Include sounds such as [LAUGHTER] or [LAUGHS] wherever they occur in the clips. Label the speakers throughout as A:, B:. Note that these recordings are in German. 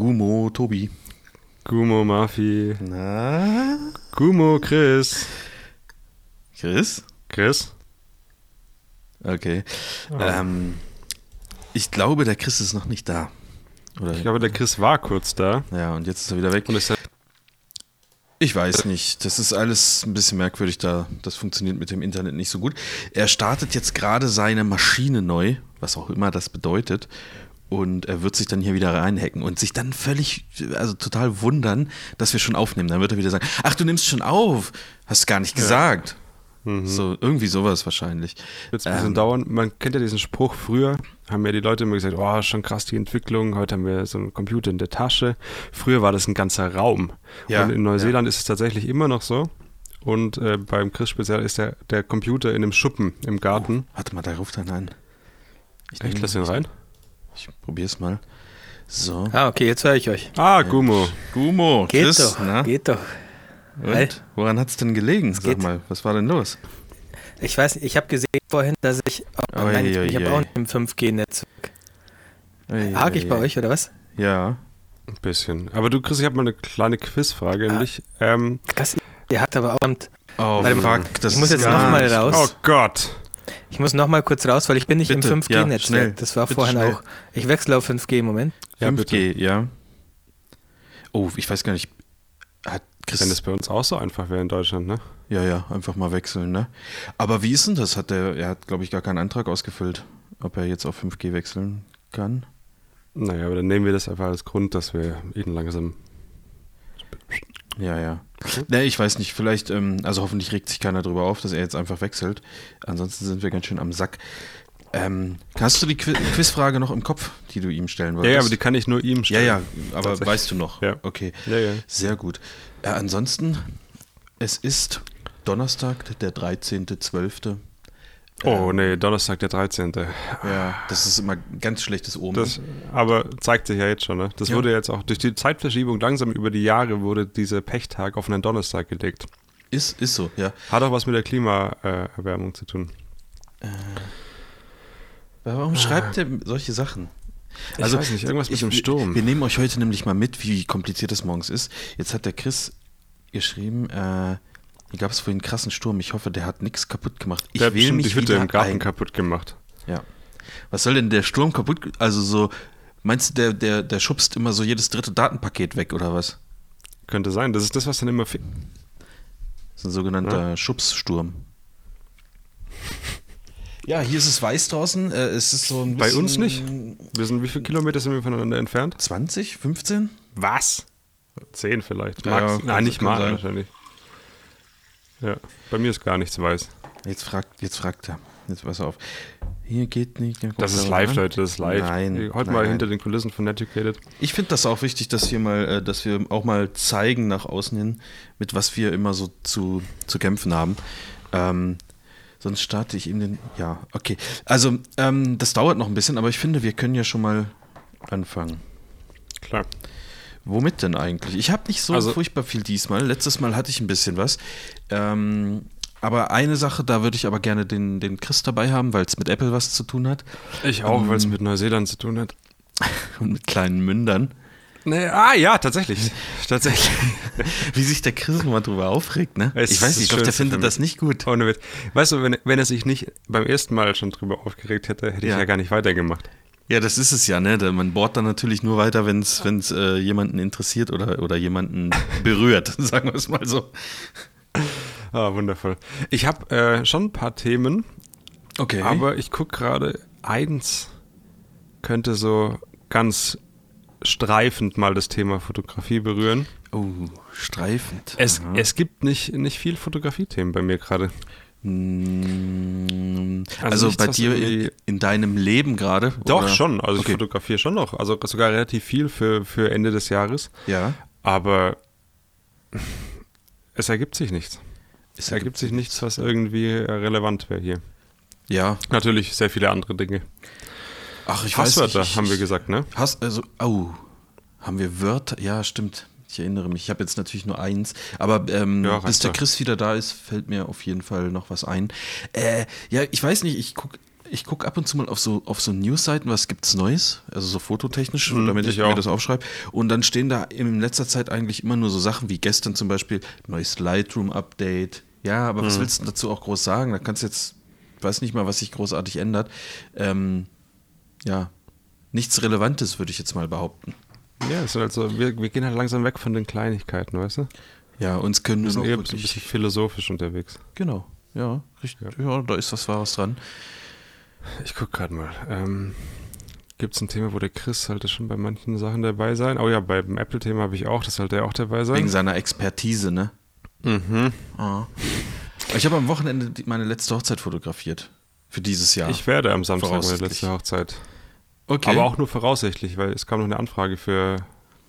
A: Gumo, Tobi.
B: Gumo, Mafi.
A: Na?
B: Gumo, Chris.
A: Chris?
B: Chris?
A: Okay.
B: Oh.
A: Ähm, ich glaube, der Chris ist noch nicht da. Oder?
B: Ich glaube, der Chris war kurz da.
A: Ja, und jetzt ist er wieder weg. Ich weiß nicht. Das ist alles ein bisschen merkwürdig da. Das funktioniert mit dem Internet nicht so gut. Er startet jetzt gerade seine Maschine neu, was auch immer das bedeutet. Und er wird sich dann hier wieder reinhacken und sich dann völlig, also total wundern, dass wir schon aufnehmen. Dann wird er wieder sagen, ach, du nimmst schon auf. Hast gar nicht gesagt. So, irgendwie sowas wahrscheinlich.
B: Wird ein bisschen
A: Ähm,
B: dauern. Man kennt ja diesen Spruch, früher haben ja die Leute immer gesagt, oh, schon krass die Entwicklung, heute haben wir so einen Computer in der Tasche. Früher war das ein ganzer Raum.
A: Ja,
B: Und in Neuseeland ist es tatsächlich immer noch so. Und äh, beim Chris speziell ist der, der Computer in einem Schuppen im Garten.
A: Warte mal, da ruft einer an. Ich,
B: Echt, lass ihn rein.
A: Ich probier's mal. So.
C: Ah, okay, jetzt höre ich euch.
B: Ah, Gumo.
A: Gumo,
C: Geht
A: Chris,
C: doch,
A: na?
C: geht doch.
A: Und? Woran hat's denn gelegen? Sag
C: geht.
A: mal, was war denn los?
C: Ich weiß nicht, ich habe gesehen vorhin, dass ich, oh,
A: Ui,
C: nein, ich, ich
A: ui,
C: habe auch ein 5G-Netzwerk.
A: Ei,
C: Hake ich
A: ei,
C: bei
A: ei.
C: euch oder was?
A: Ja.
B: Ein bisschen. Aber du, Chris, ich habe mal eine kleine Quizfrage an dich. Ähm,
C: Krass, ihr habt aber auch,
A: Oh, fuck. Das
C: ich muss jetzt
A: gar
C: noch mal
A: nicht-
C: raus.
B: oh Gott.
C: Ich muss noch mal kurz raus, weil ich bin nicht
A: Bitte,
C: im
A: ja, schnell.
C: 5G-Netzwerk. das war
A: Bitte
C: vorhin
A: schnell.
C: auch. Ich wechsle auf 5G im Moment.
B: Ja,
A: 5G, ja. Oh, ich weiß gar nicht. Hat Chris.
B: Wenn das bei uns auch so einfach wäre in Deutschland, ne?
A: ja, ja, einfach mal wechseln, ne? Aber wie ist denn das? Hat der, er hat, glaube ich, gar keinen Antrag ausgefüllt, ob er jetzt auf 5G wechseln kann.
B: Naja, aber dann nehmen wir das einfach als Grund, dass wir ihn langsam.
A: Ja, ja. Ne, ich weiß nicht, vielleicht, ähm, also hoffentlich regt sich keiner drüber auf, dass er jetzt einfach wechselt. Ansonsten sind wir ganz schön am Sack. Ähm, hast du die Qui Quizfrage noch im Kopf, die du ihm stellen
B: Ja,
A: wolltest?
B: ja, aber die kann ich nur ihm
A: Ja,
B: stellen.
A: ja, aber
B: Tatsächlich.
A: weißt du noch?
B: Ja.
A: Okay.
B: Ja, ja.
A: Sehr gut. Äh, ansonsten, es ist Donnerstag, der 13.12.
B: Oh, nee, Donnerstag, der 13.
A: Ja, das ist immer ein ganz schlechtes Omen.
B: Das, aber zeigt sich ja jetzt schon, ne? Das
A: Ja.
B: wurde jetzt auch durch die Zeitverschiebung langsam über die Jahre wurde dieser Pechtag auf einen Donnerstag gelegt.
A: ist, ist so, ja.
B: Hat auch was mit der Klimaerwärmung zu tun.
A: Aber Warum schreibt er solche Sachen?
B: Ich weiß nicht, irgendwas mit dem Sturm.
A: Wir nehmen euch heute nämlich mal mit, wie kompliziert es morgens ist. Jetzt hat der Chris geschrieben, äh, hier gab es vorhin einen krassen Sturm. Ich hoffe, der hat nichts kaputt gemacht. Ich
B: Der
A: will mich
B: die Hütte im Garten
A: ein-
B: kaputt gemacht.
A: Ja. Was soll denn der Sturm kaputt? Also so, meinst du, der, der, der schubst immer so jedes dritte Datenpaket weg oder was?
B: Könnte sein. Das ist das, was dann immer. fe-
A: Das ist ein sogenannter Schubssturm. [LAUGHS] Ja, hier ist es weiß draußen. Äh, es ist so ein
B: Bei
A: bisschen
B: uns nicht? Wir sind, wie viele Kilometer sind wir voneinander entfernt?
A: 20, 15?
B: Was? Zehn vielleicht.
A: Ja,
B: Max.
A: ja,
B: Nein, nicht mal wahrscheinlich. Ja, bei mir ist gar nichts weiß.
A: Jetzt fragt, jetzt fragt er. Jetzt pass auf. Hier geht nicht.
B: Das
A: da
B: ist live,
A: an.
B: Leute, das ist live.
A: Nein.
B: Heute
A: nein,
B: mal
A: nein.
B: hinter den Kulissen von Educated.
A: Ich finde das auch wichtig, dass wir mal, äh, dass wir auch mal zeigen nach außen hin, mit was wir immer so zu, zu kämpfen haben. Ähm, sonst starte ich ihm den. Ja, okay. Also, ähm, das dauert noch ein bisschen, aber ich finde, wir können ja schon mal anfangen.
B: Klar.
A: Womit denn eigentlich? Ich habe nicht so
B: Also-
A: furchtbar viel diesmal. Letztes Mal hatte ich ein bisschen was. Ähm, aber eine Sache, da würde ich aber gerne den, den Chris dabei haben, weil es mit Apple was zu tun hat
B: Ich auch, weil es
A: Ähm,
B: mit Neuseeland zu tun hat. [LAUGHS]
A: und mit kleinen Mündern.
B: Nee, ah ja, tatsächlich. [LAUGHS] tatsächlich. [LAUGHS]
A: Wie sich der Chris mal drüber aufregt, ne?
B: Es
A: ich weiß nicht, ich glaube, der findet das nicht gut.
B: Ohne Witz. Weißt du, wenn, wenn er sich nicht beim ersten Mal schon drüber aufgeregt hätte, hätte
A: Ja.
B: ich ja gar nicht weitergemacht.
A: Ja, das ist es ja, ne? Man bohrt dann natürlich nur weiter, wenn es äh, jemanden interessiert oder, oder jemanden berührt, [LAUGHS] sagen wir es mal so.
B: Ah, wundervoll. Ich habe äh, schon ein paar Themen,
A: Okay.
B: aber ich gucke gerade, eins könnte so ganz streifend mal das Thema Fotografie berühren.
A: oh, streifend.
B: Es,
A: Aha.
B: es gibt nicht, nicht viel Fotografie-Themen bei mir gerade.
A: Mm,
B: Also
A: Also, bei dir in, in deinem Leben gerade?
B: Doch,
A: oder?
B: schon. Also
A: Okay.
B: ich fotografiere schon noch. Also sogar relativ viel für, für Ende des Jahres.
A: Ja.
B: Aber es ergibt sich nichts. Es ergibt sich nichts, was irgendwie äh, relevant wäre hier.
A: Ja.
B: Natürlich sehr viele andere Dinge.
A: Ach, ich
B: Passwörter
A: weiß nicht. ich-
B: haben wir gesagt, ne?
A: Hast, also, oh, haben wir Wörter? Ja, stimmt. Ich erinnere mich. Ich habe jetzt natürlich nur eins. Aber ähm,
B: Ja,
A: bis der. Chris wieder da ist, fällt mir auf jeden Fall noch was ein. Äh, ja, ich weiß nicht, ich gucke ich gucke ab und zu mal auf so, auf so Newsseiten, was gibt's Neues, also so fototechnisch,
B: Mhm,
A: damit ich,
B: ich
A: mir das aufschreibe. Und dann stehen da in letzter Zeit eigentlich immer nur so Sachen wie gestern zum Beispiel, neues Lightroom-Update. Ja, aber
B: Mhm.
A: was willst du dazu auch groß sagen? Da kannst du jetzt, ich weiß nicht mal, was sich großartig ändert. Ähm, ja, nichts Relevantes, würde ich jetzt mal behaupten.
B: Ja, ist halt so, wir, wir gehen halt langsam weg von den Kleinigkeiten, weißt du?
A: Ja, uns können
B: Wir sind eher so ein
A: wirklich,
B: bisschen philosophisch unterwegs.
A: genau, ja, richtig, ja. da ist was Wahres dran.
B: Ich guck gerade mal. Ähm, Gibt es ein Thema, wo der Chris sollte schon bei manchen Sachen dabei sein? Oh ja, beim Apple-Thema habe ich auch, das sollte er auch dabei sein.
A: Wegen seiner Expertise, ne?
B: mhm.
A: Ah. Ich habe am Wochenende meine letzte Hochzeit fotografiert. Für dieses Jahr.
B: Ich werde am Samstag meine letzte Hochzeit.
A: Okay.
B: Aber auch nur voraussichtlich, weil es kam noch eine Anfrage für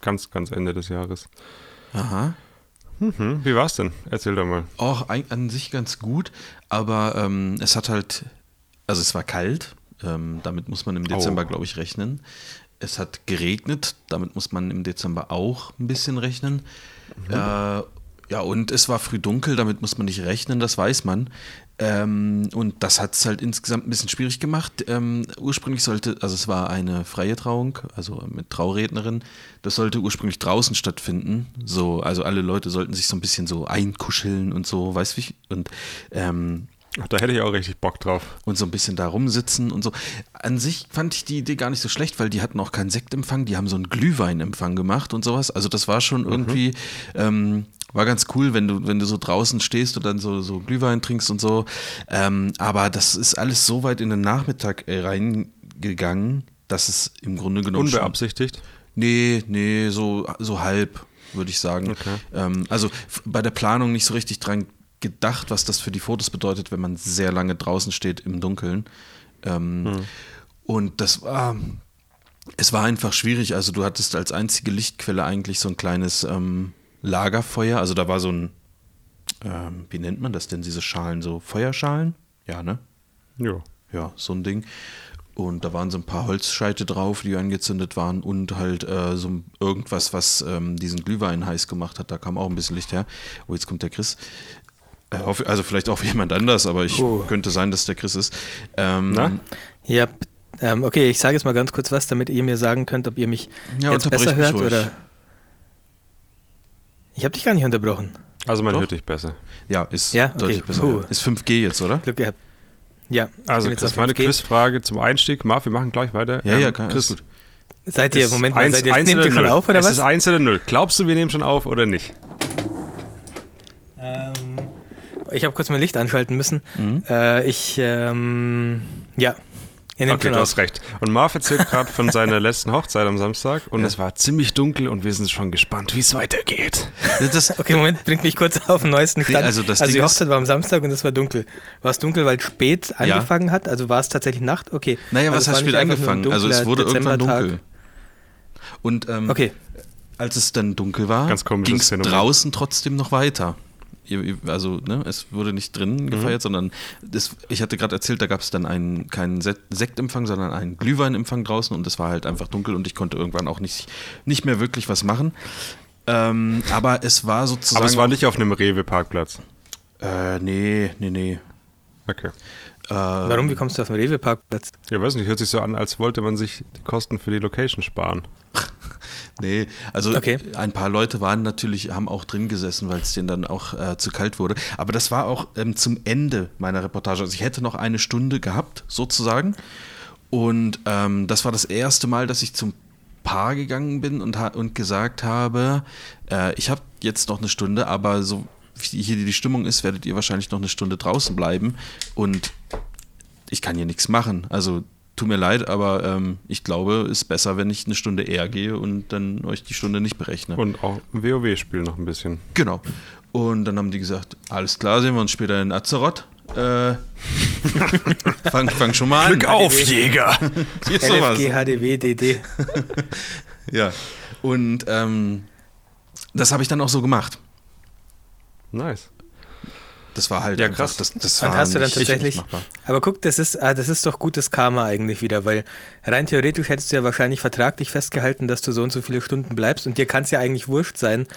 B: ganz, ganz Ende des Jahres.
A: Aha.
B: Mhm. Wie war's denn? Erzähl doch mal.
A: Auch an sich ganz gut, aber ähm, es hat halt, also es war kalt, ähm, damit muss man im Dezember,
B: Oh.
A: glaube ich, rechnen. Es hat geregnet, damit muss man im Dezember auch ein bisschen rechnen. Äh, ja, und es war früh dunkel, damit muss man nicht rechnen, das weiß man. Ähm, und das hat es halt insgesamt ein bisschen schwierig gemacht. Ähm, ursprünglich sollte, also es war eine freie Trauung, also mit Traurednerin, das sollte ursprünglich draußen stattfinden. So, also alle Leute sollten sich so ein bisschen so einkuscheln und so, weißt du wie? Und ähm,
B: Ach, da hätte ich auch richtig Bock drauf.
A: und so ein bisschen da rumsitzen und so. An sich fand ich die Idee gar nicht so schlecht, weil die hatten auch keinen Sektempfang, die haben so einen Glühweinempfang gemacht und sowas. Also das war schon irgendwie, ähm, war ganz cool, wenn du, wenn du so draußen stehst und dann so, so Glühwein trinkst und so. Ähm, aber das ist alles so weit in den Nachmittag äh, reingegangen, dass es im Grunde genommen schon-
B: Unbeabsichtigt.
A: Nee, nee, so, so halb, würde ich sagen.
B: Okay.
A: Ähm, also bei der Planung nicht so richtig dran gedacht, was das für die Fotos bedeutet, wenn man sehr lange draußen steht im Dunkeln. Ähm, Und das war, es war einfach schwierig. Also du hattest als einzige Lichtquelle eigentlich so ein kleines ähm, Lagerfeuer. Also da war so ein, ähm, wie nennt man das denn, diese Schalen, so Feuerschalen? Ja, ne?
B: Ja.
A: Ja, so ein Ding. Und da waren so ein paar Holzscheite drauf, die angezündet waren und halt äh, so irgendwas, was ähm, diesen Glühwein heiß gemacht hat. Da kam auch ein bisschen Licht her. Oh, jetzt kommt der Chris. Äh, also vielleicht auch [LAUGHS] jemand anders, aber ich
C: Oh.
A: könnte sein, dass der Chris ist. Ähm,
B: Na?
C: Ja, ähm, okay, ich sage jetzt mal ganz kurz was, damit ihr mir sagen könnt, ob ihr mich
A: Ja,
C: jetzt besser
A: mich
C: hört
A: ruhig.
C: oder. Ich habe dich gar nicht unterbrochen.
B: Also man
A: Doch.
B: hört dich besser.
A: Ja, ist
C: Ja, okay.
A: deutlich besser.
C: Puh.
A: Ist 5G jetzt, oder?
C: Glück gehabt. Ja.
B: Also das
C: auf
B: war eine
C: 5G.
B: Quizfrage zum Einstieg. Marv, wir machen gleich weiter.
A: Ja,
B: Ähm,
A: ja, kann,
B: Chris,
A: gut.
C: Seid ihr, Moment mal,
B: eins-
C: seid ihr,
B: eins
C: nehmt ihr schon
B: null.
C: auf oder
B: es
C: was?
B: ist 1 oder 0. Glaubst du, wir nehmen schon auf oder nicht?
C: Ähm, ich habe kurz mein Licht anschalten müssen.
A: Mhm.
C: Äh, ich, ähm, ja.
B: Okay, du hast recht. Und Marv erzählt gerade von seiner [LAUGHS] letzten Hochzeit am Samstag und
A: Ja.
B: es war ziemlich dunkel und wir sind schon gespannt, wie es weitergeht.
A: Das,
C: Okay, Moment, bringt mich kurz auf den neuesten Stand.
A: Also das
C: die
A: Ding
C: Hochzeit war am Samstag und es war dunkel. War es dunkel, weil es spät
A: Ja.
C: angefangen hat? Also war es tatsächlich Nacht? Okay.
A: naja,
C: also
A: was heißt
C: nicht
A: spät
C: ein
A: angefangen? Also es wurde irgendwann dunkel. Und ähm,
C: Okay,
A: als es dann dunkel war, ging es draußen trotzdem noch weiter. Also, ne, es wurde nicht drinnen
B: Mhm.
A: gefeiert, sondern das, ich hatte gerade erzählt, da gab es dann einen, keinen Se- Sektempfang, sondern einen Glühweinempfang draußen und es war halt einfach dunkel und ich konnte irgendwann auch nicht, nicht mehr wirklich was machen. Ähm, aber es war sozusagen.
B: Aber es war nicht auf einem Rewe-Parkplatz.
A: Äh, nee, nee, nee.
B: Okay.
A: Äh,
C: warum? Wie kommst du auf den Rewe-Parkplatz?
B: Ja, weiß nicht, hört sich so an, als wollte man sich die Kosten für die Location sparen. [LAUGHS]
A: Nee, also
C: Okay.
A: ein paar Leute waren natürlich, haben auch drin gesessen, weil es denen dann auch äh, zu kalt wurde. Aber das war auch ähm, zum Ende meiner Reportage. Also ich hätte noch eine Stunde gehabt, sozusagen. Und ähm, das war das erste Mal, dass ich zum Paar gegangen bin und, und gesagt habe, äh, ich habe jetzt noch eine Stunde, aber so wie hier die Stimmung ist, werdet ihr wahrscheinlich noch eine Stunde draußen bleiben. Und ich kann hier nichts machen. Also tut mir leid, aber ähm, ich glaube, es ist besser, wenn ich eine Stunde eher gehe und dann euch die Stunde nicht berechne.
B: Und auch WoW spielen noch ein bisschen.
A: genau. Und dann haben die gesagt, alles klar, sehen wir uns später in Azeroth. Äh, [LAUGHS] fang, fang schon mal an.
B: Jäger! [LAUGHS]
A: Hier ist sowas.
C: LFG, HDW, DD.
A: Ja. Und ähm, das habe ich dann auch so gemacht.
B: Nice.
A: Das war halt
B: Ja,
A: einfach,
B: krass.
A: Das, das
C: Und
A: war
C: hast du dann tatsächlich. Aber guck, das ist, ah, das ist doch gutes Karma eigentlich wieder, weil rein theoretisch hättest du ja wahrscheinlich vertraglich festgehalten, dass du so und so viele Stunden bleibst und dir kann es ja eigentlich wurscht sein,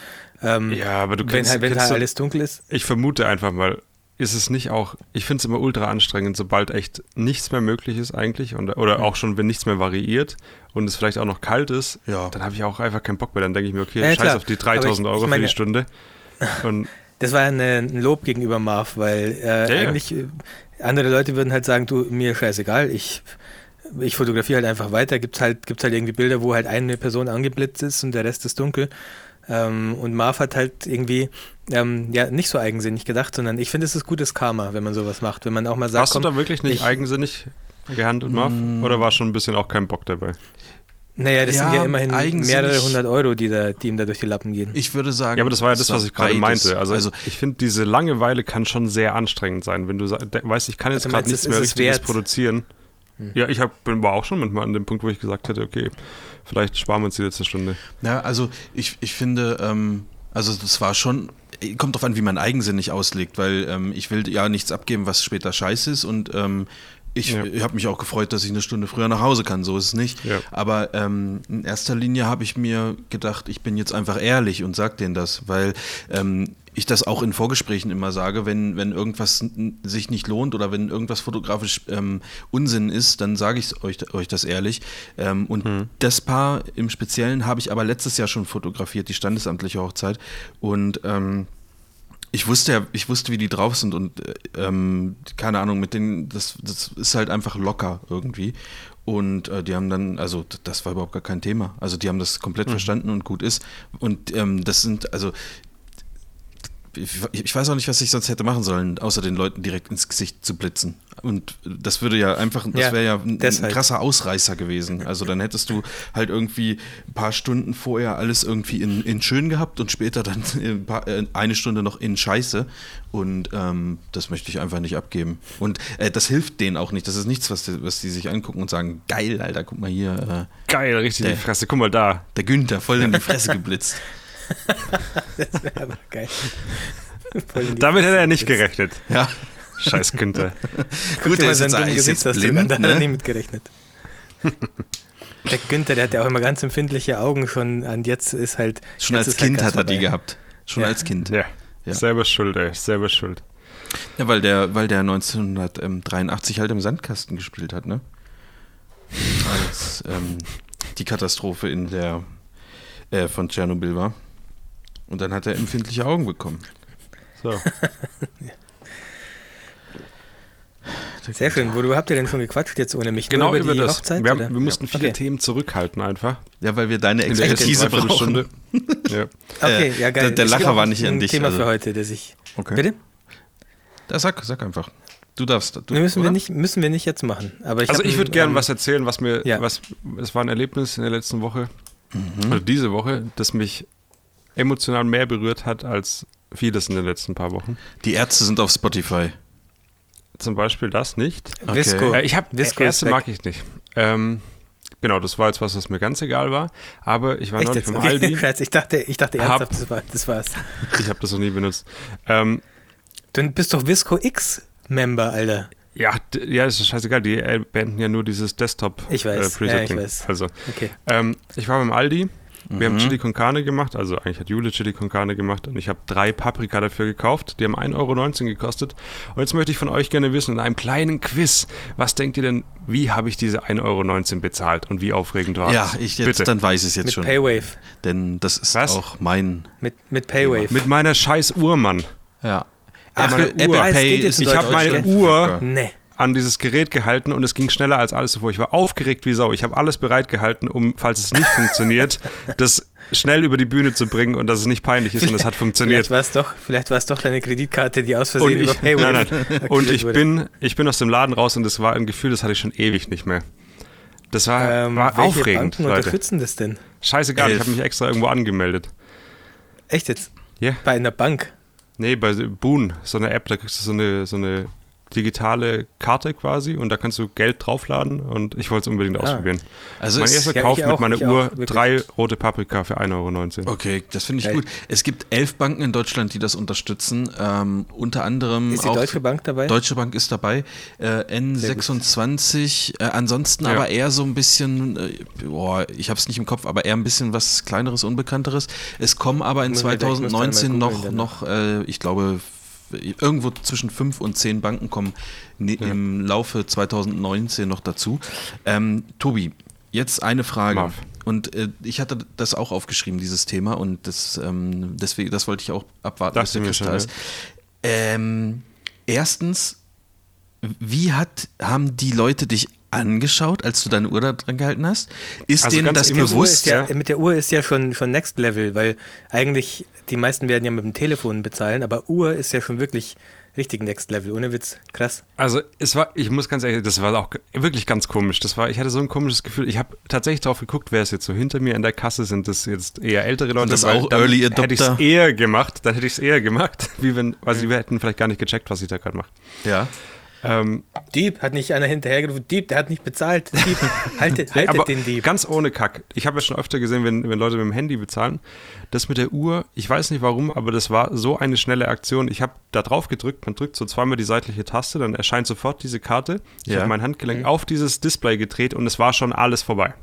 C: ähm,
B: Ja, aber du
C: wenn
B: kennst,
C: halt, wenn
B: kennst
C: halt
B: du,
C: alles dunkel ist.
B: Ich vermute einfach mal, ist es nicht auch, ich finde es immer ultra anstrengend, sobald echt nichts mehr möglich ist eigentlich und, oder auch schon, wenn nichts mehr variiert und es vielleicht auch noch kalt ist,
A: Ja.
B: dann habe ich auch einfach keinen Bock mehr. Dann denke ich mir, okay,
C: Ja,
B: scheiß
C: klar.
B: auf die
C: Aber
B: 3000
C: ich-
B: Euro
C: ich meine-
B: für die Stunde. [LAUGHS] Und
C: Das war ja eine, ein Lob gegenüber Marv, weil äh,
B: Ja,
C: eigentlich äh, andere Leute würden halt sagen, du, mir scheißegal, ich, ich fotografiere halt einfach weiter, gibt's halt, gibt's halt irgendwie Bilder, wo halt eine Person angeblitzt ist und der Rest ist dunkel. Ähm, und Marv hat halt irgendwie ähm, ja nicht so eigensinnig gedacht, sondern ich finde, es ist gutes Karma, wenn man sowas macht, wenn man auch mal sagt,
B: warst du
C: komm,
B: da wirklich nicht
C: ich-
B: eigensinnig gehandelt, Marv?
A: Mm.
B: Oder war schon ein bisschen auch kein Bock dabei?
C: Naja, das
A: Ja,
C: sind ja immerhin mehrere hundert Euro, die, da, die ihm da durch die Lappen gehen.
A: Ich würde sagen.
B: Ja, aber das war ja das, was ich gerade meinte. Also,
A: also
B: ich finde, diese Langeweile kann schon sehr anstrengend sein, wenn du weißt, ich kann jetzt
C: Also
B: gerade nichts mehr Richtiges
C: wert?
B: produzieren. Ja, ich hab, bin, war auch schon manchmal an dem Punkt, wo ich gesagt hätte, okay, vielleicht sparen wir uns die letzte Stunde.
A: Ja, also ich, ich finde, ähm, also das war schon, kommt drauf an, wie man eigensinnig auslegt, weil ähm, ich will ja nichts abgeben, was später scheiße ist und ähm, ich,
B: Ja.
A: ich habe mich auch gefreut, dass ich eine Stunde früher nach Hause kann, so ist es nicht.
B: Ja.
A: Aber ähm, in erster Linie habe ich mir gedacht, ich bin jetzt einfach ehrlich und sag denen das, weil ähm, ich das auch in Vorgesprächen immer sage, wenn, wenn irgendwas sich nicht lohnt oder wenn irgendwas fotografisch ähm, Unsinn ist, dann sage ich euch, euch das ehrlich. Ähm, und das Paar im Speziellen habe ich aber letztes Jahr schon fotografiert, die standesamtliche Hochzeit. Und ähm, ich wusste ja, ich wusste, wie die drauf sind und äh, ähm, keine Ahnung, mit denen, das, das ist halt einfach locker irgendwie. Und äh, die haben dann, also das war überhaupt gar kein Thema. Also die haben das komplett verstanden und gut ist. Und ähm, das sind, also ich, ich weiß auch nicht, was ich sonst hätte machen sollen, außer den Leuten direkt ins Gesicht zu blitzen. Und das würde ja einfach, das
C: Ja,
A: wäre ja ein, ein krasser Ausreißer gewesen. Also dann hättest du halt irgendwie ein paar Stunden vorher alles irgendwie in, in schön gehabt und später dann ein paar, äh, eine Stunde noch in Scheiße. Und ähm, das möchte ich einfach nicht abgeben. Und äh, das hilft denen auch nicht. Das ist nichts, was die, was die sich angucken und sagen, geil, Alter, guck mal hier, äh,
B: Geil, richtig in die
A: Der-
B: Fresse. Guck mal da.
A: der Günther voll in die Fresse geblitzt. [LAUGHS]
C: Das wäre aber geil.
B: Damit hätte er nicht gerechnet.
A: Ja,
B: Scheiß Günther. [LAUGHS]
A: Gut, der ist jetzt, jetzt
C: Gesichtsausdruck an,
A: blind,
C: da hat er nie
A: ne?
C: mit gerechnet. Der Günther, der hat ja auch immer ganz empfindliche Augen schon und jetzt ist halt.
A: Schon als
C: halt
A: Kind
C: ganz
A: hat er die gehabt. Schon
C: Ja.
A: als Kind.
B: Ja.
A: Ja.
B: Selber schuld, ey. Selber schuld.
A: Ja, weil der, weil der 1983 halt im Sandkasten gespielt hat, ne? Als ähm, die Katastrophe in der äh, von Tschernobyl war. Und dann hat er empfindliche Augen bekommen.
B: So. [LAUGHS]
C: Sehr schön. Worüber habt ihr denn schon gequatscht jetzt ohne mich?
B: Genau
C: Nur
B: über
C: die
B: das.
C: Hochzeit?
B: wir, haben, wir mussten viele
C: Okay.
B: Themen zurückhalten einfach.
A: Ja, weil wir deine Expertise brauchen. [LAUGHS]
B: Ja.
C: Okay, ja geil.
A: der- der Lacher war nicht an
C: ein
A: dich,
C: Thema
A: also.
C: für heute, das ich.
A: Okay.
C: Bitte?
A: Ja, sag, sag einfach. Du darfst. Du,
C: Nee, müssen wir
A: oder?
C: nicht, müssen wir nicht jetzt machen. Aber ich
B: also ich würde gerne
C: ähm,
B: was erzählen, was mir,
C: ja.
B: was, es war ein Erlebnis in der letzten Woche,
A: Mhm.
B: oder diese Woche, das mich emotional mehr berührt hat als vieles in den letzten paar Wochen.
A: Die Ärzte sind auf Spotify.
B: Zum Beispiel das nicht.
A: Okay.
C: Visco.
B: Äh, ich habe erste
C: weg.
B: mag ich nicht. Ähm, genau, das war jetzt was, was mir ganz egal war. Aber ich war
C: Echt
B: neulich
C: jetzt?
B: beim
C: Okay.
B: Aldi. [LAUGHS]
C: Ich dachte, ich dachte
B: Hab-
C: ernsthaft, das, war, das war's.
B: Ich habe das noch nie benutzt. Ähm,
C: Du bist doch Visco X-Member, Alter.
B: ja, ja, ist scheißegal. Die äh, beenden ja nur dieses Desktop
C: Ich weiß,
B: äh,
C: ja, ich weiß.
B: Also,
C: Okay.
B: ähm, ich war beim Aldi. Wir
A: Mhm.
B: haben Chili con Carne gemacht, also eigentlich hat Jule Chili con Carne gemacht und ich habe drei Paprika dafür gekauft. Die haben 1,19 Euro gekostet. Und jetzt möchte ich von euch gerne wissen, in einem kleinen Quiz, was denkt ihr denn, wie habe ich diese 1,19 Euro bezahlt und wie aufregend war
A: Ja,
B: es?
A: ich jetzt,
B: Bitte.
A: dann weiß ich es jetzt
C: Mit
A: schon.
C: Paywave.
A: Denn das ist
B: Was?
A: auch mein.
C: Mit, mit Paywave.
B: Mit meiner scheiß Uhr, Mann.
A: Ja.
C: Ach,
A: Apple,
C: meine
A: Apple
C: Uhr.
A: Pay ist
B: Ich habe meine. Uhr
C: nee.
B: An dieses Gerät gehalten und es ging schneller als alles zuvor. Ich war aufgeregt wie Sau. Ich habe alles bereit gehalten, um, falls es nicht funktioniert, [LAUGHS] das schnell über die Bühne zu bringen und dass es nicht peinlich ist und es hat funktioniert.
C: Vielleicht war es doch, vielleicht war es doch deine Kreditkarte, die aus Versehen
B: Und
C: über
B: ich,
C: Paywave
B: nein, nein. [LAUGHS] Und ich
C: wurde.
B: bin, ich bin aus dem Laden raus und das war ein Gefühl, das hatte ich schon ewig nicht mehr. Das war,
C: Ähm,
B: war
C: welche
B: aufregend,
C: Banken
B: Leute.
C: unterstützen das denn?
B: Scheißegal, ich
A: Elf.
B: habe mich extra irgendwo angemeldet.
C: Echt jetzt?
B: Ja?
C: Bei einer Bank?
B: Nee, bei Boon, so eine App, da kriegst du so eine, so eine digitale Karte quasi und da kannst du Geld draufladen und ich wollte es unbedingt ausprobieren.
A: Also
B: mein erster
C: ja,
B: Kauf
C: ich
B: mit
C: auch,
B: meiner Uhr,
C: auch,
B: drei rote Paprika für 1,19 Euro.
A: Okay, das finde ich
C: Geil.
A: gut. Es gibt elf Banken in Deutschland, die das unterstützen. Ähm, unter anderem
C: Ist die
A: auch
C: Deutsche Bank dabei?
A: Deutsche Bank ist dabei. Äh, N26. Äh, ansonsten
B: Ja.
A: aber eher so ein bisschen, äh, boah, ich habe es nicht im Kopf, aber eher ein bisschen was kleineres, unbekannteres. Es kommen aber in
C: Muss man gleich- muss man
A: 2019
C: mal
A: noch,
C: dann.
A: noch äh, ich glaube, irgendwo zwischen fünf und zehn Banken kommen ne,
B: Ja.
A: im Laufe 2019 noch dazu. Ähm, Tobi, jetzt eine Frage.
B: Marv.
A: Und äh, ich hatte das auch aufgeschrieben, dieses Thema, und das, ähm, deswegen, das wollte ich auch abwarten,
B: Dachte mir schon,
A: ist. Ähm, erstens, wie hat, haben die Leute dich angeschaut, als du deine Uhr da dran gehalten hast? Ist
B: Also
A: denen das bewusst?
C: ja,
B: ja.
C: Mit der Uhr ist ja schon, schon Next Level, weil eigentlich die meisten werden ja mit dem Telefon bezahlen, aber Uhr ist ja schon wirklich richtig Next Level, ohne Witz. Krass.
B: Also es war, ich muss ganz ehrlich, das war auch wirklich ganz komisch. Das war, ich hatte so ein komisches Gefühl. Ich habe tatsächlich drauf geguckt, wer ist jetzt so hinter mir in der Kasse. Sind das jetzt eher ältere Leute?
A: das
B: Weil
A: auch
B: dann
A: Early
B: Hätte ich es
A: Adopter?
B: eher gemacht, dann hätte ich es eher gemacht, [LAUGHS] wie wenn, also die hätten vielleicht gar nicht gecheckt, was ich da gerade mache.
A: Ja.
B: Ähm,
C: Dieb, hat nicht einer hinterhergerufen. Dieb, der hat nicht bezahlt. Dieb, [LAUGHS] haltet, haltet
B: aber
C: den Dieb.
B: ganz ohne Kack. Ich habe ja schon öfter gesehen, wenn, wenn Leute mit dem Handy bezahlen. Das mit der Uhr, ich weiß nicht warum, aber das war so eine schnelle Aktion. Ich habe da drauf gedrückt, man drückt so zweimal die seitliche Taste, dann erscheint sofort diese Karte. Ich
A: Ja.
B: habe mein Handgelenk auf dieses Display gedreht und es war schon alles vorbei.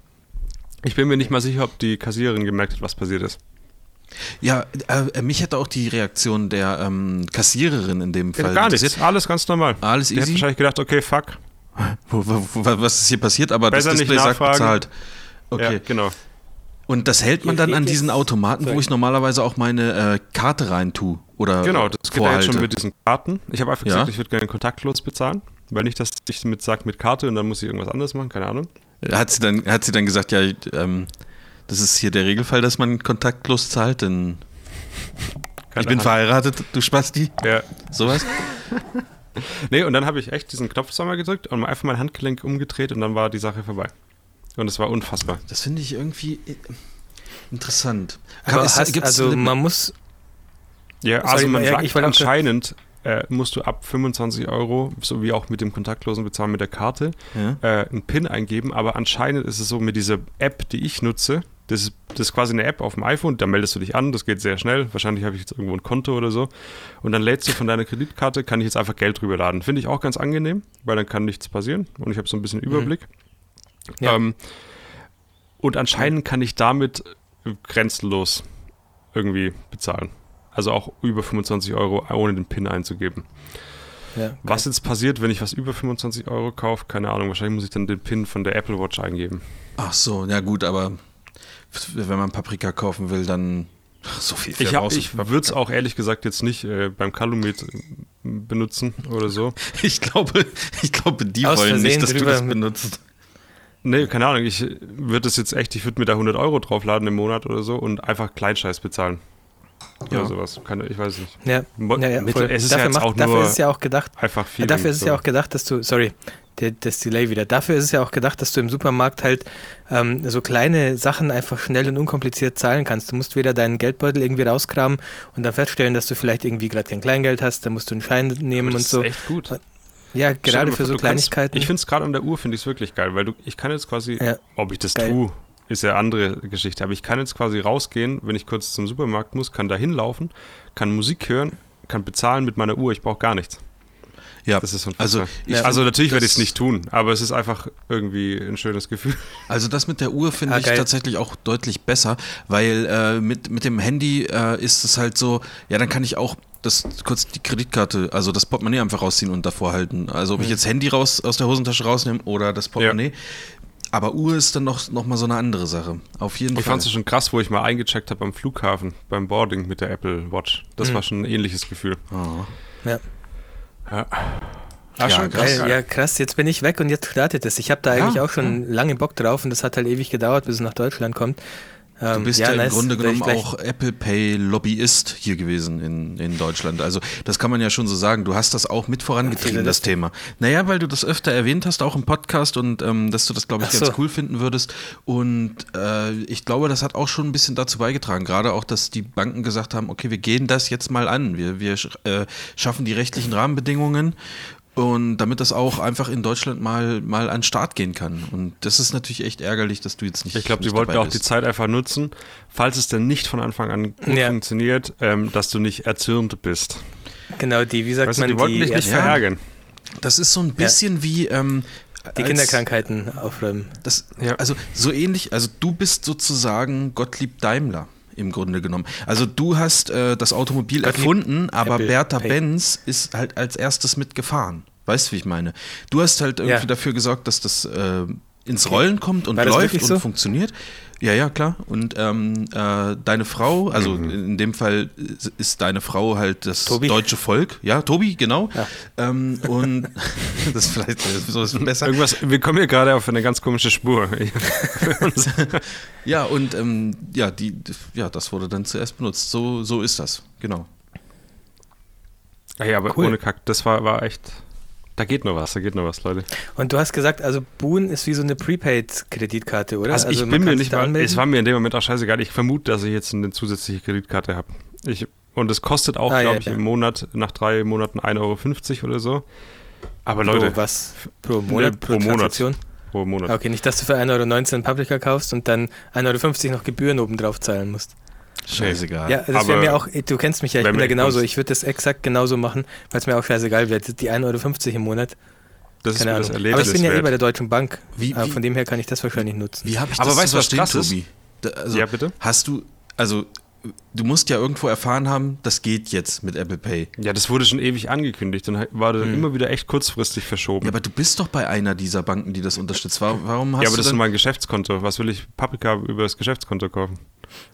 B: Ich bin mir nicht mal sicher, ob die Kassiererin gemerkt hat, was passiert ist.
A: Ja, äh, mich hätte auch die Reaktion der ähm, Kassiererin in dem Fall
B: Gar nichts, alles ganz normal.
A: Alles
B: Die hat
A: easy?
B: wahrscheinlich gedacht, okay, fuck.
A: Wo, wo, wo, was ist hier passiert? Aber
B: Besser
A: das
B: nicht
A: Display sagt
B: nachfragen.
A: bezahlt. Okay.
B: Ja, genau.
A: Und das hält man dann an diesen Automaten, wo ich normalerweise auch meine äh, Karte rein tue oder
B: Genau, das geht ja jetzt schon mit diesen Karten. Ich habe einfach
A: Ja.
B: gesagt, ich würde gerne kontaktlos bezahlen. Weil nicht, dass ich mit sagt mit Karte und dann muss ich irgendwas anderes machen, keine Ahnung.
A: Hat sie dann, hat sie dann gesagt, ja, ähm, das ist hier der Regelfall, dass man kontaktlos zahlt, denn
B: Keine
A: ich bin
B: Ahnung.
A: verheiratet, du Spasti,
B: Ja.
A: sowas. [LAUGHS]
B: Nee, und dann habe ich echt diesen Knopf zweimal gedrückt und einfach mein Handgelenk umgedreht und dann war die Sache vorbei. Und es war unfassbar.
A: Das finde ich irgendwie äh, interessant.
C: Aber
A: ist-
C: hast, also
A: eine-
C: man muss,
B: Ja, also man sagt,
C: ich
B: anscheinend äh, musst du ab 25 Euro, so wie auch mit dem kontaktlosen Bezahlen mit der Karte,
A: ja?
B: äh, einen PIN eingeben, aber anscheinend ist es so mit dieser App, die ich nutze, das ist, das ist quasi eine App auf dem iPhone, da meldest du dich an, das geht sehr schnell, wahrscheinlich habe ich jetzt irgendwo ein Konto oder so und dann lädst du von deiner Kreditkarte, kann ich jetzt einfach Geld drüber laden. Finde ich auch ganz angenehm, weil dann kann nichts passieren und ich habe so ein bisschen Überblick.
C: Ja.
B: Ähm, und anscheinend kann ich damit grenzenlos irgendwie bezahlen. Also auch über 25 Euro, ohne den PIN einzugeben.
C: ja,
B: Was jetzt passiert, wenn ich was über 25 Euro kaufe, keine Ahnung. Wahrscheinlich muss ich dann den PIN von der Apple Watch eingeben.
A: Ach so, ja gut, aber wenn man Paprika kaufen will, dann so viel.
B: Ich,
A: für
B: hab- ich würde es auch ehrlich gesagt jetzt nicht äh, beim Calumet äh, benutzen oder so. [LAUGHS]
A: Ich glaube, ich glaube, die
C: Aus
A: wollen nicht, dass du das benutzt.
B: Nee, keine Ahnung. Ich würde es jetzt echt, ich würde mir da 100 Euro draufladen im Monat oder so und einfach Kleinscheiß bezahlen.
A: Ja.
B: Oder sowas. Keine, ich weiß nicht.
C: Ja, ja, ja,
B: es ist ja
C: dafür,
B: jetzt
C: macht,
B: auch
C: dafür
B: nur
C: ist es ja auch gedacht.
B: einfach viel.
C: Ja, dafür ist es ja auch gedacht, dass du, sorry, der, das Delay wieder. Dafür ist es ja auch gedacht, dass du im Supermarkt halt ähm, so kleine Sachen einfach schnell und unkompliziert zahlen kannst. Du musst wieder deinen Geldbeutel irgendwie rauskramen und dann feststellen, dass du vielleicht irgendwie gerade kein Kleingeld hast, dann musst du einen Schein nehmen
B: das
C: und
B: ist
C: so.
B: echt gut.
C: Ja,
B: Stell dir
C: gerade
B: mal
C: für so
B: du kannst-
C: Kleinigkeiten.
B: Ich finde es gerade an der Uhr, finde ich es wirklich geil, weil du, ich kann jetzt quasi,
C: Ja.
B: ob ich das
C: Geil.
B: tue, ist ja andere Geschichte, aber ich kann jetzt quasi rausgehen, wenn ich kurz zum Supermarkt muss, kann da hinlaufen, kann Musik hören, kann bezahlen mit meiner Uhr, ich brauche gar nichts.
A: Ja,
B: Das ist
A: also, ich
C: Ja.
B: also natürlich werde ich es nicht tun, aber es ist einfach irgendwie ein schönes Gefühl.
A: Also das mit der Uhr finde
C: Ah,
A: ich
C: geil.
A: tatsächlich auch deutlich besser, weil äh, mit, mit dem Handy äh, ist es halt so, ja, dann kann ich auch das kurz die Kreditkarte, also das Portemonnaie einfach rausziehen und davor halten. Also ob ich jetzt Handy raus aus der Hosentasche rausnehme oder das Portemonnaie. Aber Uhr ist dann noch, noch mal so eine andere Sache. Auf jeden
B: Ich
A: Fall.
B: fand es schon krass, wo ich mal eingecheckt habe am Flughafen beim Boarding mit der Apple Watch. Das
C: Mhm.
B: war schon ein ähnliches Gefühl.
A: Oh.
C: ja.
B: Ja.
A: Ja,
B: schon
A: krass.
C: Geil, ja, krass, jetzt bin ich weg und jetzt startet es. Ich habe da
A: Ja,
C: eigentlich auch schon lange Bock drauf und das hat halt ewig gedauert, bis es nach Deutschland kommt.
A: Du
C: Ähm,
A: bist ja, im
C: nice.
A: Grunde genommen auch Apple Pay Lobbyist hier gewesen in, in Deutschland. Also das kann man ja schon so sagen. Du hast das auch mit vorangetrieben, das. Thema. Naja, weil du das öfter erwähnt hast, auch im Podcast und ähm, dass du das, glaube ich,
C: Ach
A: ganz
C: so.
A: cool finden würdest. Und äh, ich glaube, das hat auch schon ein bisschen dazu beigetragen. Gerade auch, dass die Banken gesagt haben, okay, wir gehen das jetzt mal an. Wir, wir äh, schaffen die rechtlichen Rahmenbedingungen. Und damit das auch einfach in Deutschland mal, mal an den Start gehen kann. Und das ist natürlich echt ärgerlich, dass du jetzt nicht.
B: Ich glaube, die
A: nicht
B: wollten auch die
A: bist.
B: Zeit einfach nutzen, falls es denn nicht von Anfang an gut
C: Ja.
B: funktioniert, ähm, dass du nicht erzürnt bist.
C: Genau, die, wie sagt
B: Weißt du,
C: man,
B: die wollten dich nicht
A: ja.
B: verärgern.
A: Das ist so ein bisschen wie. Ähm,
C: die
A: als-
C: Kinderkrankheiten aufräumen.
A: Das,
B: Ja.
A: Also so ähnlich, also du bist sozusagen Gottlieb Daimler. Im Grunde genommen. Also du hast äh, das Automobil
C: Gottlieb
A: erfunden, aber
C: Apple
A: Bertha
C: Pay.
A: Benz ist halt als erstes mitgefahren. Weißt du, wie ich meine? Du hast halt irgendwie
C: Ja.
A: dafür gesorgt, dass das äh, ins Rollen kommt und läuft und
C: so?
A: funktioniert. Ja, ja, klar. Und ähm, äh, deine Frau, also
C: Mhm.
A: in dem Fall ist deine Frau halt das
C: Tobi.
A: deutsche Volk. Ja, Tobi, genau.
C: Ja.
A: Ähm, und [LAUGHS] das ist vielleicht so ist besser.
B: Irgendwas, wir kommen hier gerade auf eine ganz komische Spur. [LAUGHS]
A: Ja, und ähm, ja, die, ja, das wurde dann zuerst benutzt. So, so ist das, genau.
B: ja, ja, aber
C: Cool.
B: ohne Kack, das war, war echt. Da geht noch was, da geht noch was, Leute.
C: Und du hast gesagt, also Boon ist wie so eine Prepaid-Kreditkarte, oder?
B: Also, ich
C: man
B: bin mir nicht mal,
C: anmelden?
B: es war mir in dem Moment auch scheißegal. Ich vermute, dass ich jetzt eine zusätzliche Kreditkarte habe. Ich, und es kostet auch,
C: Ah, ja,
B: glaube ich,
C: ja.
B: im Monat, nach drei Monaten 1,50 Euro oder so. Aber
C: Pro
B: Leute,
C: was? Pro Monat?
B: Nee,
C: pro
B: pro Monat. Pro Monat.
C: Okay, nicht, dass du für 1,19 Euro Paprika kaufst und dann 1,50 Euro noch Gebühren obendrauf zahlen musst.
A: Scheißegal.
C: Ja, das wäre mir auch, du kennst mich ja, ich bin da genauso. Ich würde das exakt genauso machen, weil es mir auch scheißegal wäre. Die 1,50 Euro im Monat,
B: Das ist
C: keine
B: mir das
C: Ahnung.
B: Erlebnis
C: Aber ich bin ja eh
B: wert.
C: bei der Deutschen Bank.
A: Wie-
C: Aber
A: wie-
C: von dem her kann ich das wahrscheinlich nutzen.
A: Wie habe ich
B: Aber
A: das
B: weißt du, was krass ist?
A: Tobi? Da, also,
B: Ja, bitte?
A: Hast du, also du musst ja irgendwo erfahren haben, das geht jetzt mit Apple Pay.
B: Ja, das wurde schon ewig angekündigt und war dann immer wieder echt kurzfristig verschoben.
A: Hm. Ja, aber du bist doch bei einer dieser Banken, die das unterstützt. Warum, warum hast
B: Ja, aber
A: du
B: das ist
A: dann,
B: mein Geschäftskonto. Was will ich Paprika über das Geschäftskonto kaufen?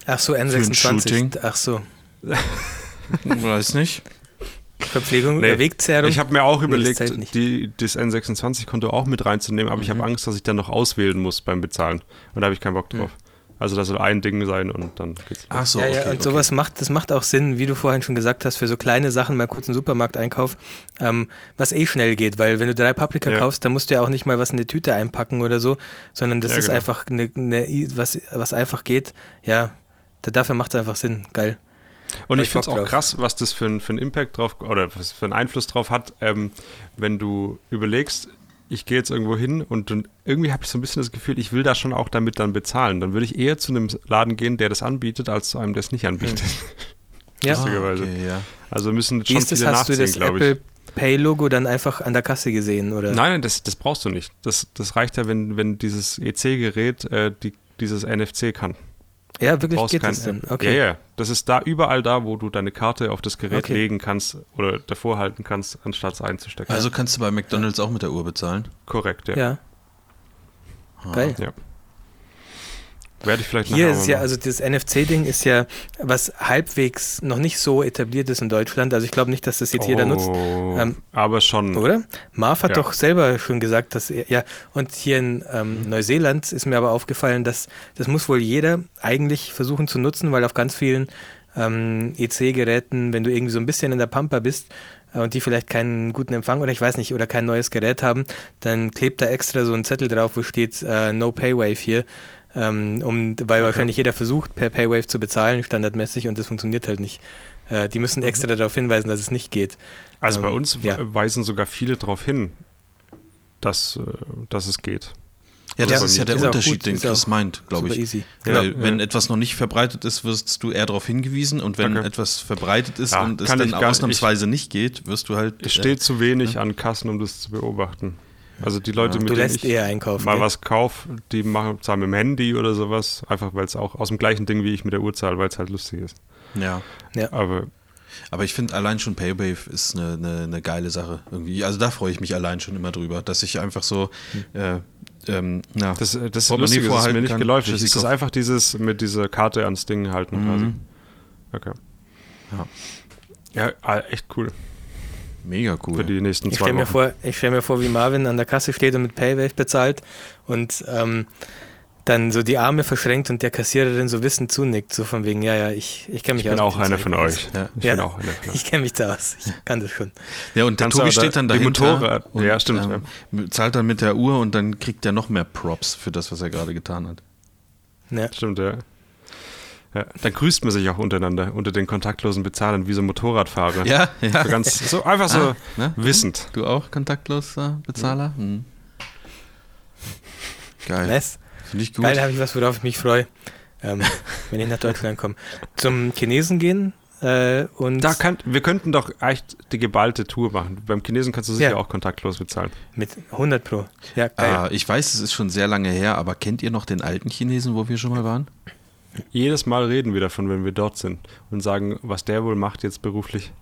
C: Ach so,
A: ein Shooting?
C: N26. Ach so. [LAUGHS]
A: Weiß nicht.
C: Verpflegung,
B: Nee,
C: nee, Wegzehrung.
B: Ich habe mir auch
C: Nee, das
B: überlegt,
C: zählt nicht.
B: die, das N26-Konto auch mit reinzunehmen, aber ich habe Angst, dass ich dann noch auswählen muss beim Bezahlen. Und da habe ich keinen Bock drauf. Also das soll ein Ding sein und dann geht's.
A: Ach so,
C: ja,
A: okay,
C: ja, und
A: okay.
C: sowas macht, das macht auch Sinn, wie du vorhin schon gesagt hast, für so kleine Sachen, mal kurz einen Supermarkteinkauf, ähm, was eh schnell geht, weil wenn du drei Paprika
B: Ja.
C: kaufst, dann musst du ja auch nicht mal was in eine Tüte einpacken oder so, sondern das
B: Ja,
C: ist
B: genau.
C: einfach eine, eine, was, was einfach geht. Ja, da, dafür macht es einfach Sinn. Geil.
B: Und
C: Hab
B: ich finde es auch
C: drauf.
B: krass, was das für, ein- für einen Impact drauf oder was für einen Einfluss drauf hat, ähm, wenn du überlegst, ich gehe jetzt irgendwo hin und dann, irgendwie habe ich so ein bisschen das Gefühl, ich will da schon auch damit dann bezahlen. Dann würde ich eher zu einem Laden gehen, der das anbietet, als zu einem, der es nicht anbietet.
C: Ja. [LAUGHS]
A: Ah,
B: lustigerweise.
A: okay, ja.
B: Also müssen
C: Wie
B: schon
C: ist das?
B: viele
C: Hast du
B: nachziehen,
C: das
B: glaube ich.
C: Apple Pay-Logo dann einfach an der Kasse gesehen? Oder?
B: Nein, nein, das, das brauchst du nicht. Das, das reicht ja, wenn, wenn dieses EC-Gerät äh, die, dieses NFC kann.
C: Ja,
B: Du
C: wirklich
B: brauchst
C: geht
B: kein
C: das.
B: App.
C: Okay.
B: Ja, ja. Das ist da überall da, wo du deine Karte auf das Gerät
C: Okay.
B: legen kannst oder davor halten kannst, anstatt es einzustecken.
A: Also kannst du bei McDonalds auch mit der Uhr bezahlen?
B: korrekt, ja.
C: Ja. Geil.
B: Ja. Werde ich vielleicht
C: Hier ist ja,
B: machen.
C: also das NFC-Ding ist ja, was halbwegs noch nicht so etabliert ist in Deutschland. Also ich glaube nicht, dass das jetzt jeder nutzt.
B: Oh,
C: Ähm,
B: aber schon.
C: Oder? Marv hat
B: Ja.
C: doch selber schon gesagt, dass er, ja, und hier in ähm, Neuseeland ist mir aber aufgefallen, dass das muss wohl jeder eigentlich versuchen zu nutzen, weil auf ganz vielen ähm, EC-Geräten, wenn du irgendwie so ein bisschen in der Pampa bist äh, und die vielleicht keinen guten Empfang oder ich weiß nicht, oder kein neues Gerät haben, dann klebt da extra so ein Zettel drauf, wo steht äh, No Paywave hier. Ähm, um, weil wahrscheinlich jeder versucht, per Paywave zu bezahlen, standardmäßig, und das funktioniert halt nicht. Äh, die müssen extra darauf hinweisen, dass es nicht geht.
B: Also bei
C: ähm,
B: uns
C: ja.
B: weisen sogar viele darauf hin, dass, äh, dass es geht.
A: Ja, das
B: Ja,
A: ist ja der
C: ist
A: Unterschied,
C: gut,
A: den Chris meint, glaube
C: Super
A: ich.
C: easy.
A: Weil
B: Ja,
A: wenn
B: ja.
A: etwas noch nicht verbreitet ist, wirst du eher darauf hingewiesen und wenn
B: Okay.
A: etwas verbreitet ist
B: Ja,
A: und es dann
B: ich
A: ausnahmsweise nicht geht, wirst du halt.
B: Es steht zu wenig an Kassen, um das zu beobachten. Also die Leute,
A: Ja.
B: mit
C: Du
B: denen
C: lässt
B: ich
C: eher einkaufen.
B: mal
C: gell?
B: was kaufe, die machen zahlen mit dem Handy oder sowas, einfach weil es auch aus dem gleichen Ding wie ich mit der Uhr zahle, weil es halt lustig ist.
A: ja.
C: Ja.
B: Aber
A: Aber ich finde allein schon Paywave ist eine, eine, eine geile Sache irgendwie. Also da freue ich mich allein schon immer drüber, dass ich einfach so. Äh, ähm, na,
B: das, das ist
A: Portemonnaie
B: lustig, das ist mir
A: vorhalten
B: nicht geläufig. Es ist einfach dieses mit dieser Karte ans Ding halten quasi.
A: Mhm.
B: Okay.
A: Ja.
B: Ja, ah, echt cool
A: mega
B: für
A: cool.
B: die nächsten
C: Ich
B: zwei
C: stelle mir,
B: Wochen.
C: vor, ich stell mir vor, wie Marvin an der Kasse steht und mit Paywave bezahlt und ähm, dann so die Arme verschränkt und der Kassiererin so wissend zunickt, so von wegen, ja, ja, ich, ich kenne mich
B: ich bin
C: aus.
B: auch einer von euch.
A: Ja.
B: Ich
C: Ja.
B: bin auch einer von euch. [LAUGHS]
C: Ich kenne mich da aus. Ich kann das schon.
A: Ja, und der Tobi steht dann
B: die
A: dahinter
B: Motorrad-
A: und
B: Ja, stimmt,
A: ähm, zahlt dann mit der Uhr und dann kriegt er noch mehr Props für das, was er gerade getan hat.
C: Ja.
B: Stimmt, ja. Ja. Dann grüßt man sich auch untereinander, unter den kontaktlosen Bezahlern, wie so Motorradfahrer.
A: Ja, ja.
B: So ganz, so einfach so
A: Ah, ne?
B: wissend.
A: Du auch kontaktloser Bezahler? Hm. Geil.
C: Nice.
A: Finde ich gut.
C: Geil, da habe ich was, worauf ich mich freue, ähm, [LAUGHS] wenn ich nach Deutschland komme. Zum Chinesen gehen äh, und
B: Da kann, wir könnten doch echt die geballte Tour machen. Beim Chinesen kannst du sicher
C: Ja.
B: auch kontaktlos bezahlen.
C: mit 100 Pro. Ja, geil.
A: Ah, ich weiß, es ist schon sehr lange her, aber kennt ihr noch den alten Chinesen, wo wir schon mal waren?
B: Jedes Mal reden wir davon, wenn wir dort sind und sagen, was der wohl macht jetzt beruflich.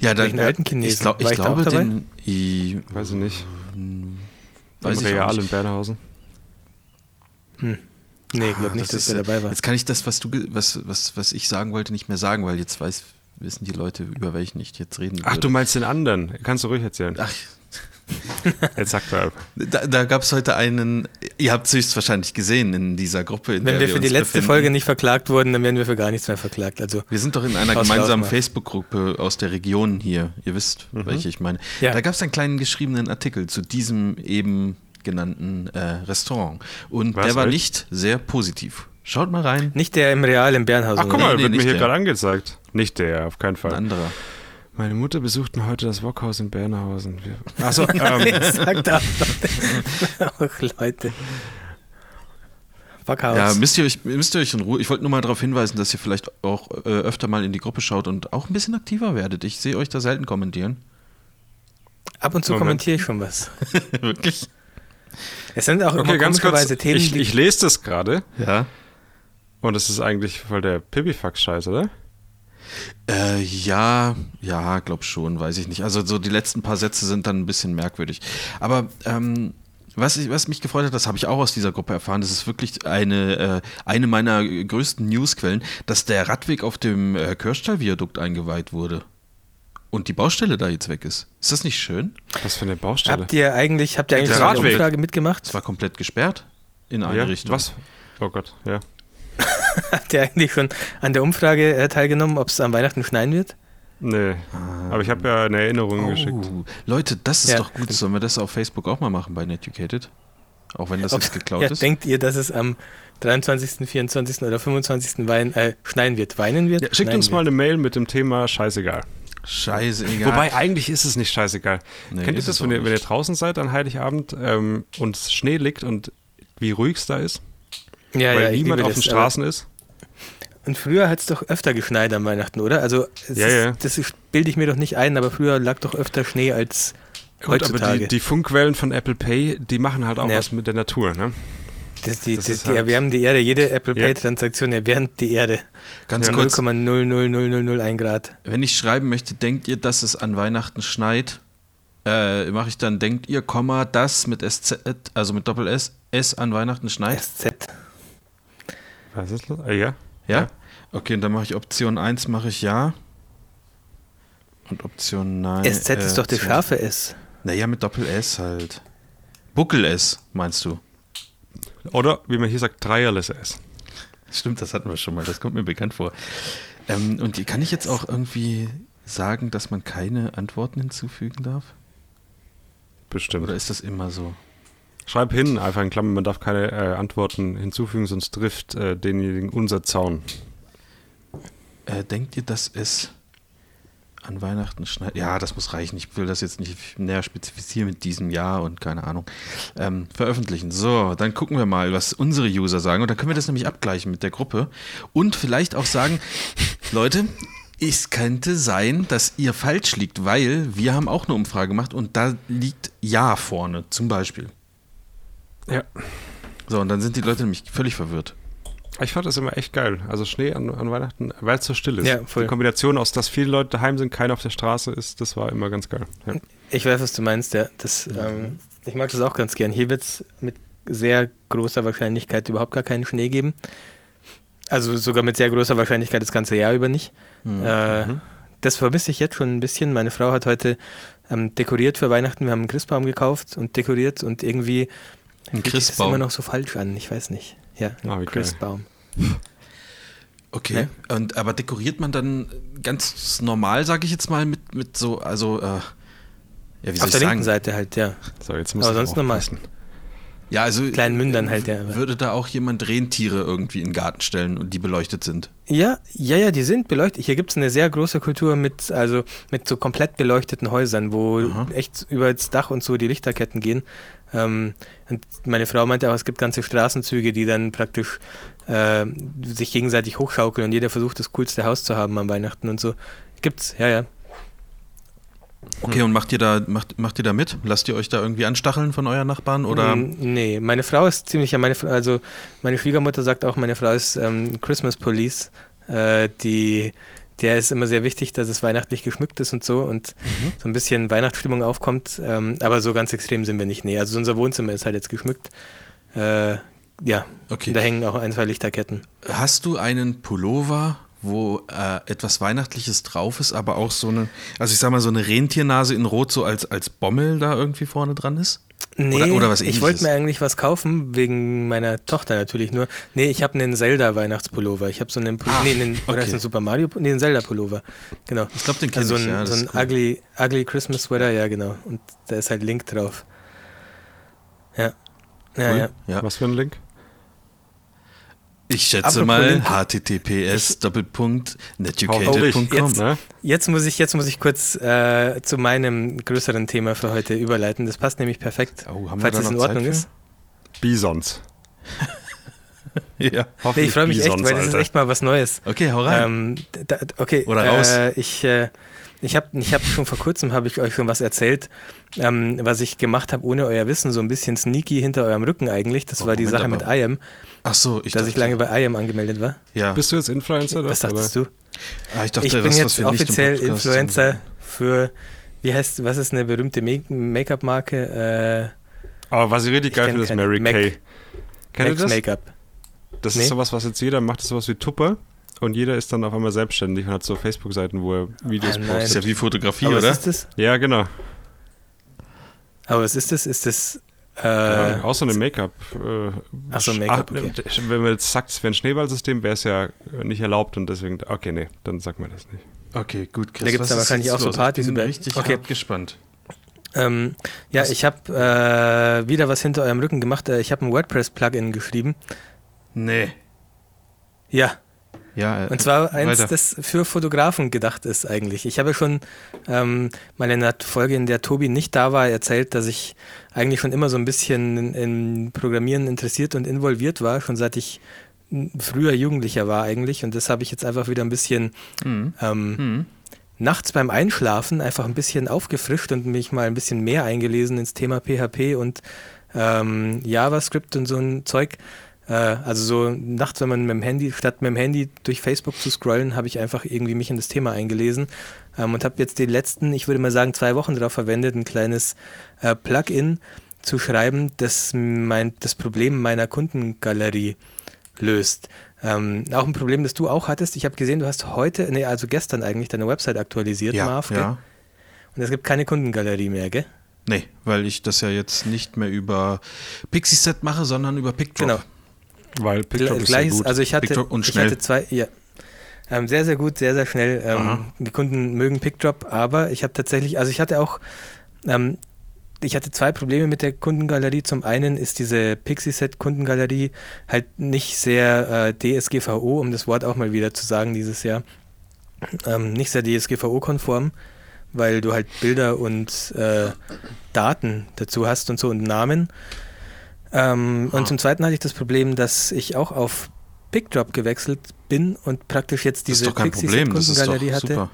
A: Ja, dann,
C: alten Chinesen?
A: ich, glaub, ich
C: ich
A: glaube, den. I,
B: Weiß ich nicht.
A: weiß
B: Im
A: ich
B: Real in Bernhausen.
C: Nee, ich glaube
A: Ah,
C: nicht, dass
A: ist,
C: der dabei war.
A: Jetzt kann ich das, was du, was, was, was ich sagen wollte, nicht mehr sagen, weil jetzt weiß, wissen die Leute, über welchen ich jetzt reden
B: Ach,
A: würde.
B: du meinst den anderen. Kannst du ruhig erzählen.
A: Ach, [LAUGHS]
B: Jetzt sag mal.
A: da, da gab es heute einen, ihr habt es höchstwahrscheinlich gesehen in dieser Gruppe. In
C: Wenn
A: der
C: wir für die letzte
A: befinden.
C: Folge nicht verklagt wurden, dann werden wir für gar nichts mehr verklagt. Also
A: Wir sind doch in einer gemeinsamen. Facebook-Gruppe aus der Region hier. Ihr wisst, welche ich meine.
C: Ja.
A: Da gab es einen kleinen geschriebenen Artikel zu diesem eben genannten äh, Restaurant. Und
B: Was,
A: der war
B: echt?
A: nicht sehr positiv. Schaut mal rein.
C: nicht der im Real in Bernhausen.
B: Ach, guck mal,
A: nee,
B: wird mir hier gerade angezeigt. Nicht der, auf keinen
A: Ein
B: Fall.
A: anderer.
B: Meine Mutter besuchten heute das Wokhaus in Bernhausen. Achso, [LAUGHS] ähm,
C: Sagt auch Ach, Leute. Backhaus.
A: Ja, müsst ihr, euch, müsst ihr euch in Ruhe. Ich wollte nur mal darauf hinweisen, dass ihr vielleicht auch äh, öfter mal in die Gruppe schaut und auch ein bisschen aktiver werdet. Ich sehe euch da selten kommentieren.
C: Ab und zu
B: Moment.
C: kommentiere ich schon was. [LAUGHS]
A: Wirklich?
C: Es sind auch
B: okay,
C: immer
B: ganz kurz.
C: Themen,
B: Ich, ich lese das gerade
A: Ja.
B: und es ist eigentlich voll der Pipifax-Scheiß, oder?
A: Äh, ja, ja, glaub schon, weiß ich nicht. Also so die letzten paar Sätze sind dann ein bisschen merkwürdig. Aber ähm, was, ich, was mich gefreut hat, das habe ich auch aus dieser Gruppe erfahren, das ist wirklich eine, äh, eine meiner größten Newsquellen, dass der Radweg auf dem äh, Kirchstall-Viadukt eingeweiht wurde. Und die Baustelle da jetzt weg ist. Ist das nicht schön?
B: Was für eine Baustelle.
C: habt ihr eigentlich, habt ihr eigentlich
B: Der
C: so eine
B: Radweg.
C: Umfrage mitgemacht?
A: Es war komplett gesperrt in eine
B: ja?
A: Richtung.
B: Was? Oh Gott, ja.
C: Habt ihr eigentlich schon an der Umfrage äh, teilgenommen, ob es am Weihnachten schneien wird?
B: Nee. Aber ich habe ja eine Erinnerung geschickt.
A: Oh, Leute, das ist
C: Ja,
A: doch gut. Sollen wir das auf Facebook auch mal machen bei Netucated? Auch wenn das
C: Ob-
A: jetzt geklaut
C: ja,
A: ist?
C: denkt ihr, dass es am 23., 24. oder 25. Wein, äh, schneien wird? Weinen wird?
B: Ja, schickt
C: Schneien
B: uns mal
C: wird.
B: eine Mail mit dem Thema Scheißegal.
A: Scheiße, egal.
B: Wobei, eigentlich ist es nicht scheißegal.
A: Nee,
B: Kennt ihr das,
A: es
B: wenn ihr, wenn ihr draußen seid an Heiligabend ähm, und Schnee liegt und wie ruhig es da ist?
C: Ja,
B: weil
C: ja,
B: niemand auf den
C: das,
B: Straßen ist?
C: Und früher hat es doch öfter geschneit an Weihnachten, oder? Also,
B: Ja,
C: ist,
B: ja.
C: das bilde ich mir doch nicht ein, aber früher lag doch öfter Schnee als
B: Gut, aber
C: heutzutage.
B: die, die Funkwellen von Apple Pay, die machen halt auch
C: Ja.
B: was mit der Natur, ne?
C: das, die,
B: das ist
C: die
B: halt-
C: erwärmen die Erde. Jede Apple. Pay-Transaktion erwärmt die Erde.
A: Ganz
B: Ja,
A: kurz,
C: 0,00001 Grad.
A: wenn ich schreiben möchte, denkt ihr, dass es an Weihnachten schneit? Äh, mache ich dann, denkt ihr, Komma, das mit SZ, also mit Doppel S, S an Weihnachten schneit?
C: SZ.
B: Was ist das? Äh, ja.
A: Ja?
B: Ja.
A: Okay, und dann mache ich Option 1, mache ich ja. Und Option nein.
C: SZ ist doch der
A: zwei-
C: scharfe S.
A: Naja, mit Doppel S halt. Buckel S, meinst du?
B: Oder, wie man hier sagt, Dreierless S.
A: Stimmt, das hatten wir schon mal, das kommt mir bekannt vor. Ähm, und die- kann ich jetzt auch irgendwie sagen, dass man keine Antworten hinzufügen darf?
B: Bestimmt.
A: Oder ist das immer so?
B: Schreib hin, einfach in Klammern, man darf keine äh, Antworten hinzufügen, sonst trifft äh, denjenigen unser Zaun.
A: Äh, denkt ihr, dass es an Weihnachten schneit? Ja, das muss reichen. Ich will das jetzt nicht näher spezifizieren mit diesem Jahr und keine Ahnung. Ähm, veröffentlichen. So, dann gucken wir mal, was unsere User sagen. Und dann können wir das nämlich abgleichen mit der Gruppe. Und vielleicht auch sagen, [LAUGHS] Leute, es könnte sein, dass ihr falsch liegt, weil wir haben auch eine Umfrage gemacht und da liegt Ja vorne, zum Beispiel.
B: Ja.
A: So, und dann sind die Leute nämlich völlig verwirrt.
B: Ich fand das immer echt geil. Also Schnee an, an Weihnachten, weil es so still ist.
C: Ja, voll.
B: Die Kombination aus, dass viele Leute daheim sind, keiner auf der Straße ist, das war immer ganz geil. Ja.
C: Ich weiß, was du meinst, ja. Das, ähm, ich mag das auch ganz gern. Hier wird es mit sehr großer Wahrscheinlichkeit überhaupt gar keinen Schnee geben. Also sogar mit sehr großer Wahrscheinlichkeit das ganze Jahr über nicht. Äh, Das vermisse ich jetzt schon ein bisschen. Meine Frau hat heute ähm, dekoriert für Weihnachten. Wir haben einen Christbaum gekauft und dekoriert und irgendwie
A: Ein
C: sich das
A: Christbaum.
C: immer noch so falsch an. Ich weiß nicht. Ja,
B: Ah, wie geil.
C: Christbaum. [LAUGHS]
A: Okay. Und aber dekoriert man dann ganz normal, sage ich jetzt mal, mit, mit so, also, äh, ja, wie soll
C: Auf
A: ich
C: der linken
A: sagen?
C: Seite halt, ja.
B: So, jetzt muss
C: Aber
B: ich
C: sonst normal.
A: Ja, also
C: Kleinen Mündern halt, ja. aber-
A: würde da auch jemand Rentiere irgendwie in den Garten stellen und die beleuchtet sind.
C: Ja, ja, ja, die sind beleuchtet. Hier gibt es eine sehr große Kultur mit, also mit so komplett beleuchteten Häusern, wo
A: Aha.
C: echt über das Dach und so die Lichterketten gehen. Ähm, und meine Frau meinte auch, es gibt ganze Straßenzüge, die dann praktisch äh, sich gegenseitig hochschaukeln und jeder versucht, das coolste Haus zu haben am Weihnachten und so. Gibt's, ja, ja.
A: Okay, und macht ihr da, macht, macht ihr da mit? Lasst ihr euch da irgendwie anstacheln von euren Nachbarn? Oder?
C: Mm, Nee, meine Frau ist ziemlich, meine, also meine Schwiegermutter sagt auch, meine Frau ist ähm, Christmas Police. Äh, die, der ist immer sehr wichtig, dass es weihnachtlich geschmückt ist und so und
A: Mhm.
C: so ein bisschen Weihnachtsstimmung aufkommt. Ähm, aber so ganz extrem sind wir nicht. Nee, also unser Wohnzimmer ist halt jetzt geschmückt. Äh, ja,
A: Okay.
C: da hängen auch ein, zwei Lichterketten.
A: Hast du einen Pullover, wo äh, etwas Weihnachtliches drauf ist, aber auch so eine, also ich sag mal, so eine Rentiernase in Rot so als, als Bommel da irgendwie vorne dran ist?
C: Nee,
A: Oder- oder was
C: ich wollte mir eigentlich was kaufen, wegen meiner Tochter natürlich nur. Nee, ich habe einen Zelda-Weihnachtspullover. Ich habe so einen, Pul-
A: Ach,
C: nee, einen, oder
A: okay.
C: ist ein Super Mario, nee, einen Zelda-Pullover. Genau.
A: Ich glaube, den kenn
C: Also so
A: ich,
C: ein,
A: ja.
C: so ein
A: cool.
C: ugly, ugly Christmas Sweater, ja genau. Und da ist halt Link drauf. Ja. Ja,
A: Cool.
C: ja.
A: Ja.
B: Was für ein Link?
A: Ich schätze
C: Apropos
A: mal
C: Link.
A: https Doppelpunkt
C: jetzt-
B: Ne?
C: Jetzt muss ich, jetzt muss ich kurz äh, zu meinem größeren Thema für heute überleiten. Das passt nämlich perfekt.
A: Oh, haben
C: Falls es in Ordnung ist.
B: Bisons. [LAUGHS]
A: Ja.
C: Nee, ich freue mich echt,
B: Bisons,
C: weil das ist echt mal was Neues.
A: Okay, hau rein.
C: Ähm, da, okay,
A: Oder raus.
C: Äh, ich äh, ich habe ich hab schon vor kurzem habe ich euch schon was erzählt, ähm, was ich gemacht habe ohne euer Wissen, so ein bisschen sneaky hinter eurem Rücken eigentlich. Das
A: Oh,
C: war die
A: Moment,
C: Sache mit IAM,
A: Ach so, ich
C: dass
A: dachte,
C: ich lange bei IAM angemeldet war.
A: ja.
B: Bist du jetzt Influencer?
C: Was
B: oder?
C: dachtest du?
A: Ah, ich dachte,
C: Ich bin
A: das, was
C: jetzt
A: wir nicht im
C: offiziell Influencer für, wie heißt, was ist eine berühmte Make- Make-up-Marke?
B: Aber was ich richtig
C: Ich
B: geil finde, ist. Mary
C: Mac-
B: Kay.
C: Äh,
B: Kennt ihr das?
C: Make-up.
B: Das
C: Nee.
B: ist sowas, was jetzt jeder macht, das ist sowas wie Tupper. Und jeder ist dann auf einmal selbstständig und hat so Facebook-Seiten, wo er Videos
C: Ah, nein.
A: Das ist
B: postet.
A: ja wie Fotografie,
C: Aber
A: oder?
C: was ist das?
B: Ja, genau.
C: Aber was ist das? Ist das äh,
B: Ja, auch so eine Make-up. Äh,
C: Ach so, Make-up,
B: Ach,
C: okay.
B: Wenn man jetzt sagt, es wäre ein Schneeballsystem, wäre es ja äh, nicht erlaubt und deswegen. Okay, nee, dann sagt man das nicht.
A: Okay, gut, Chris.
C: Da
A: was
C: ja
A: ist
C: wahrscheinlich auch so? Partys
A: Ich bin
C: über-
A: richtig
C: Okay.
A: gespannt.
C: Ähm, ja,
A: Was-
C: ich habe äh, wieder was hinter eurem Rücken gemacht. Äh, Ich habe ein WordPress-Plugin geschrieben.
A: Nee.
C: Ja,
A: Ja, äh,
C: und zwar eins,
A: weiter.
C: das für Fotografen gedacht ist eigentlich. Ich habe schon ähm, mal in einer Folge, in der Tobi nicht da war, erzählt, dass ich eigentlich schon immer so ein bisschen in, in Programmieren interessiert und involviert war, schon seit ich früher Jugendlicher war eigentlich. Und das habe ich jetzt einfach wieder ein bisschen
A: Mhm.
C: ähm,
A: Mhm.
C: nachts beim Einschlafen einfach ein bisschen aufgefrischt und mich mal ein bisschen mehr eingelesen ins Thema PHP und ähm, JavaScript und so ein Zeug. Äh, also so nachts, wenn man mit dem Handy, statt mit dem Handy durch Facebook zu scrollen, habe ich einfach irgendwie mich in das Thema eingelesen ähm, und habe jetzt die letzten, ich würde mal sagen, zwei Wochen darauf verwendet, ein kleines äh, Plugin zu schreiben, das mein, das Problem meiner Kundengalerie löst. Ähm, auch ein Problem, das du auch hattest. Ich habe gesehen, du hast heute, nee, also gestern eigentlich deine Website aktualisiert,
A: Ja,
C: Marv,
A: ja.
C: Und es gibt keine Kundengalerie mehr, gell?
A: Nee, weil ich das ja jetzt nicht mehr über Pixieset mache, sondern über PickDrop.
C: Genau.
B: Weil Picture ist sehr gut.
C: also ich hatte,
A: PickDrop und
C: ich
A: schnell.
C: hatte zwei, ja. Ähm, sehr, sehr gut, sehr, sehr schnell. Ähm, die Kunden mögen PickDrop, aber ich habe tatsächlich, also ich hatte auch, ähm, ich hatte zwei Probleme mit der Kundengalerie. Zum einen ist diese Pixie-Set-Kundengalerie halt nicht sehr äh, DSGVO, um das Wort auch mal wieder zu sagen dieses Jahr, ähm, nicht sehr DSGVO-konform, weil du halt Bilder und äh, Daten dazu hast und so und Namen. Ähm,
A: Ah.
C: Und zum Zweiten hatte ich das Problem, dass ich auch auf PickDrop gewechselt bin und praktisch jetzt diese
A: doch kein Problem, das ist doch
C: Kundengalerie hatte.
A: super.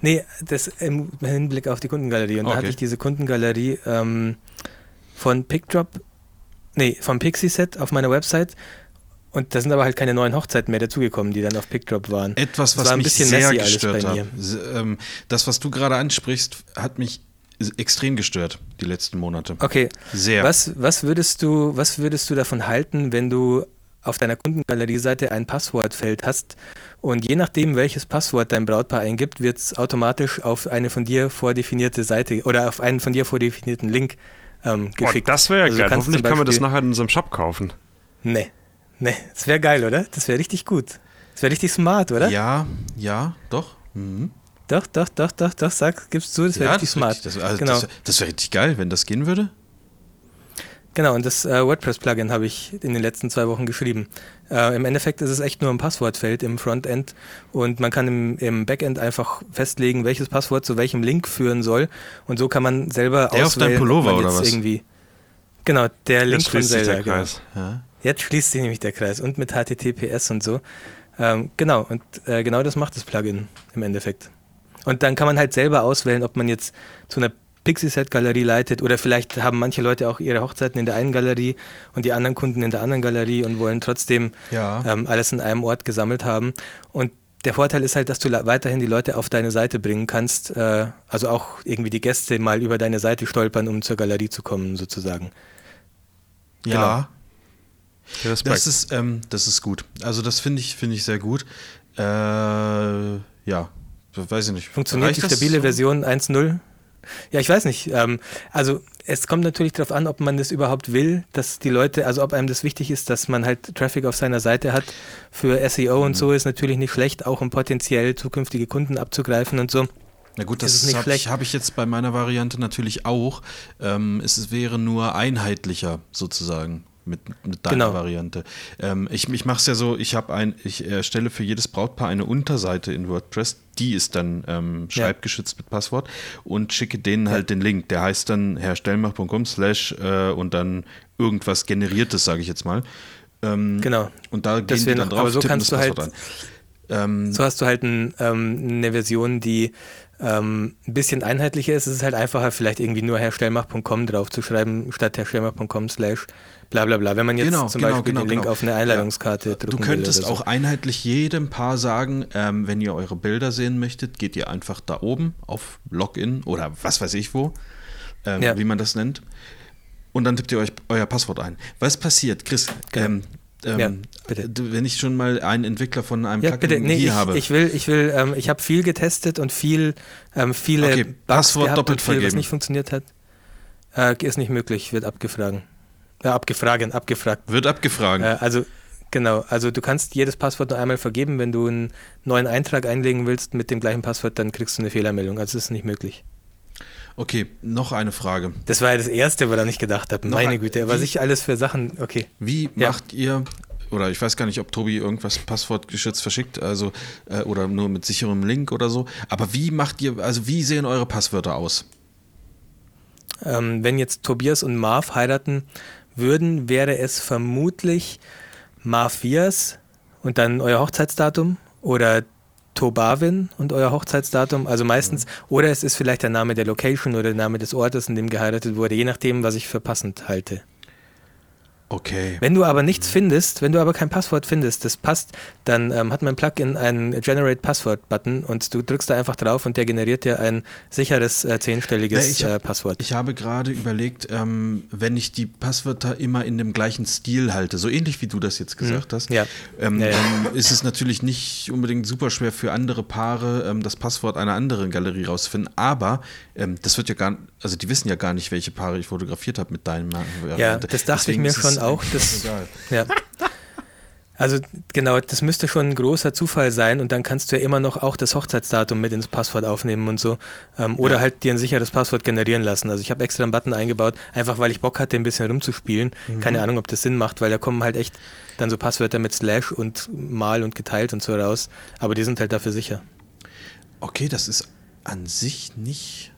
C: Nee, das im Hinblick auf die Kundengalerie. Und da
A: Okay.
C: hatte ich diese Kundengalerie ähm, von PickDrop, nee, vom Pixie-Set auf meiner Website. Und da sind aber halt keine neuen Hochzeiten mehr dazugekommen, die dann auf PickDrop waren.
A: Etwas,
C: Das
A: was
C: war ein
A: mich
C: bisschen
A: sehr gestört hat. ähm, Das, was du gerade ansprichst, hat mich extrem gestört, die letzten Monate.
C: Okay,
A: Sehr.
C: was, was, würdest du, was würdest du davon halten, wenn du auf deiner Kundengalerie-Seite ein Passwortfeld hast und je nachdem, welches Passwort dein Brautpaar eingibt, wird es automatisch auf eine von dir vordefinierte Seite oder auf einen von dir vordefinierten Link ähm,
B: Boah,
C: geschickt.
B: das wäre ja
C: Also
B: geil. Hoffentlich kann man das nachher in unserem Shop kaufen.
C: Nee, nee, das wäre geil, oder? Das wäre richtig gut. Das wäre richtig smart, oder?
A: Ja, ja, doch. Mhm.
C: Doch, doch, doch, doch, doch, sag, gibst du, das wäre
A: ja,
C: richtig
A: das
C: smart.
A: richtig- Das, also
C: genau.
A: das, das wäre richtig geil, wenn das gehen würde.
C: Genau, und das äh, WordPress-Plugin habe ich in den letzten zwei Wochen geschrieben. Äh, Im Endeffekt ist es echt nur ein Passwortfeld im Frontend und man kann im, im Backend einfach festlegen, welches Passwort zu welchem Link führen soll und so kann man selber
A: Der auf
C: auswählen,
A: deinem Pullover oder was?
C: irgendwie Genau, der Link
B: Jetzt
C: von
B: schließt sich der
C: Genau.
B: Kreis.
A: Ja.
C: Jetzt schließt sich nämlich der Kreis und mit HTTPS und so. Ähm, genau, und äh, genau das macht das Plugin im Endeffekt. Und dann kann man halt selber auswählen, ob man jetzt zu einer Pixie-Set-Galerie leitet oder vielleicht haben manche Leute auch ihre Hochzeiten in der einen Galerie und die anderen Kunden in der anderen Galerie und wollen trotzdem
A: Ja.
C: ähm, alles in einem Ort gesammelt haben. Und der Vorteil ist halt, dass du weiterhin die Leute auf deine Seite bringen kannst, äh, also auch irgendwie die Gäste mal über deine Seite stolpern, um zur Galerie zu kommen, sozusagen.
A: Ja,
B: Respekt.
A: das ist, ähm, das ist gut. Also das finde ich, finde ich sehr gut. Äh, ja, weiß ich nicht.
C: Funktioniert
A: Reicht
C: die stabile
A: so?
C: Version 1.0? Ja, ich weiß nicht. Ähm, also es kommt natürlich darauf an, ob man das überhaupt will, dass die Leute, also ob einem das wichtig ist, dass man halt Traffic auf seiner Seite hat. Für SEO
A: Mhm.
C: und so ist natürlich nicht schlecht, auch um potenziell zukünftige Kunden abzugreifen und so.
A: Na gut,
C: Ist
A: das
C: nicht
A: habe ich, hab ich jetzt bei meiner Variante natürlich auch. Ähm, es wäre nur einheitlicher sozusagen mit, mit deiner
C: Genau.
A: Variante. Ähm, ich ich mache es ja so, ich habe ein, ich erstelle für jedes Brautpaar eine Unterseite in WordPress, die ist dann ähm, schreibgeschützt mit Passwort und schicke denen halt den Link. Der heißt dann herstellmach.com slash äh, und dann irgendwas generiertes, sage ich jetzt mal. Ähm,
C: Genau.
A: Und da gehen die
C: wäre
A: dann drauf,
C: aber so
A: tippen
C: kannst
A: das
C: du
A: Passwort
C: halt-.
A: Ähm,
C: So hast du halt ein, ähm, eine Version, die ähm, ein bisschen einheitlicher ist. Es ist halt einfacher, vielleicht irgendwie nur herstellmach.com draufzuschreiben, statt herstellmach.com slash bla bla bla. Wenn man jetzt
A: Genau,
C: zum
A: genau,
C: Beispiel
A: genau,
C: den Link
A: genau.
C: auf eine Einladungskarte
A: Ja.
C: drücken
A: Du könntest
C: so.
A: auch einheitlich jedem Paar sagen, ähm, wenn ihr eure Bilder sehen möchtet, geht ihr einfach da oben auf Login oder was weiß ich wo, ähm,
C: Ja.
A: wie man das nennt. Und dann tippt ihr euch euer Passwort ein. Was passiert, Chris?
C: Genau.
A: Ähm, ähm,
C: Ja, bitte.
A: wenn ich schon mal einen Entwickler von einem
C: Ja,
A: Plugin
C: bitte. Nee,
A: hier
C: ich,
A: habe.
C: ich will, ich will, ähm, ich habe viel getestet und viel, ähm, viele
A: Okay,
C: Bugs
A: Passwort doppelt
C: viel, was
A: vergeben.
C: nicht funktioniert hat. Äh, ist nicht möglich, wird abgefragt. Ja, abgefragt, abgefragt.
A: Wird abgefragt.
C: Äh, also genau, also du kannst jedes Passwort nur einmal vergeben. Wenn du einen neuen Eintrag einlegen willst mit dem gleichen Passwort, dann kriegst du eine Fehlermeldung. Also das ist nicht möglich.
A: Okay, noch eine Frage.
C: Das war ja das Erste, woran ich gedacht habe. Meine
A: ein-
C: Güte, was ich alles für Sachen. Okay.
A: Wie
C: Ja.
A: macht ihr, oder ich weiß gar nicht, ob Tobi irgendwas passwortgeschützt verschickt, also äh, oder nur mit sicherem Link oder so, aber wie macht ihr, also wie sehen eure Passwörter aus?
C: Ähm, wenn jetzt Tobias und Marv heiraten würden, wäre es vermutlich Marv Vias und dann euer Hochzeitsdatum oder Tobavin und euer Hochzeitsdatum. Also meistens, oder es ist vielleicht der Name der Location oder der Name des Ortes, in dem geheiratet wurde, je nachdem, was ich für passend halte.
A: Okay.
C: Wenn du aber nichts findest, wenn du aber kein Passwort findest, das passt, dann ähm, hat mein Plugin einen Generate Password Button und du drückst da einfach drauf und der generiert dir ein sicheres äh, zehnstelliges
A: Ja, ich hab-
C: äh, Passwort.
A: Ich habe gerade überlegt, ähm, wenn ich die Passwörter immer in dem gleichen Stil halte, so ähnlich wie du das jetzt gesagt hast,
C: Mhm. Ja.
A: ähm,
C: Ja, ja.
A: dann ist es natürlich nicht unbedingt super schwer für andere Paare, ähm, das Passwort einer anderen Galerie rauszufinden. Aber ähm, das wird ja gar, also die wissen ja gar nicht, welche Paare ich fotografiert habe mit deinem Variante.
C: das dachte
A: Deswegen
C: ich mir
A: ist
C: auch, das-. Ja. Also genau, das müsste schon ein großer Zufall sein und dann kannst du ja immer noch auch das Hochzeitsdatum mit ins Passwort aufnehmen und so. Ähm, oder
A: Ja.
C: halt dir ein sicheres Passwort generieren lassen. Also ich habe extra einen Button eingebaut, einfach weil ich Bock hatte, ein bisschen rumzuspielen.
A: Mhm.
C: Keine Ahnung, ob das Sinn macht, weil da kommen halt echt dann so Passwörter mit Slash und mal und geteilt und so raus. Aber die sind halt dafür sicher.
A: Okay, das ist an sich nicht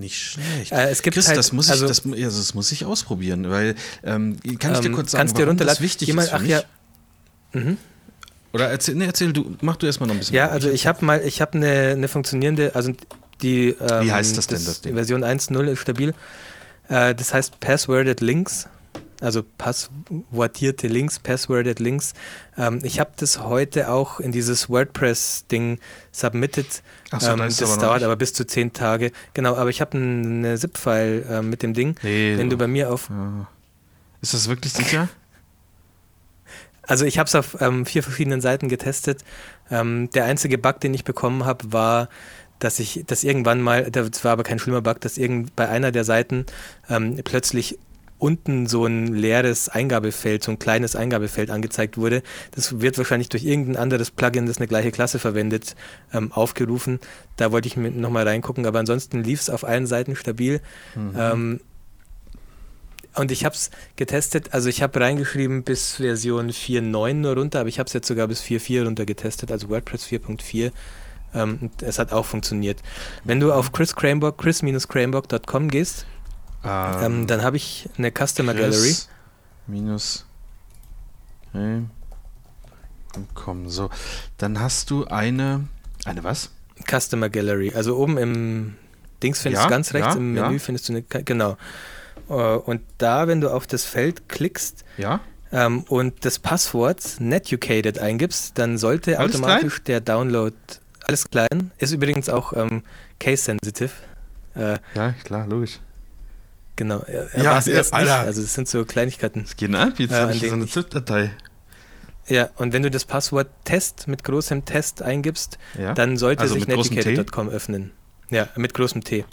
A: nicht schlecht.
C: Äh, es gibt
A: Chris,
C: halt-
A: das muss ich,
C: also-
A: das, ja, das muss ich ausprobieren, weil ähm, kann ich dir
C: Ähm,
A: kurz sagen,
C: kannst dir
A: warum das
C: runterladen.
A: wichtig
C: Jemand-
A: ist für
C: ach
A: mich?
C: ja. Mhm.
A: Oder erzähl, nee, erzähl du, mach du erstmal noch ein bisschen.
C: Ja, also ich habe mal, ich habe eine, eine funktionierende, also die ähm,
A: Wie heißt das denn, das Ding?
C: Version 1.0 ist stabil. Äh, das heißt Passworded Links, also passwortierte Links, Passworded Links. Ähm, ich habe das heute auch in dieses WordPress-Ding submitted.
A: Ach so,
C: ähm,
A: da
C: das
A: aber
C: dauert aber bis zu zehn Tage. Genau, aber ich habe eine ZIP-File äh, mit dem Ding.
A: Nee,
C: Wenn du bei mir auf
A: ja. Ist das wirklich sicher? [LAUGHS]
C: Also ich habe es auf ähm, vier verschiedenen Seiten getestet. Ähm, der einzige Bug, den ich bekommen habe, war, dass ich das irgendwann mal, das war aber kein schlimmer Bug, dass irgend bei einer der Seiten ähm, plötzlich unten so ein leeres Eingabefeld, so ein kleines Eingabefeld angezeigt wurde. Das wird wahrscheinlich durch irgendein anderes Plugin, das eine gleiche Klasse verwendet, ähm, aufgerufen. Da wollte ich nochmal reingucken, aber ansonsten lief es auf allen Seiten stabil. Ähm, und ich habe es getestet, also ich habe reingeschrieben bis Version 4.9 nur runter, aber ich habe es jetzt sogar bis 4.4 runter getestet, also WordPress 4.4. Ähm, es hat auch funktioniert. Wenn du auf Chris Cranbock, chris-cranbock.com gehst, ähm, dann habe ich eine Customer Gallery.
A: Minus. Okay. Komm, so. Dann hast du eine. Eine was?
C: Customer Gallery. Also oben im Dings findest
A: Ja,
C: du ganz rechts
A: ja,
C: im
A: ja.
C: Menü findest du eine, genau. Äh, Und da, wenn du auf das Feld klickst
A: Ja?
C: ähm, und das Passwort Netucated eingibst, dann sollte
A: Alles
C: automatisch der Download alles klein. Ist übrigens auch ähm, case-sensitive. Äh,
A: Ja, klar, logisch.
C: Genau. Er,
A: Ja,
C: ja, erst
A: ja,
C: nicht.
A: Alter.
C: Also das sind so Kleinigkeiten.
A: Es geht ab, jetzt
C: Äh,
A: habe
C: an
A: ich so eine ZIP-Datei.
C: Ja, und wenn du das Passwort Test mit großem Test eingibst,
A: Ja?
C: dann sollte
A: Also
C: sich netiquette.com öffnen. Ja, mit großem T.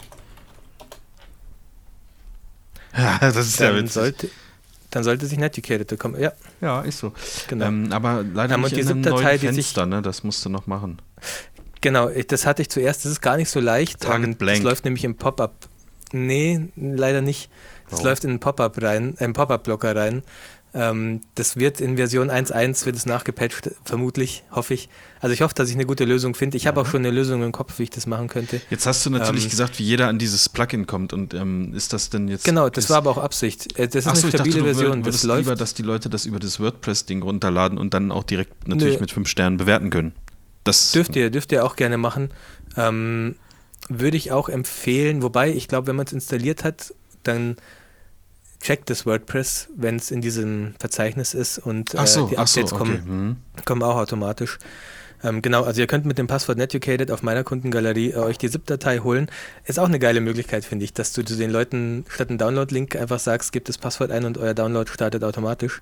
C: [LAUGHS]
A: ja, das ist ja witzig.
C: sollte, dann sollte sich netiquette.com, ja,
A: ja, ist so.
C: genau.
A: Ähm, aber leider
C: und
A: nicht
C: die
A: in einem
C: ZIP-Datei,
A: neuen
C: die sich-
A: Fenster, ne? Das musst du noch machen.
C: Genau, das hatte ich zuerst, das ist gar nicht so leicht.
A: Target blank.
C: Das läuft nämlich im Pop-up. Nee, leider nicht. Das
A: Warum?
C: läuft in einen Pop-up rein, äh, einen Pop-up-Blocker rein. Ähm, das wird in Version 1.1 wird es nachgepatcht, vermutlich, hoffe ich. Also ich hoffe, dass ich eine gute Lösung finde. Ich habe auch schon eine Lösung im Kopf, wie ich das machen könnte.
A: Jetzt hast du natürlich
C: Ähm,
A: gesagt, wie jeder an dieses Plugin kommt. Und ähm, ist das denn jetzt.
C: Genau, das war aber auch Absicht. Äh, Das ist
A: Ach so,
C: eine
A: ich dachte,
C: stabile
A: du
C: Version.
A: würdest
C: Das läuft.
A: lieber, dass die Leute das über das WordPress-Ding runterladen und dann auch direkt natürlich
C: Nö.
A: mit fünf Sternen bewerten können. Das
C: Dürft ihr, dürft ihr auch gerne machen. Ähm, würde ich auch empfehlen, wobei ich glaube, wenn man es installiert hat, dann checkt das WordPress, wenn es in diesem Verzeichnis ist und äh,
A: so,
C: die
A: ach so,
C: Updates
A: okay.
C: kommen, kommen auch automatisch. Ähm, genau, also ihr könnt mit dem Passwort Netucated auf meiner Kundengalerie äh, euch die ZIP-Datei holen. Ist auch eine geile Möglichkeit, finde ich, dass du zu den Leuten statt einen Download-Link einfach sagst, gebt das Passwort ein und euer Download startet automatisch.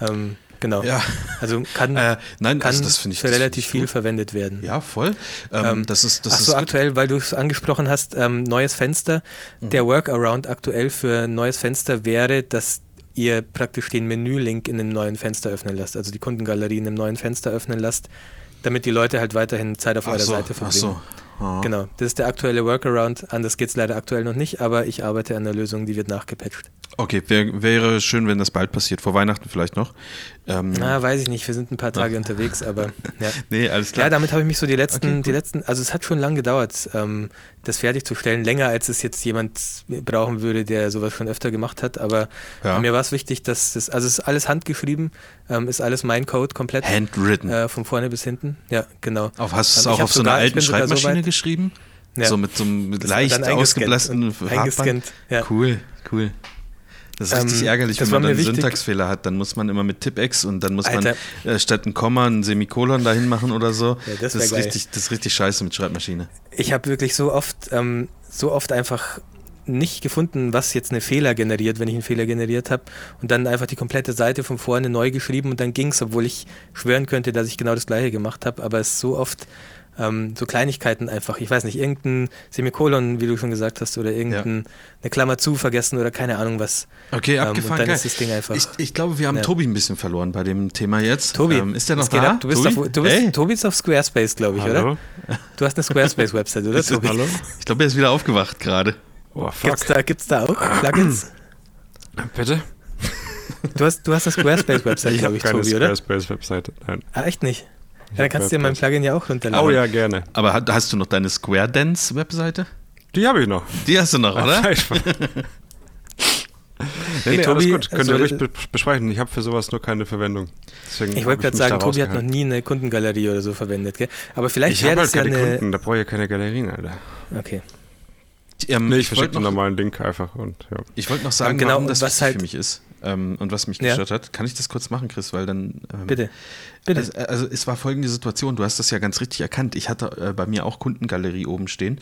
C: Ähm, genau.
A: Ja,
C: Also kann,
A: äh, nein,
C: kann
A: also das ich
C: für relativ viel
A: gut.
C: verwendet werden.
A: Ja, voll. Ähm,
C: Ähm,
A: das ist, das
C: Ach
A: ist
C: so,
A: gut.
C: aktuell, weil du es angesprochen hast, ähm, neues Fenster.
A: Mhm.
C: Der Workaround aktuell für ein neues Fenster wäre, dass ihr praktisch den Menülink in einem neuen Fenster öffnen lasst, also die Kundengalerie in einem neuen Fenster öffnen lasst, damit die Leute halt weiterhin Zeit auf
A: Ach
C: eurer
A: so,
C: Seite
A: ach
C: verbringen.
A: so. Ah.
C: Genau, das ist der aktuelle Workaround. Anders geht es leider aktuell noch nicht, aber ich arbeite an der Lösung, die wird nachgepatcht.
A: Okay, wär, wäre schön, wenn das bald passiert, vor Weihnachten vielleicht noch. Ähm,
C: Na, weiß ich nicht, wir sind ein paar Tage unterwegs, aber [LAUGHS] ja.
A: nee, alles klar.
C: Ja, damit habe ich mich so die letzten,
A: Okay, cool.
C: die letzten, also es hat schon lange gedauert, ähm, das fertigzustellen, länger als es jetzt jemand brauchen würde, der sowas schon öfter gemacht hat, aber
A: Ja.
C: mir war es wichtig, dass das, also es ist alles handgeschrieben, ähm, ist alles mein Code komplett,
A: Handwritten.
C: äh, von vorne bis hinten, ja, genau.
A: auf, hast du es
C: Ähm,
A: auch auf so einer
C: sogar-
A: alten
C: bin sogar so
A: Schreibmaschine
C: weit-
A: geschrieben?
C: Ja.
A: So mit so einem
C: Das
A: leicht ausgeblassten Hartband?
C: eingescannt, ja.
A: Cool, cool. Das ist
C: Ähm,
A: richtig ärgerlich,
C: das
A: wenn man dann einen
C: wichtig.
A: Syntaxfehler hat. Dann muss man immer mit Tipex und dann muss
C: Alter.
A: man äh, statt ein Komma ein Semikolon dahin machen oder so.
C: Ja, das
A: das, ist
C: geil.
A: richtig, das ist richtig scheiße mit Schreibmaschine.
C: Ich habe wirklich so oft, ähm, so oft einfach nicht gefunden, was jetzt eine Fehler generiert, wenn ich einen Fehler generiert habe. Und dann einfach die komplette Seite von vorne neu geschrieben und dann ging es, obwohl ich schwören könnte, dass ich genau das gleiche gemacht habe. Aber es ist so oft ähm, so Kleinigkeiten einfach. Ich weiß nicht, irgendein Semikolon, wie du schon gesagt hast, oder irgendeine Klammer zu vergessen oder keine Ahnung was.
A: Okay,
C: Ähm,
A: abgefahren.
C: und dann
A: geil.
C: ist das Ding einfach.
A: Ich, ich glaube, wir haben
C: Ja.
A: Tobi ein bisschen verloren bei dem Thema jetzt.
C: Tobi,
A: ähm, ist der noch da?
C: Du bist,
A: Tobi?
C: auf, du bist,
A: Hey.
C: Tobi ist auf Squarespace, glaube ich,
B: Hallo?
C: oder? Du hast eine Squarespace-Website, oder [LAUGHS]
A: Ist
C: Tobi?
B: Hallo?
A: Ich glaube, er ist wieder aufgewacht gerade.
B: Oh, fuck.
C: Gibt's da, gibt's da auch Plugins?
B: Bitte?
C: Du hast, du hast eine Squarespace-Website,
B: Ich
C: glaube
B: habe
C: ich,
B: keine
C: Tobi, oder?
B: Squarespace-Webseite. Nein.
C: Ah, echt nicht? Ja, dann
B: hab
C: kannst du dir mein. Plugin ja auch runterladen.
B: Oh ja, gerne.
A: Aber hast du noch deine Square Dance Webseite?
B: Die habe ich noch.
A: Die hast du noch, oder? [LAUGHS]
B: Nee, nee,
C: Tobi,
B: alles gut. Könnt ihr
C: also-
B: ruhig be besprechen. Ich habe für sowas nur keine Verwendung. Deswegen
C: Ich wollte gerade sagen,
B: da
C: Tobi hat noch nie eine Kundengalerie oder so verwendet, gell? Aber vielleicht
B: Ich
C: wäre
B: habe
C: das
B: halt
C: ja
B: keine
C: eine.
B: Kunden, da brauche ich ja keine Galerien, Alter.
C: Okay.
A: Ähm,
B: Nee, ich
A: ich
B: verschicke einen normalen Link einfach und ja.
A: ich wollte noch sagen,
C: genau,
A: warum das
C: was halt-
A: für mich ist ähm, und was mich
C: Ja.
A: gestört hat. Kann ich das kurz machen, Chris? Weil dann. Ähm,
C: Bitte. Bitte.
A: Also, also es war folgende Situation, du hast das ja ganz richtig erkannt. Ich hatte äh, bei mir auch Kundengalerie oben stehen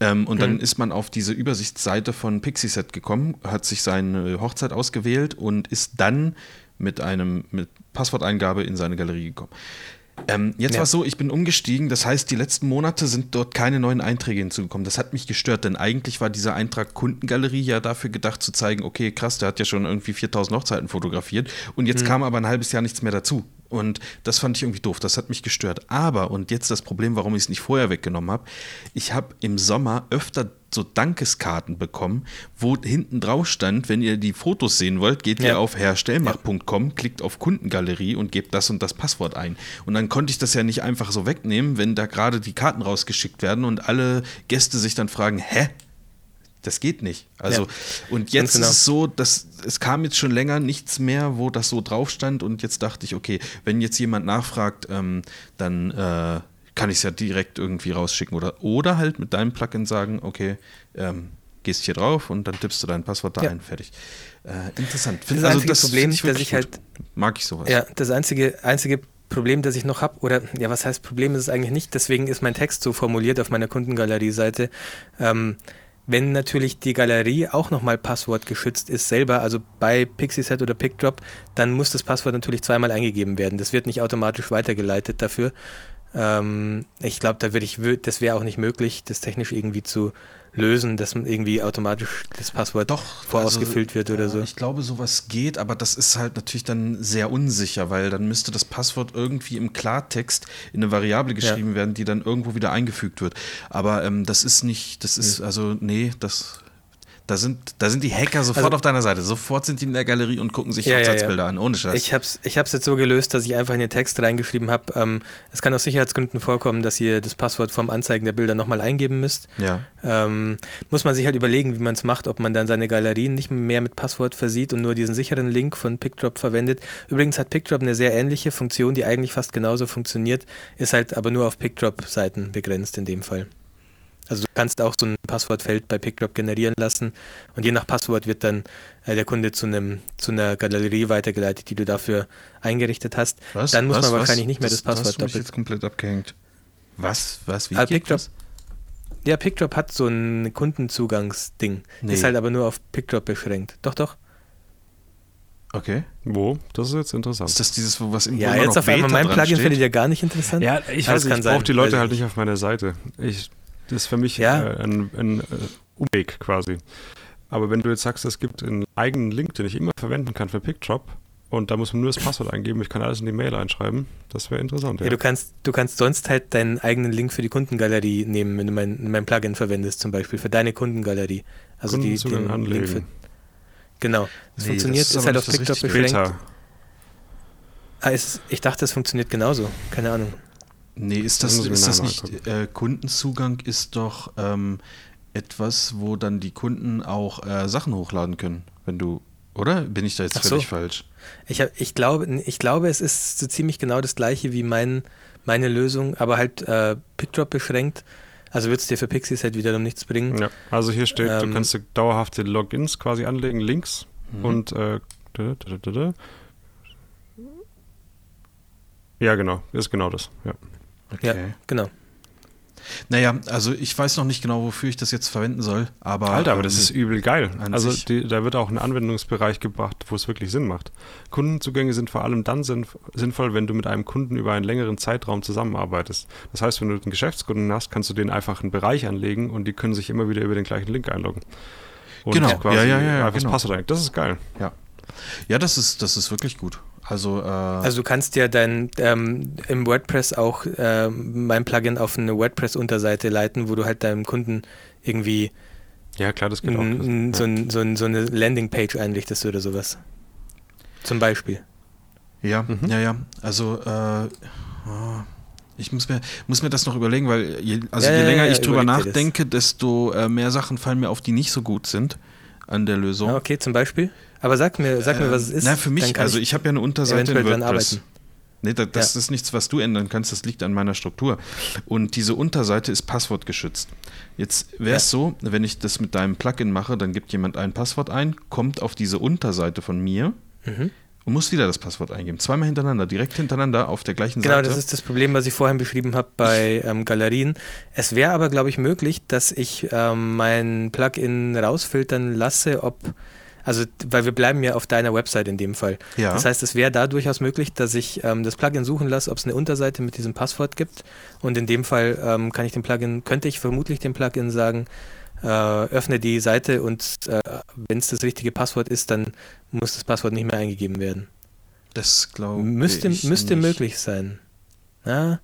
A: ähm, und dann
C: Mhm.
A: ist man auf diese Übersichtsseite von Pixieset gekommen, hat sich seine Hochzeit ausgewählt und ist dann mit einem mit Passworteingabe in seine Galerie gekommen. Ähm, jetzt
C: Ja.
A: war es so, ich bin umgestiegen, das heißt, die letzten Monate sind dort keine neuen Einträge hinzugekommen. Das hat mich gestört, denn eigentlich war dieser Eintrag Kundengalerie ja dafür gedacht zu zeigen, okay, krass, der hat ja schon irgendwie 4000 Hochzeiten fotografiert und jetzt kam aber ein halbes Jahr nichts mehr dazu. Und das fand ich irgendwie doof, das hat mich gestört. Aber, und jetzt das Problem, warum ich es nicht vorher weggenommen habe, ich habe im Sommer öfter so Dankeskarten bekommen, wo hinten drauf stand, wenn ihr die Fotos sehen wollt, geht
C: Ja.
A: ihr auf herstellmach.com, klickt auf Kundengalerie und gebt das und das Passwort ein. Und dann konnte ich das ja nicht einfach so wegnehmen, wenn da gerade die Karten rausgeschickt werden und alle Gäste sich dann fragen, hä? Das geht nicht. Also,
C: Ja.
A: und jetzt
C: genau.
A: ist es so, dass es kam jetzt schon länger nichts mehr, wo das so drauf stand. Und jetzt dachte ich, okay, wenn jetzt jemand nachfragt, ähm, dann äh, kann ich es ja direkt irgendwie rausschicken oder, oder halt mit deinem Plugin sagen, okay, ähm, gehst hier drauf und dann tippst du dein Passwort da
C: Ja.
A: ein, fertig. Äh, interessant.
C: Das einzige Problem,
A: find
C: dass ich halt-
A: gut. mag ich sowas.
C: Ja, das einzige, einzige Problem, das ich noch habe, oder ja, was heißt Problem ist es eigentlich nicht, deswegen ist mein Text so formuliert auf meiner Kundengalerie-Seite. Ähm, wenn natürlich die Galerie auch nochmal passwortgeschützt ist selber, also bei Pixieset oder PickDrop, dann muss das Passwort natürlich zweimal eingegeben werden. Das wird nicht automatisch weitergeleitet dafür. Ähm, ich glaube, da würde ich, das wäre auch nicht möglich, das technisch irgendwie zu lösen, dass man irgendwie automatisch das Passwort
A: Doch,
C: vorausgefüllt wird oder
A: ja,
C: so.
A: Ich glaube, sowas geht, aber das ist halt natürlich dann sehr unsicher, weil dann müsste das Passwort irgendwie im Klartext in eine Variable geschrieben werden, die dann irgendwo wieder eingefügt wird. Aber ähm, das ist nicht, das ist, also, nee, das. Da sind, da sind die Hacker sofort
C: Also-
A: auf deiner Seite. Sofort sind die in der Galerie und gucken sich
C: Ja, ja, ja.
A: Hochzeitsbilder an. Ohne Scheiß.
C: Ich habe es ich hab's jetzt so gelöst, dass ich einfach in den Text reingeschrieben habe, ähm, es kann aus Sicherheitsgründen vorkommen, dass ihr das Passwort vom Anzeigen der Bilder nochmal eingeben müsst.
A: ja.
C: Ähm, muss man sich halt überlegen, wie man es macht, ob man dann seine Galerien nicht mehr mit Passwort versieht und nur diesen sicheren Link von PickDrop verwendet. Übrigens hat PickDrop eine sehr ähnliche Funktion, die eigentlich fast genauso funktioniert, ist halt aber nur auf PickDrop-Seiten begrenzt in dem Fall. Also du kannst auch so ein Passwortfeld bei PickDrop generieren lassen und je nach Passwort wird dann äh, der Kunde zu einem zu einer Galerie weitergeleitet, die du dafür eingerichtet hast.
A: Was?
C: Dann muss
A: was,
C: man
A: was?
C: wahrscheinlich nicht mehr das
A: da hast
C: Passwort
A: du mich
C: doppelt.
A: jetzt komplett abgehängt. Was? Was? Wie
C: Ah,
A: geht
C: PickDrop-
A: das?
C: Ja, PickDrop hat so ein Kundenzugangsding.
A: Nee.
C: Ist halt aber nur auf PickDrop beschränkt. Doch, doch.
A: Okay.
B: Wo? Das ist jetzt interessant.
A: Ist das dieses, was im
C: Ja, jetzt
A: noch
C: auf einmal mein Plugin
A: steht?
C: findet ihr gar nicht interessant.
B: Ja, ich weiß
C: das
B: nicht,
C: kann
B: ich
C: sein,
B: brauche die Leute halt
C: nicht.
B: nicht auf meiner Seite. Ich, das ist für mich
C: Ja.
B: äh, ein, ein äh, Umweg quasi. Aber wenn du jetzt sagst, es gibt einen eigenen Link, den ich immer verwenden kann für PickDrop und da muss man nur das Passwort eingeben, ich kann alles in die Mail einschreiben, das wäre interessant.
C: Ja,
B: Ja.
C: du kannst, du kannst sonst halt deinen eigenen Link für die Kundengalerie nehmen, wenn du mein, mein Plugin verwendest, zum Beispiel für deine Kundengalerie. Also die,
B: Kundenzugang
C: den
B: anlegen.
C: Link für, genau. Das
A: Nee,
C: funktioniert,
A: das ist
C: ist, halt auf PickDrop beschränkt. Ah, ist, ich dachte, das funktioniert genauso. Keine Ahnung.
A: Nee, ist
B: Das
A: ist das nicht, äh, Kundenzugang ist doch ähm, etwas, wo dann die Kunden auch äh, Sachen hochladen können, wenn du, oder? Bin ich da jetzt
C: Ach so.
A: völlig falsch?
C: Ich, hab, ich, glaube, ich glaube, es ist so ziemlich genau das gleiche wie mein, meine Lösung, aber halt äh, PickDrop beschränkt. Also wird es dir für Pixies halt wiederum nichts bringen.
B: Ja, also hier steht, du
C: Ähm,
B: kannst dir dauerhafte Logins quasi anlegen, Links
A: Mhm.
B: und äh, da, da, da, da. ja, genau, ist genau das. Ja.
C: Ja,
A: Okay.
C: genau.
A: Naja, also ich weiß noch nicht genau, wofür ich das jetzt verwenden soll, aber.
B: Alter, aber
A: ähm,
B: das ist übel geil. Also die, da wird auch ein Anwendungsbereich gebracht, wo es wirklich Sinn macht. Kundenzugänge sind vor allem dann sinnf- sinnvoll, wenn du mit einem Kunden über einen längeren Zeitraum zusammenarbeitest. Das heißt, wenn du einen Geschäftskunden hast, kannst du denen einfach einen Bereich anlegen und die können sich immer wieder über den gleichen Link einloggen. Und
A: Genau,
B: quasi
A: ja, ja, ja, ja,
B: das
A: genau.
B: Das ist geil.
A: Ja. Ja, das ist, das ist wirklich gut. Also, äh,
C: Also du kannst ja dein ähm, im WordPress auch ähm, mein Plugin auf eine WordPress-Unterseite leiten, wo du halt deinem Kunden irgendwie
B: Ja, klar, das geht auch.
C: so, ein, so, ein, so eine Landingpage einrichtest oder sowas. Zum Beispiel.
A: Ja,
B: Mhm.
A: ja, ja. Also, äh, oh, ich muss mir, muss mir das noch überlegen, weil je, also
C: Ja,
A: je
C: ja,
A: länger
C: ja,
A: ich drüber nachdenke, desto äh, mehr Sachen fallen mir auf, die nicht so gut sind an der Lösung.
C: Ah, okay, zum Beispiel. Aber sag mir, sag mir, was es
A: Ähm,
C: ist.
A: Na, für mich, also ich habe ja eine Unterseite in WordPress. Nee, da, das ist nichts, was du ändern kannst, das liegt an meiner Struktur. Und diese Unterseite ist passwortgeschützt. Jetzt wäre es so, wenn ich das mit deinem Plugin mache, dann gibt jemand ein Passwort ein, kommt auf diese Unterseite von mir
C: Mhm.
A: und muss wieder das Passwort eingeben. Zweimal hintereinander, direkt hintereinander auf der gleichen
C: Genau,
A: Seite.
C: das ist das Problem, was ich vorhin beschrieben habe bei ähm, Galerien. Es wäre aber, glaube ich, möglich, dass ich ähm, mein Plugin rausfiltern lasse, ob, also, weil wir bleiben ja auf deiner Website in dem Fall.
A: Ja.
C: Das heißt, es wäre da durchaus möglich, dass ich ähm, das Plugin suchen lasse, ob es eine Unterseite mit diesem Passwort gibt. Und in dem Fall ähm, kann ich dem Plugin, könnte ich vermutlich dem Plugin sagen, äh, öffne die Seite und äh, wenn es das richtige Passwort ist, dann muss das Passwort nicht mehr eingegeben werden.
A: das glaube
C: Müsste,
A: ich
C: müsste
A: nicht.
C: möglich sein. Ja.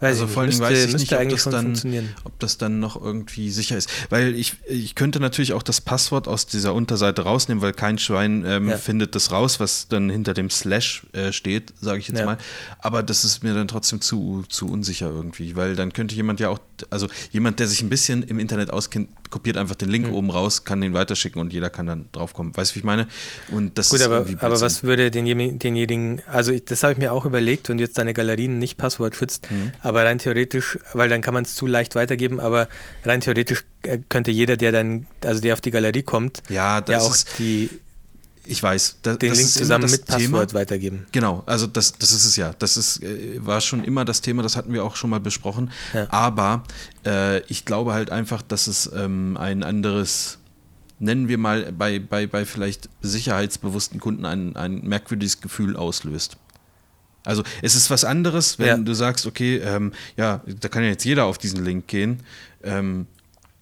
C: Weiß
A: Also
C: ich
A: vor allem weiß ich nicht, ob das dann- ob das dann noch irgendwie sicher ist. Weil ich, ich könnte natürlich auch das Passwort aus dieser Unterseite rausnehmen, weil kein Schwein ähm,
C: Ja.
A: findet das raus, was dann hinter dem Slash äh, steht, sage ich jetzt
C: Ja.
A: mal. Aber das ist mir dann trotzdem zu, zu unsicher irgendwie, weil dann könnte jemand ja auch, also jemand, der sich ein bisschen im Internet auskennt, kopiert einfach den Link oben raus, kann den weiterschicken und jeder kann dann draufkommen. Weißt du, wie ich meine? Und das
C: Gut, aber, aber was würde denjenigen, denjenigen also ich, das habe ich mir auch überlegt, wenn du jetzt deine Galerien nicht Passwort schützt,
A: Mhm.
C: aber rein theoretisch, weil dann kann man es zu leicht weitergeben, aber rein theoretisch äh, könnte jeder, der dann, also der auf die Galerie kommt,
A: Ja, das
C: ja auch
A: ist,
C: die,
A: ich weiß, da,
C: den
A: das
C: Link zusammen mit
A: Thema.
C: Passwort weitergeben.
A: Genau, also das, das ist es ja. Das ist, äh, war schon immer das Thema, das hatten wir auch schon mal besprochen.
C: Ja.
A: Aber äh, ich glaube halt einfach, dass es ähm, ein anderes, nennen wir mal bei, bei, bei vielleicht sicherheitsbewussten Kunden ein, ein merkwürdiges Gefühl auslöst. Also es ist was anderes, wenn
C: Ja.
A: du sagst, okay, ähm, ja, da kann ja jetzt jeder auf diesen Link gehen. Ähm,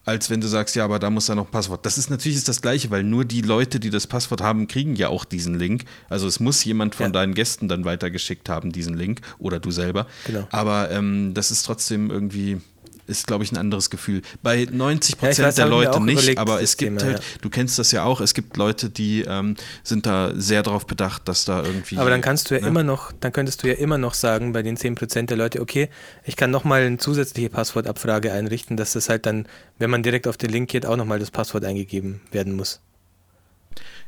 A: als wenn du sagst, ja, aber da muss da noch ein Passwort. Das ist natürlich ist das Gleiche, weil nur die Leute, die das Passwort haben, kriegen ja auch diesen Link. Also es muss jemand von
C: Ja.
A: deinen Gästen dann weitergeschickt haben, diesen Link, oder du selber.
C: Genau.
A: Aber ähm, das ist trotzdem irgendwie, ist glaube ich ein anderes Gefühl. Bei 90
C: Ja, ich
A: Prozent
C: weiß,
A: der Leute nicht,
C: überlegt,
A: aber es gibt
C: Thema,
A: halt, du kennst das ja auch, es gibt Leute, die ähm, sind da sehr darauf bedacht, dass da irgendwie.
C: Aber dann kannst du ja
A: ne?
C: immer noch, dann könntest du ja immer noch sagen bei den 10% der Leute, okay, ich kann nochmal eine zusätzliche Passwortabfrage einrichten, dass das halt dann, wenn man direkt auf den Link geht, auch nochmal das Passwort eingegeben werden muss,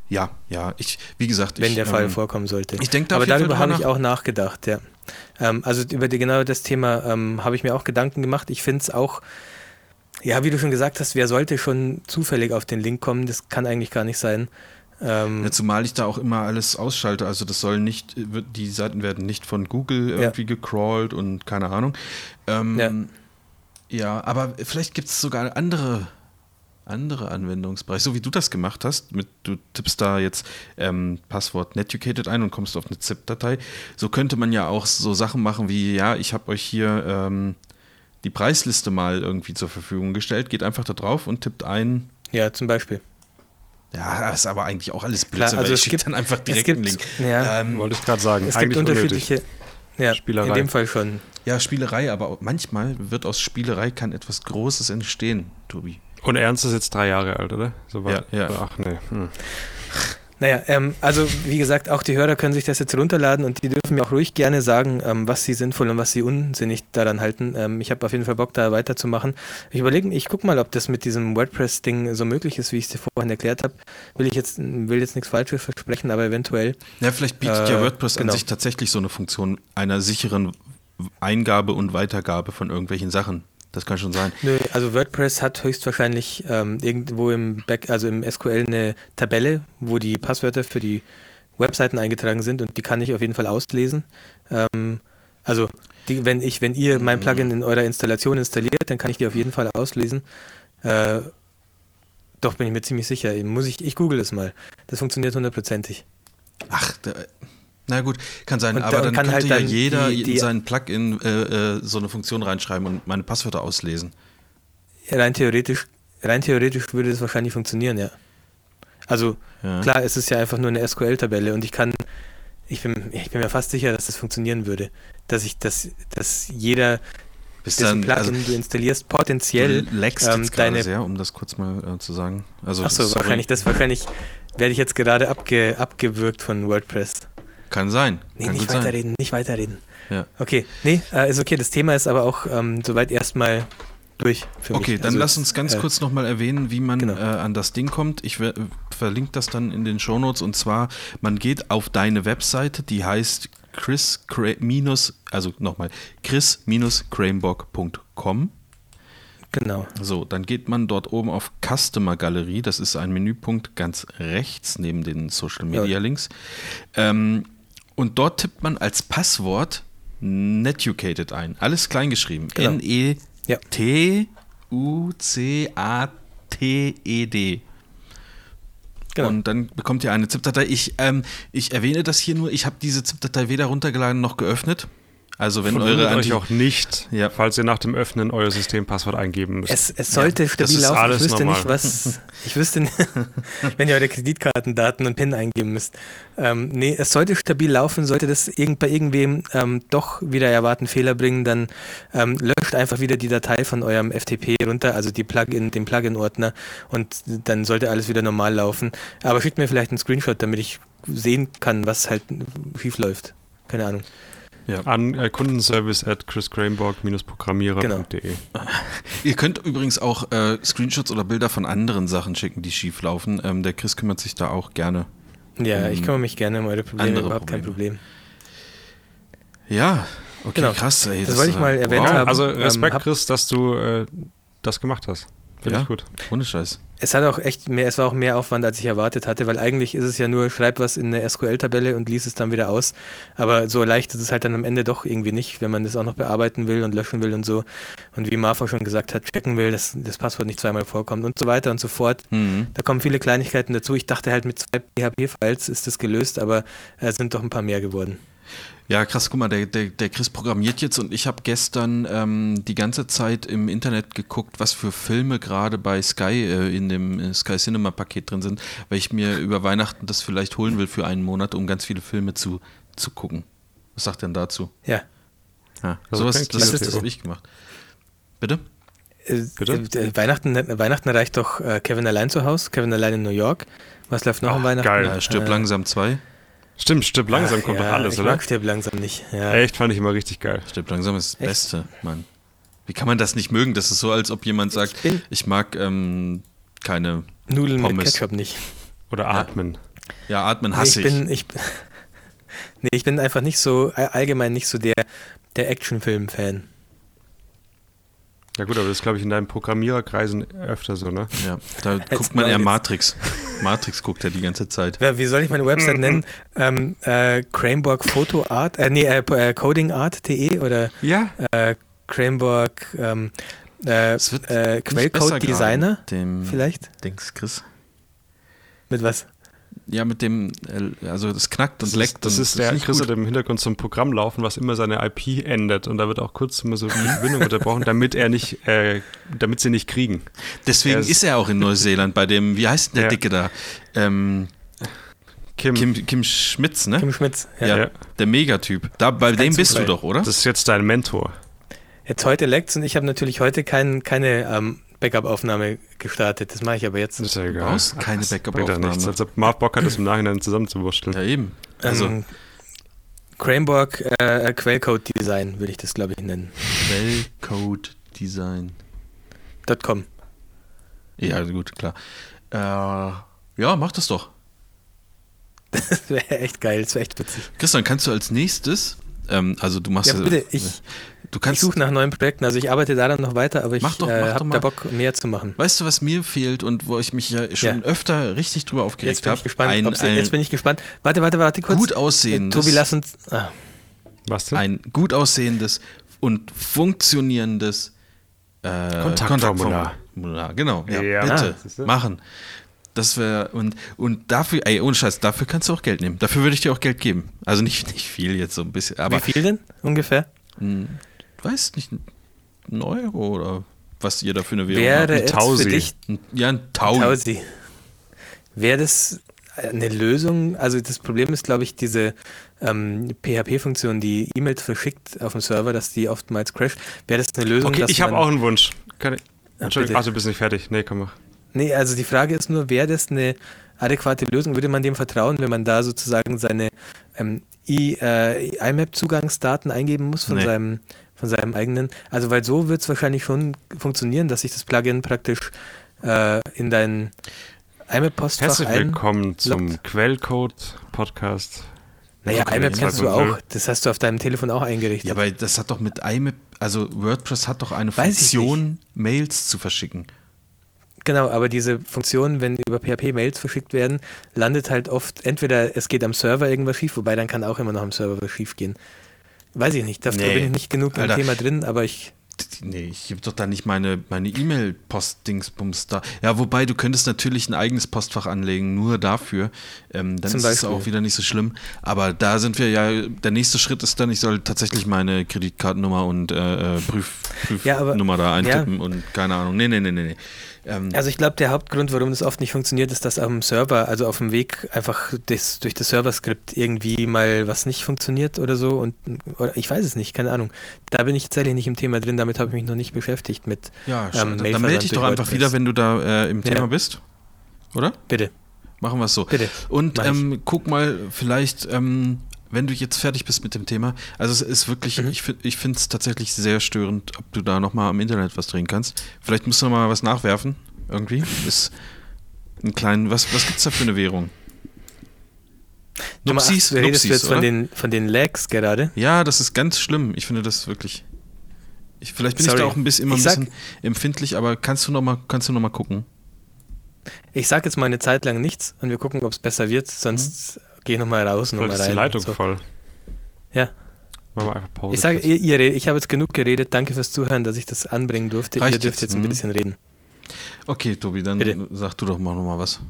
A: Ja, ja, ich, wie gesagt,
C: wenn
A: ich,
C: der Fall
A: ähm,
C: vorkommen sollte.
A: ich denk da
C: Aber darüber habe ich auch nachgedacht, ja. Ähm, also über die, genau das Thema ähm, habe ich mir auch Gedanken gemacht. Ich finde es auch, ja, wie du schon gesagt hast, wer sollte schon zufällig auf den Link kommen? Das kann eigentlich gar nicht sein. Ähm,
A: Ja, zumal ich da auch immer alles ausschalte. Also das soll nicht, die Seiten werden nicht von Google irgendwie gecrawlt und keine Ahnung. Ähm, ja.
C: Ja.
A: aber vielleicht gibt es sogar andere, andere Anwendungsbereiche, so wie du das gemacht hast. Mit, du tippst da jetzt ähm, Passwort Netucated ein und kommst auf eine ZIP-Datei. So könnte man ja auch so Sachen machen wie, ja, ich habe euch hier ähm, die Preisliste mal irgendwie zur Verfügung gestellt. Geht einfach da drauf und tippt ein.
C: ja, zum Beispiel.
A: Ja, das ist aber eigentlich auch alles
C: Klar,
A: Blödsinn,
C: also
A: weil
C: es gibt-
A: dann einfach direkt einen
C: gibt-
A: Link.
C: ja.
A: Ähm,
B: Wollte ich gerade sagen.
C: Es gibt
B: Eigentlich unnötig.
C: unterschiedliche, ja,
B: Spielerei.
C: in dem Fall schon.
A: Ja, Spielerei, aber manchmal wird aus Spielerei kann etwas Großes entstehen, Tobi.
B: Und Ernst ist jetzt drei Jahre alt, oder? So war,
A: Ja, ja.
B: Ach nee. Hm.
C: Naja, ähm, also wie gesagt, auch die Hörer können sich das jetzt runterladen und die dürfen mir auch ruhig gerne sagen, ähm, was sie sinnvoll und was sie unsinnig daran halten. Ähm, ich habe auf jeden Fall Bock, da weiterzumachen. Ich überlege, ich gucke mal, ob das mit diesem WordPress-Ding so möglich ist, wie ich es dir vorhin erklärt habe. Will ich jetzt, will jetzt nichts Falsches versprechen, aber eventuell.
A: Ja, vielleicht bietet
C: Äh,
A: ja WordPress
C: genau.
A: an sich tatsächlich so eine Funktion einer sicheren Eingabe und Weitergabe von irgendwelchen Sachen. Das kann schon sein.
C: Nö, also WordPress hat höchstwahrscheinlich ähm, irgendwo im Back, also im SQL eine Tabelle, wo die Passwörter für die Webseiten eingetragen sind und die kann ich auf jeden Fall auslesen. Ähm, also die, wenn ich, wenn ihr mein Plugin in eurer Installation installiert, dann kann ich die auf jeden Fall auslesen. Äh, doch bin ich mir ziemlich sicher. Muss ich, ich google es mal. Das funktioniert hundertprozentig.
A: Ach, da, na gut, kann sein,
C: Und
A: aber
C: da-
A: dann
C: kann
A: könnte
C: halt
A: ja
C: dann
A: jeder
C: die-
A: in
C: die-
A: seinen Plugin äh, äh, so eine Funktion reinschreiben und meine Passwörter auslesen.
C: Rein theoretisch, rein theoretisch würde das wahrscheinlich funktionieren, ja. Also
A: Ja.
C: klar, es ist ja einfach nur eine SQL-Tabelle und ich kann, ich bin, ich bin mir fast sicher, dass das funktionieren würde. Dass ich, dass, dass jeder, dessen
A: dann,
C: Plugin
A: also,
C: du installierst, potenziell
A: du leckst
C: ähm, deine.
A: sehr, um das kurz mal äh, zu sagen. Also,
C: Achso, wahrscheinlich, das wahrscheinlich werde ich jetzt gerade abge, abgewürgt von WordPress.
A: Kann sein.
C: Nee,
A: kann
C: nicht
A: gut sein.
C: weiterreden, nicht weiterreden.
A: Ja.
C: Okay, nee, äh, ist okay. Das Thema ist aber auch ähm, soweit erstmal durch für mich.
A: Okay, dann
C: Also,
A: lass uns ganz
C: äh,
A: kurz nochmal erwähnen, wie man
C: genau.
A: äh, an das Ding kommt. Ich ver verlinke das dann in den Shownotes und zwar, man geht auf deine Webseite, die heißt chris minus, also nochmal, chris-cranebock.com.
C: Genau.
A: So, dann geht man dort oben auf Customer Galerie. Das ist ein Menüpunkt ganz rechts neben den Social Media Links. Ähm, und dort tippt man als Passwort Netucated ein. Alles kleingeschrieben.
C: Genau.
A: N-E-T-U-C-A-T-E-D.
C: Genau.
A: Und dann bekommt ihr eine ZIP-Datei. Ich, ähm, ich erwähne das hier nur. Ich habe diese ZIP-Datei weder runtergeladen noch geöffnet. Also wenn
B: Verwundert
A: eure
B: euch
A: Anti
B: auch nicht,
A: Ja.
B: falls ihr nach dem Öffnen euer Systempasswort eingeben müsst.
C: Es, es sollte
A: das
C: stabil laufen. ich wüsste
B: normal.
C: nicht, was. Ich wüsste nicht, [LAUGHS] wenn ihr eure Kreditkartendaten und PIN eingeben müsst. Ähm, nee, es sollte stabil laufen. Sollte das irgend, bei irgendwem ähm, doch wieder erwarten Fehler bringen, dann ähm, löscht einfach wieder die Datei von eurem FTP runter, also die Plugin, den Plugin-Ordner und dann sollte alles wieder normal laufen. Aber schickt mir vielleicht einen Screenshot, damit ich sehen kann, was halt schief läuft. Keine Ahnung.
A: Ja.
B: An äh, Kundenservice at chrisgrainborg-programmierer.de. [LAUGHS]
A: Ihr könnt übrigens auch äh, Screenshots oder Bilder von anderen Sachen schicken, die schief laufen. Ähm, der Chris kümmert sich da auch gerne.
C: Ja,
A: Um
C: ich kümmere mich gerne um eure Probleme,
A: andere
C: überhaupt kein Problem.
A: Ja, okay,
C: Genau.
A: krass. Ey,
C: Das wollte ich mal erwähnt
B: Ja,
C: haben.
B: also
C: ähm,
B: Respekt,
C: hab-
B: Chris, dass du äh, das gemacht hast. Finde
A: Ja.
B: ich gut.
A: Ohne Scheiß.
C: Es hat auch echt mehr, es war auch mehr Aufwand, als ich erwartet hatte, weil eigentlich ist es ja nur, schreib was in eine SQL-Tabelle und lies es dann wieder aus. Aber so leicht ist es halt dann am Ende doch irgendwie nicht, wenn man das auch noch bearbeiten will und löschen will und so. Und wie Marfa schon gesagt hat, checken will, dass das Passwort nicht zweimal vorkommt und so weiter und so fort.
A: Mhm.
C: Da kommen viele Kleinigkeiten dazu. Ich dachte halt, mit zwei PHP-Files ist das gelöst, aber es sind doch ein paar mehr geworden.
A: Ja, krass, guck mal, der, der, der Chris programmiert jetzt und ich habe gestern ähm, die ganze Zeit im Internet geguckt, was für Filme gerade bei Sky äh, in dem äh, Sky Cinema Paket drin sind, weil ich mir über Weihnachten das vielleicht holen will für einen Monat, um ganz viele Filme zu, zu gucken. Was sagt denn dazu?
C: Ja.
A: Ja,
B: Also
A: sowas, das,
B: das
A: habe ich gemacht. Bitte?
C: Äh,
B: Bitte?
C: äh, Weihnachten, Weihnachten erreicht doch Kevin allein zu Hause, Kevin allein in New York. Was läuft noch
B: Ach,
C: an Weihnachten?
B: geil.
A: Ja, stirb
C: Äh,
A: langsam 2.
B: Stimmt, stimmt, langsam
C: ach,
B: kommt
C: ja,
B: doch alles,
C: ich
B: oder?
C: mag Stirb langsam nicht. Ja.
B: Echt, fand ich immer richtig geil.
A: Stirb langsam ist das
C: Echt?
A: Beste, Mann. Wie kann man das nicht mögen? Das ist so, als ob jemand sagt,
C: Ich
A: ich mag ähm, keine,
C: Nudeln mit
A: Pommes.
C: Ketchup nicht.
B: Oder atmen.
A: ja, atmen
C: Nee,
A: hasse
C: ich
A: ich.
C: bin, ich, [LAUGHS] nee, ich bin einfach nicht so, all- allgemein nicht so der, der Actionfilm-Fan.
B: Ja gut, aber das ist, glaube ich, in deinen Programmiererkreisen öfter so, ne?
A: Ja, da guckt man eher. Matrix. Matrix guckt er die ganze Zeit.
C: Ja, Wie soll ich meine Website nennen? Ähm, äh, Craneborg Photo Art, äh, nee, äh, äh, codingart.de oder
B: Ja.
C: äh, Craneborg ähm, äh, äh, Quellcode Designer vielleicht?
A: Dings, Chris.
C: Mit was?
A: Ja, mit dem, äh, also das knackt und
B: Das
A: leckt.
B: ist, das
A: und
B: ist der Chris hat im Hintergrund so ein Programm laufen, was immer seine IP endet und da wird auch kurz immer so die Verbindung unterbrochen, damit er nicht, äh, damit sie nicht kriegen.
A: Deswegen
B: er ist-
A: ist er auch in Neuseeland bei dem, wie heißt denn der
B: Ja.
A: Dicke da? Ähm,
B: Kim,
A: Kim, Kim Schmitz, ne?
C: Kim Schmitz. Ja.
A: Ja,
B: Ja.
A: der Megatyp. Da, bei dem bist du doch, oder?
B: das ist jetzt dein Mentor.
C: Jetzt heute leckt's und ich habe natürlich heute kein, keine ähm, Backup-Aufnahme gestartet. Das mache ich aber jetzt.
B: Das ist ja egal.
A: brauchst keine Backup-Aufnahme.
B: nichts. Als ob Marv Bock hat, das im Nachhinein zusammenzuwurschteln.
A: Ja, eben. Also,
C: ähm, Craneborg äh, Quellcode Design würde ich das, glaube ich, nennen.
A: Quellcode Design.
C: .com.
A: Ja, gut, klar. Äh, ja, mach das doch. [LAUGHS]
C: Das wäre echt geil, das wäre echt witzig.
A: Christian, kannst du als nächstes, ähm, also du machst
C: Ja, bitte, ich,
A: du
C: ich
A: kannst,
C: suche nach neuen Projekten. Also ich arbeite daran noch weiter, aber ich
A: Mach doch,
C: äh, habe da Bock, mehr zu machen.
A: weißt du, was mir fehlt und wo ich mich ja schon
C: Ja.
A: öfter richtig drüber
C: Jetzt
A: aufgeregt
C: bin
A: habe?
C: ich jetzt bin ich gespannt. Warte, warte, warte kurz.
A: gut aussehendes,
C: Tobi, lass uns. Ah,
B: Was denn?
A: ein gut aussehendes und funktionierendes äh,
B: Kontaktformular.
A: Kontaktformular. Genau, ja,
B: Ja.
A: bitte
B: Ah,
A: machen. Das wäre und und dafür, ey, ohne Scheiß, dafür kannst du auch Geld nehmen. Dafür würde ich dir auch Geld geben. Also nicht nicht viel jetzt so ein bisschen, aber
C: Wie viel denn ungefähr?
A: Weiß nicht, ein Euro oder was ihr da für eine Währung
C: Wäre
B: ein
C: es
B: Tausi.
C: für dich
A: habt. Ja, ein Taui.
C: Tausi. Wäre das eine Lösung? Also das Problem ist, glaube ich, diese ähm, PHP-Funktion, die E-Mails verschickt auf dem Server, dass die oftmals crasht. Wäre das eine Lösung?
B: Okay,
C: dass
B: ich habe auch einen Wunsch. Kann ich,
C: Ja,
B: Entschuldigung, ach, du bist nicht fertig. Nee, komm mach.
C: Nee, also die Frage ist nur, wäre das eine adäquate Lösung? Würde man dem vertrauen, wenn man da sozusagen seine ähm, äh, IMAP-Zugangsdaten eingeben muss von,
A: Nee.
C: seinem, von seinem eigenen? Also, weil so wird es wahrscheinlich schon funktionieren, dass sich das Plugin praktisch äh, in dein IMAP-Postfach
B: Herzlich willkommen zum. Quellcode-Podcast.
C: Naja,
A: Okay,
C: IMAP kennst du
B: 2.0.
C: auch. Das hast du auf deinem Telefon auch eingerichtet.
A: Ja, aber das hat doch mit IMAP, also WordPress hat doch eine Funktion, Mails zu verschicken.
C: Genau, aber diese Funktion, wenn über PHP Mails verschickt werden, landet halt oft, entweder es geht am Server irgendwas schief, wobei dann kann auch immer noch am Server was schief gehen. Weiß ich nicht, da
A: Nee.
C: bin ich nicht genug im
A: Alter.
C: Thema drin, aber ich.
A: Nee, ich habe doch da nicht meine meine E-Mail-Post-Dingsbums da. Ja, wobei du könntest natürlich ein eigenes Postfach anlegen, nur dafür. Ähm, dann
C: Zum
A: ist es auch wieder nicht so schlimm. Aber da sind wir ja, der nächste Schritt ist dann, ich soll tatsächlich meine Kreditkartennummer und äh, äh, Prüf,
C: Ja,
A: Prüfnummer da eintippen und keine Ahnung. Nee, nee, nee, nee. nee. Ähm,
C: Also ich glaube, der Hauptgrund, warum das oft nicht funktioniert, ist, dass am Server, also auf dem Weg einfach das, durch das Server-Skript irgendwie mal was nicht funktioniert oder so. Und oder ich weiß es nicht, keine Ahnung. Da bin ich tatsächlich nicht im Thema drin, damit habe ich mich noch nicht beschäftigt mit.
A: ja,
C: ähm,
A: dann
C: Mailversand
A: melde dich doch einfach wieder, wenn du da äh, im
C: Ja.
A: Thema bist. Oder?
C: Bitte,
A: Machen wir es so.
C: bitte.
A: Und ähm, guck mal, vielleicht ähm, wenn du jetzt fertig bist mit dem Thema, also es ist wirklich,
C: Mhm.
A: ich, ich finde es tatsächlich sehr störend, ob du da nochmal am Internet was drehen kannst. Vielleicht musst du noch mal was nachwerfen, irgendwie. Ist ein kleinen, was, was gibt's da für eine Währung?
C: Nummer 8,
A: Nupsis,
C: redest du
A: Nupsis,
C: jetzt von den, von den Lags gerade?
A: Ja, das ist ganz schlimm. Ich finde das wirklich. Ich, vielleicht bin
C: Sorry.
A: ich da auch ein bisschen, immer ein
C: sag-
A: bisschen empfindlich, aber kannst du noch mal, kannst du noch mal gucken?
C: Ich sage jetzt mal eine Zeit lang nichts und wir gucken, ob es besser wird, sonst geh nochmal raus nochmal
B: ist
C: rein.
B: die Leitung
C: so.
B: voll.
C: Ja,
B: Machen wir einfach Pause.
C: ich sage, ihr, ihr, ich habe jetzt genug geredet. Danke fürs Zuhören, dass ich das anbringen durfte.
A: Reicht
C: ihr dürft
A: jetzt,
C: jetzt ein
A: mhm.
C: bisschen reden.
A: Okay, Tobi, dann
C: Bitte.
A: sag du doch mal noch mal was.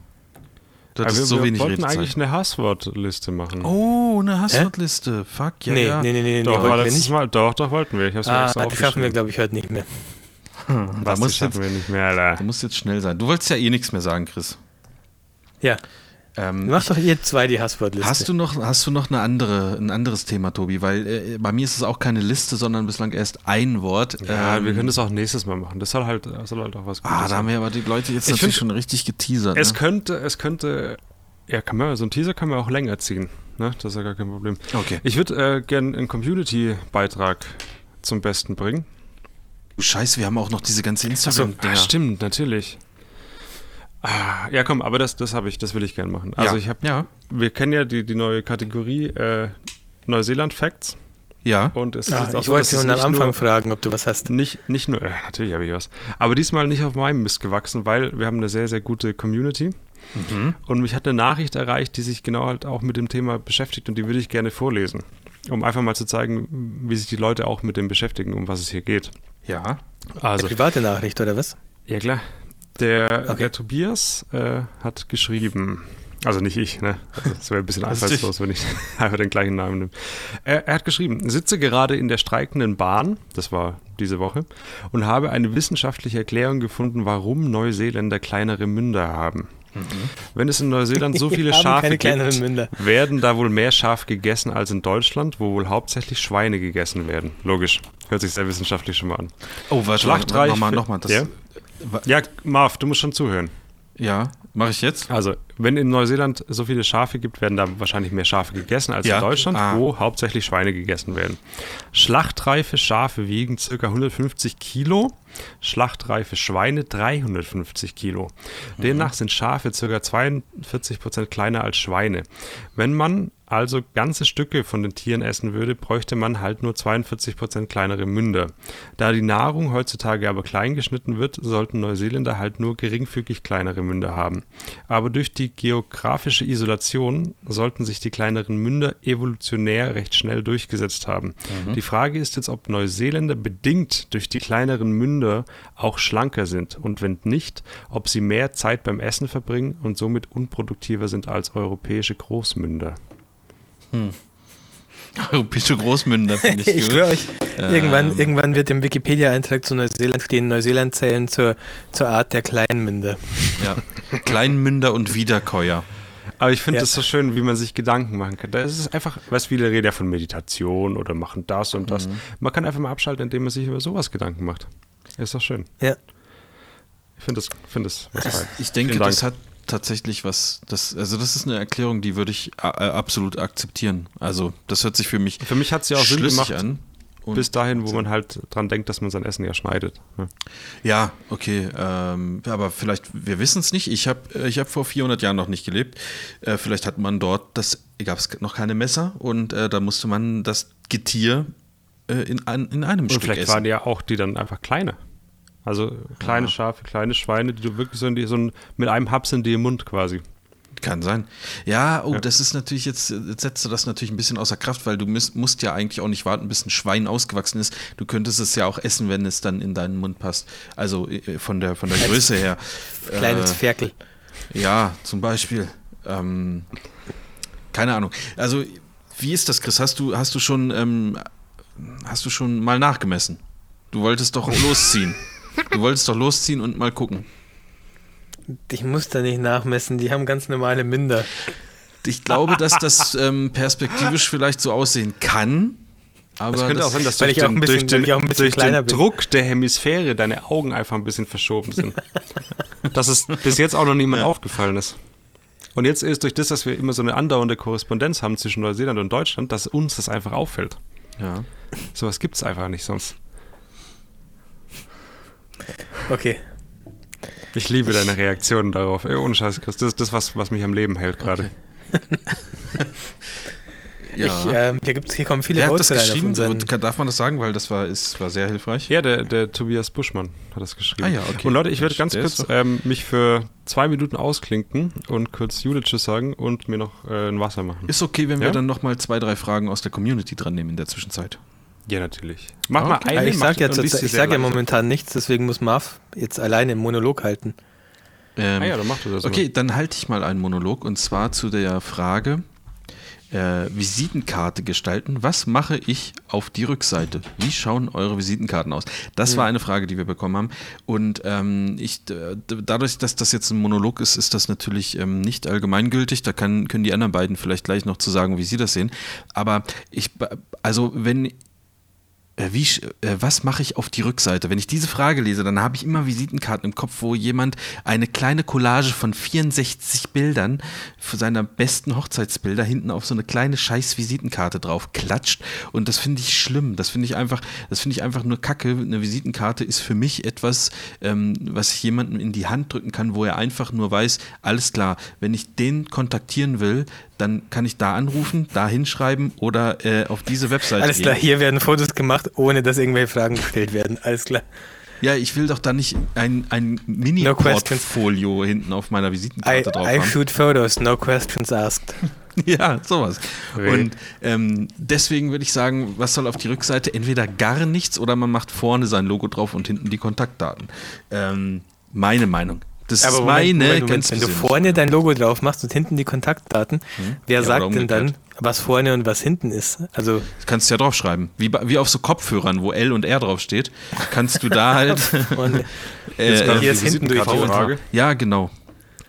A: Du hattest
B: wir,
A: so
B: wir
A: wenig
B: wollten eigentlich
A: Redezeit.
B: eine Hasswortliste machen.
A: Oh, eine Hasswortliste. Fuck, ja,
C: nee,
A: ja.
C: nee, nee, nee, nee,
B: doch,
C: wollten
B: war
C: wir
B: letztes
C: nicht.
B: Mal, doch, doch, wollten wir. Ich hab's mir
C: Ah,
B: extra
C: das schaffen wir, glaube ich, heute nicht mehr.
A: Da
B: Was,
A: musst
B: das
A: du jetzt,
B: schaffen wir nicht mehr,
A: du
B: Alter.
A: musst jetzt schnell sein. Du wolltest ja eh nichts mehr sagen, Chris.
C: Ja,
A: Ähm,
C: macht doch ihr zwei die Hasswortliste.
A: Hast du noch, hast du noch eine andere, ein anderes Thema, Tobi? Weil äh, bei mir ist es auch keine Liste, sondern bislang erst ein Wort.
B: Ja,
A: Ähm,
B: wir können das auch nächstes Mal machen. Das soll halt, das soll halt auch was
A: Ah,
B: Gutes
A: da
B: sein.
A: haben wir aber die Leute jetzt
B: Ich
A: natürlich
B: find-
A: schon richtig geteasert.
B: Es
A: ne?
B: könnte, es könnte, ja, kann man, so ein Teaser kann man auch länger ziehen. Ne? Das ist ja gar kein Problem.
A: Okay.
B: Ich würde äh, gerne einen Community-Beitrag zum Besten bringen.
A: Scheiße, wir haben auch noch diese ganze
B: Ah,
A: Instagram-Dinger.
B: stimmt, natürlich. Ah, ja, komm, aber das, das habe ich, das will ich gerne machen. Also
A: ja.
B: ich habe,
A: ja,
B: wir kennen ja die, die neue Kategorie äh, Neuseeland Facts
A: ja.
B: und es ist
C: Ah,
B: jetzt auch
C: ich
B: so,
C: wollte schon am
B: nicht
C: Anfang
B: nur,
C: fragen, ob du was hast.
B: nicht, nicht nur, äh, natürlich habe ich was, aber diesmal nicht auf meinem Mist gewachsen, weil wir haben eine sehr, sehr gute Community
A: Mhm.
B: und mich hat eine Nachricht erreicht, die sich genau halt auch mit dem Thema beschäftigt und die würde ich gerne vorlesen, um einfach mal zu zeigen, wie sich die Leute auch mit dem beschäftigen, um was es hier geht.
A: Ja.
B: Also,
C: Eine private Nachricht, oder was?
B: ja klar, der,
C: Okay.
B: der Tobias äh, hat geschrieben, also nicht ich, ne? Das wäre ein bisschen [LAUGHS] einfallslos, wenn ich [LAUGHS] einfach den gleichen Namen nehme. Er, er hat geschrieben, sitze gerade in der streikenden Bahn, das war diese Woche, und habe eine wissenschaftliche Erklärung gefunden, warum Neuseeländer kleinere Münder haben. Wenn es in Neuseeland so [LAUGHS] viele Schafe gibt, werden da wohl mehr Schaf gegessen als in Deutschland, wo wohl hauptsächlich Schweine gegessen werden. Logisch. Hört sich sehr wissenschaftlich schon mal an.
A: Oh, warte,
B: Schlachtreich
A: nochmal, nochmal. Das,
B: Ja? Ja, Marv, du musst schon zuhören.
A: ja mache ich jetzt?
B: Also, wenn in Neuseeland so viele Schafe gibt, werden da wahrscheinlich mehr Schafe gegessen als
A: Ja.
B: in Deutschland,
A: Ah.
B: wo hauptsächlich Schweine gegessen werden. Schlachtreife Schafe wiegen ca. 150 Kilo, schlachtreife Schweine 350 Kilo. Demnach sind Schafe ca. 42 Prozent kleiner als Schweine. Wenn man also ganze Stücke von den Tieren essen würde, bräuchte man halt nur 42 Prozent kleinere Münder. Da die Nahrung heutzutage aber klein geschnitten wird, sollten Neuseeländer halt nur geringfügig kleinere Münder haben. Aber durch die geografische Isolation sollten sich die kleineren Münder evolutionär recht schnell durchgesetzt haben. Die Frage ist jetzt, ob Neuseeländer bedingt durch die kleineren Münder auch schlanker sind und wenn nicht, ob sie mehr Zeit beim Essen verbringen und somit unproduktiver sind als europäische Großmünder. [LAUGHS]
A: Europäische Großmünder, finde [LAUGHS] ich,
C: Ich schwöre euch, irgendwann,
A: Ähm.
C: irgendwann wird im Wikipedia-Eintrag zu Neuseeland stehen, Neuseeland zählen zur, zur Art der Kleinmünder.
A: Ja. Kleinmünder und Wiederkäuer.
B: Aber ich finde
C: Ja.
B: es so schön, wie man sich Gedanken machen kann. Da ist es einfach, weißt du, viele reden ja von Meditation oder machen das und das. Man kann einfach mal abschalten, indem man sich über sowas Gedanken macht. Ist doch schön.
C: Ja.
B: Ich finde das, finde das was fein.
A: Ich denke, das hat tatsächlich was, das, also das ist eine Erklärung, die würde ich äh, absolut akzeptieren. Also das hört sich für mich
B: Für mich hat es ja auch Sinn gemacht,
A: an.
B: Bis dahin, wo man halt dran denkt, dass man sein Essen ja schneidet. Ja.
A: Ja, okay, ähm, aber vielleicht, wir wissen es nicht. Ich habe ich hab vor 400 Jahren noch nicht gelebt. Äh, vielleicht hat man dort, das gab es noch keine Messer und äh, da musste man das Getier äh, in, ein, in einem
B: Und
A: Stück
B: vielleicht
A: essen.
B: waren ja auch die dann einfach kleine. Also kleine Schafe, kleine Schweine, die du wirklich so, in die, so mit einem Haps in dir Mund quasi.
A: Kann sein. Ja, oh, das ist natürlich jetzt, jetzt setzt du das natürlich ein bisschen außer Kraft, weil du müsst, musst ja eigentlich auch nicht warten, bis ein Schwein ausgewachsen ist. Du könntest es ja auch essen, wenn es dann in deinen Mund passt. Also äh, von der, von der Größe her.
C: Kleines
A: Äh,
C: Ferkel.
A: Ja, zum Beispiel. Ähm, keine Ahnung. Also, wie ist das, Chris? Hast du, hast du schon, ähm, hast du schon mal nachgemessen? Du wolltest doch [LAUGHS] losziehen. Du wolltest doch losziehen und mal gucken.
C: Ich muss da nicht nachmessen, die haben ganz normale Münder.
A: Ich glaube, dass das ähm, perspektivisch vielleicht so aussehen kann. Aber
B: Es könnte
A: das,
B: auch sein, dass durch
C: ich auch
B: den,
C: ein bisschen-
B: durch den,
C: weil ich auch ein bisschen
B: durch den. Druck der Hemisphäre deine Augen einfach ein bisschen verschoben sind. [LAUGHS] dass es bis jetzt auch noch niemand aufgefallen ist. Und jetzt ist durch das, dass wir immer so eine andauernde Korrespondenz haben zwischen Neuseeland und Deutschland, dass uns das einfach auffällt.
A: Ja.
B: Sowas gibt es einfach nicht sonst.
C: Okay.
B: Ich liebe deine Reaktionen darauf. Ey, ohne Scheiß, Chris. Das ist das, was, was mich am Leben hält gerade. [LAUGHS]
C: Ich, ähm, hier, gibt's, hier kommen viele
A: Wer hat das geschrieben? Darf man das sagen? Weil das war, ist, war sehr hilfreich.
B: Ja, der, der Tobias Buschmann hat das geschrieben.
A: Ah ja, okay.
B: Und Leute, ich werde ganz kurz ähm, mich für zwei Minuten ausklinken und kurz Jule Tschüss sagen und mir noch äh, ein Wasser machen.
A: Ist okay, wenn wir
B: Ja?
A: dann nochmal zwei, drei Fragen aus der Community dran nehmen in der Zwischenzeit.
B: Ja, natürlich. Mach
A: Okay.
B: mal
C: Ja,
B: eine.
C: ich sage ja, ich
B: sehr
C: sag ja momentan nichts, deswegen muss Marv jetzt alleine einen Monolog halten.
A: Ähm,
B: Ah ja, dann mach du das.
A: Okay, dann halte ich mal einen Monolog und zwar zu der Frage äh, Visitenkarte gestalten. Was mache ich auf die Rückseite? Wie schauen eure Visitenkarten aus? Das war eine Frage, die wir bekommen haben. Und ähm, ich, dadurch, dass das jetzt ein Monolog ist, ist das natürlich ähm, nicht allgemeingültig. Da kann, können die anderen beiden vielleicht gleich noch zu sagen, wie sie das sehen. Aber ich, also wenn wie, sch- äh, was mache ich auf die Rückseite? Wenn ich diese Frage lese, dann habe ich immer Visitenkarten im Kopf, wo jemand eine kleine Collage von 64 Bildern für seiner besten Hochzeitsbilder hinten auf so eine kleine scheiß Visitenkarte drauf klatscht. Und das finde ich schlimm. Das finde ich einfach, das finde ich einfach nur Kacke. Eine Visitenkarte ist für mich etwas, ähm, was ich jemandem in die Hand drücken kann, wo er einfach nur weiß, alles klar, wenn ich den kontaktieren will, dann kann ich da anrufen, da hinschreiben oder äh, auf diese Webseite
C: Alles
A: gehen.
C: klar, hier werden Fotos gemacht, ohne dass irgendwelche Fragen gestellt werden. Alles klar.
A: Ja, ich will doch da nicht ein, ein
C: No
A: Mini-Portfolio hinten auf meiner
C: I,
A: Visitenkarte drauf
C: I
A: haben.
C: shoot photos, no questions asked. [LAUGHS]
A: Ja, sowas.
B: Weh.
A: Und ähm, deswegen würde ich sagen, was soll auf die Rückseite? Entweder gar nichts oder man macht vorne sein Logo drauf und hinten die Kontaktdaten. Ähm, meine Meinung. Das ist
C: Moment,
A: meine
C: Moment, Moment.
A: ganz
C: Wenn du vorne dein Logo drauf machst und hinten die Kontaktdaten, wer
A: Ja,
C: sagt denn dann, was vorne und was hinten ist? Also
A: Das kannst du ja draufschreiben. Wie, wie auf so Kopfhörern, wo L und R draufsteht, kannst du da [LAUGHS] halt. äh,
C: hier ist hinten durch.
B: Visitenkartenfrage.
A: ja, genau.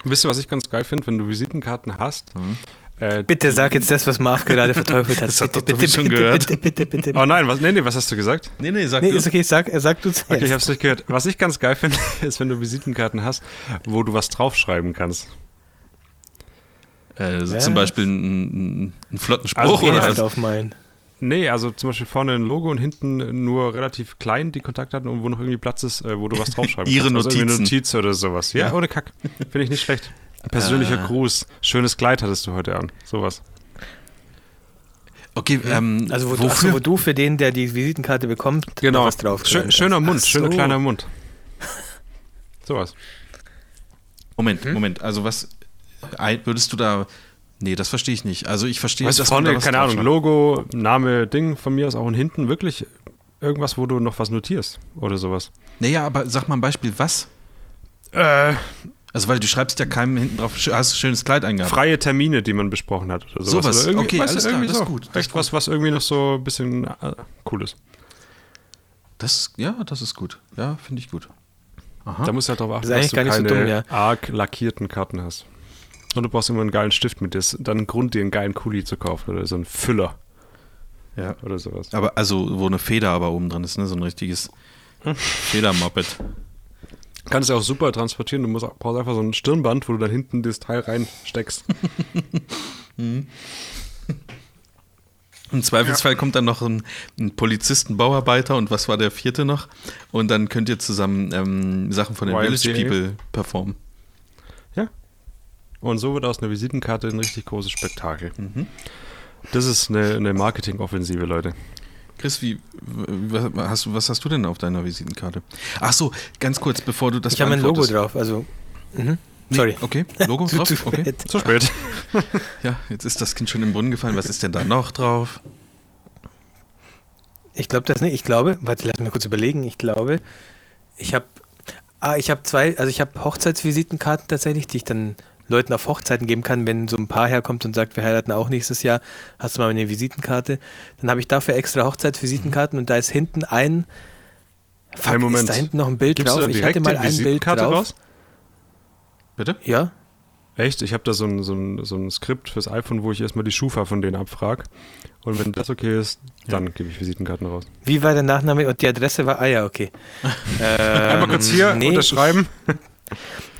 B: Wisst ihr, was ich ganz geil finde, wenn du Visitenkarten hast?
A: Mhm.
B: Äh,
C: Bitte sag jetzt das, was Marv gerade verteufelt hat. [LAUGHS]
A: Das hat
C: bitte,
A: doch
C: bitte,
A: Tobi schon
C: bitte,
A: gehört.
C: bitte, bitte, bitte, bitte.
B: oh nein, was, nee, nee, was hast du gesagt?
A: Nee, nee, sag
C: Nee,
A: du.
C: ist okay, sag, sag du zuerst.
B: Okay, ich hab's nicht gehört. Was ich ganz geil finde, [LAUGHS] ist, wenn du Visitenkarten hast, wo du was draufschreiben kannst.
A: Äh, so
C: Ja.
A: Zum Beispiel einen, einen flotten Spruch
B: Also,
A: oder
C: Penis
A: was?
C: draufmalen.
B: Nee, also zum Beispiel vorne ein Logo und hinten nur relativ klein die Kontaktdaten und wo noch irgendwie Platz ist, äh, wo du was [LAUGHS] draufschreiben
A: Ihre
B: kannst. Also eine
A: Notizen.
B: Notiz oder sowas. Ja,
A: Ja.
B: ohne Kack. Finde ich nicht schlecht. Persönlicher
A: Äh.
B: Gruß. Schönes Kleid hattest du heute an. Sowas.
A: Okay, ähm,
C: Also wo, du,
A: wofür?
C: achso, wo du für den, der die Visitenkarte bekommt, noch was drauf
B: Schön, schöner Mund,
C: Ach
B: schöner
C: so.
B: kleiner Mund. [LAUGHS] Sowas.
A: Moment,
C: Hm?
A: Moment. Also was würdest du da? Nee, das verstehe ich nicht. Also ich verstehe,
B: Weißt du, vorne,
A: da was
B: keine Ahnung. Logo, Name, Ding von mir aus auch und hinten wirklich irgendwas, wo du noch was notierst oder sowas.
A: Naja, aber sag mal ein Beispiel, was?
B: Äh,
A: Also weil du schreibst ja keinem hinten drauf, hast ein schönes Kleid eingehabt.
B: freie Termine, die man besprochen hat oder sowas.
A: Sowas,
B: Oder irgendwie,
A: okay,
B: weißt du,
A: alles klar, das ist
B: so.
A: gut, das
B: Echt
A: ist
B: was, was irgendwie noch so ein bisschen äh, cool ist.
A: Das, ja, das ist gut. Ja, finde ich gut. Aha.
B: Da musst du halt drauf achten,
C: Das ist
B: dass du
C: gar nicht so
B: keine
C: dumm, ja.
B: arg lackierten Karten hast. Und du brauchst immer einen geilen Stift mit dir. Ist dann ein Grund, dir einen geilen Kuli zu kaufen oder so einen Füller
A: ja.
B: oder sowas.
A: Aber also, wo eine Feder aber oben dran ist, ne? So ein richtiges [LAUGHS] Federmoped.
B: Kannst du auch super transportieren. Du musst, brauchst einfach so ein Stirnband, wo du dann hinten das Teil reinsteckst. [LAUGHS]
A: Im Zweifelsfall kommt dann noch ein, ein Polizist, ein Bauarbeiter und was war der vierte noch? Und dann könnt ihr zusammen ähm, Sachen von den
B: YMCA.
A: Village People performen.
B: Ja. Und so wird aus einer Visitenkarte ein richtig großes Spektakel.
A: Mhm.
B: Das ist eine, eine Marketingoffensive, Leute.
A: Chris, wie, was hast, du, was hast du denn auf deiner Visitenkarte? Ach so, ganz kurz, bevor du das
C: Ich habe ein Logo drauf, also. Mhm.
A: Nee,
C: Sorry.
A: Okay, Logo [LAUGHS] drauf?
C: zu
A: Okay.
C: spät.
B: Zu spät. [LAUGHS]
A: Ja, jetzt ist das Kind schon im Brunnen gefallen. Was ist denn da noch drauf?
C: Ich glaube das nicht. Ich glaube, warte, lass mich kurz überlegen. Ich glaube, ich habe ah, ich habe zwei, also ich habe Hochzeitsvisitenkarten tatsächlich, die ich dann Leuten auf Hochzeiten geben kann, wenn so ein Paar herkommt und sagt, wir heiraten auch nächstes Jahr, hast du mal eine Visitenkarte. Dann habe ich dafür extra Hochzeitsvisitenkarten und da ist hinten ein Fuck,
B: Einen Moment.
C: ist da hinten noch ein Bild
B: Gibst
C: drauf. Ich hatte mal ein Bild drauf.
B: raus?
A: Bitte?
C: Ja,
B: Echt? Ich habe da so ein, so, ein, so ein Skript fürs iPhone, wo ich erstmal die Schufa von denen abfrage. Und wenn das okay ist, dann gebe ich Visitenkarten raus.
C: wie war der Nachname und die Adresse war, ah ja, okay. [LAUGHS]
B: Einmal kurz hier
C: nee,
B: unterschreiben.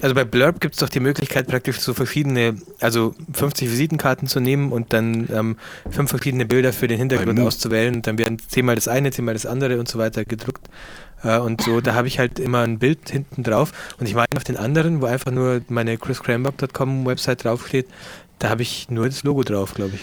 C: Also bei Blurb gibt es doch die Möglichkeit, praktisch so verschiedene, also 50 Visitenkarten zu nehmen und dann ähm, fünf verschiedene Bilder für den Hintergrund
A: Mo-
C: auszuwählen und dann werden zehnmal das eine, zehnmal das andere und so weiter gedruckt. Äh, und so, da habe ich halt immer ein Bild hinten drauf. Und ich meine auf den anderen, wo einfach nur meine chriscranbock.com Website draufsteht, da habe ich nur das Logo drauf, glaube ich.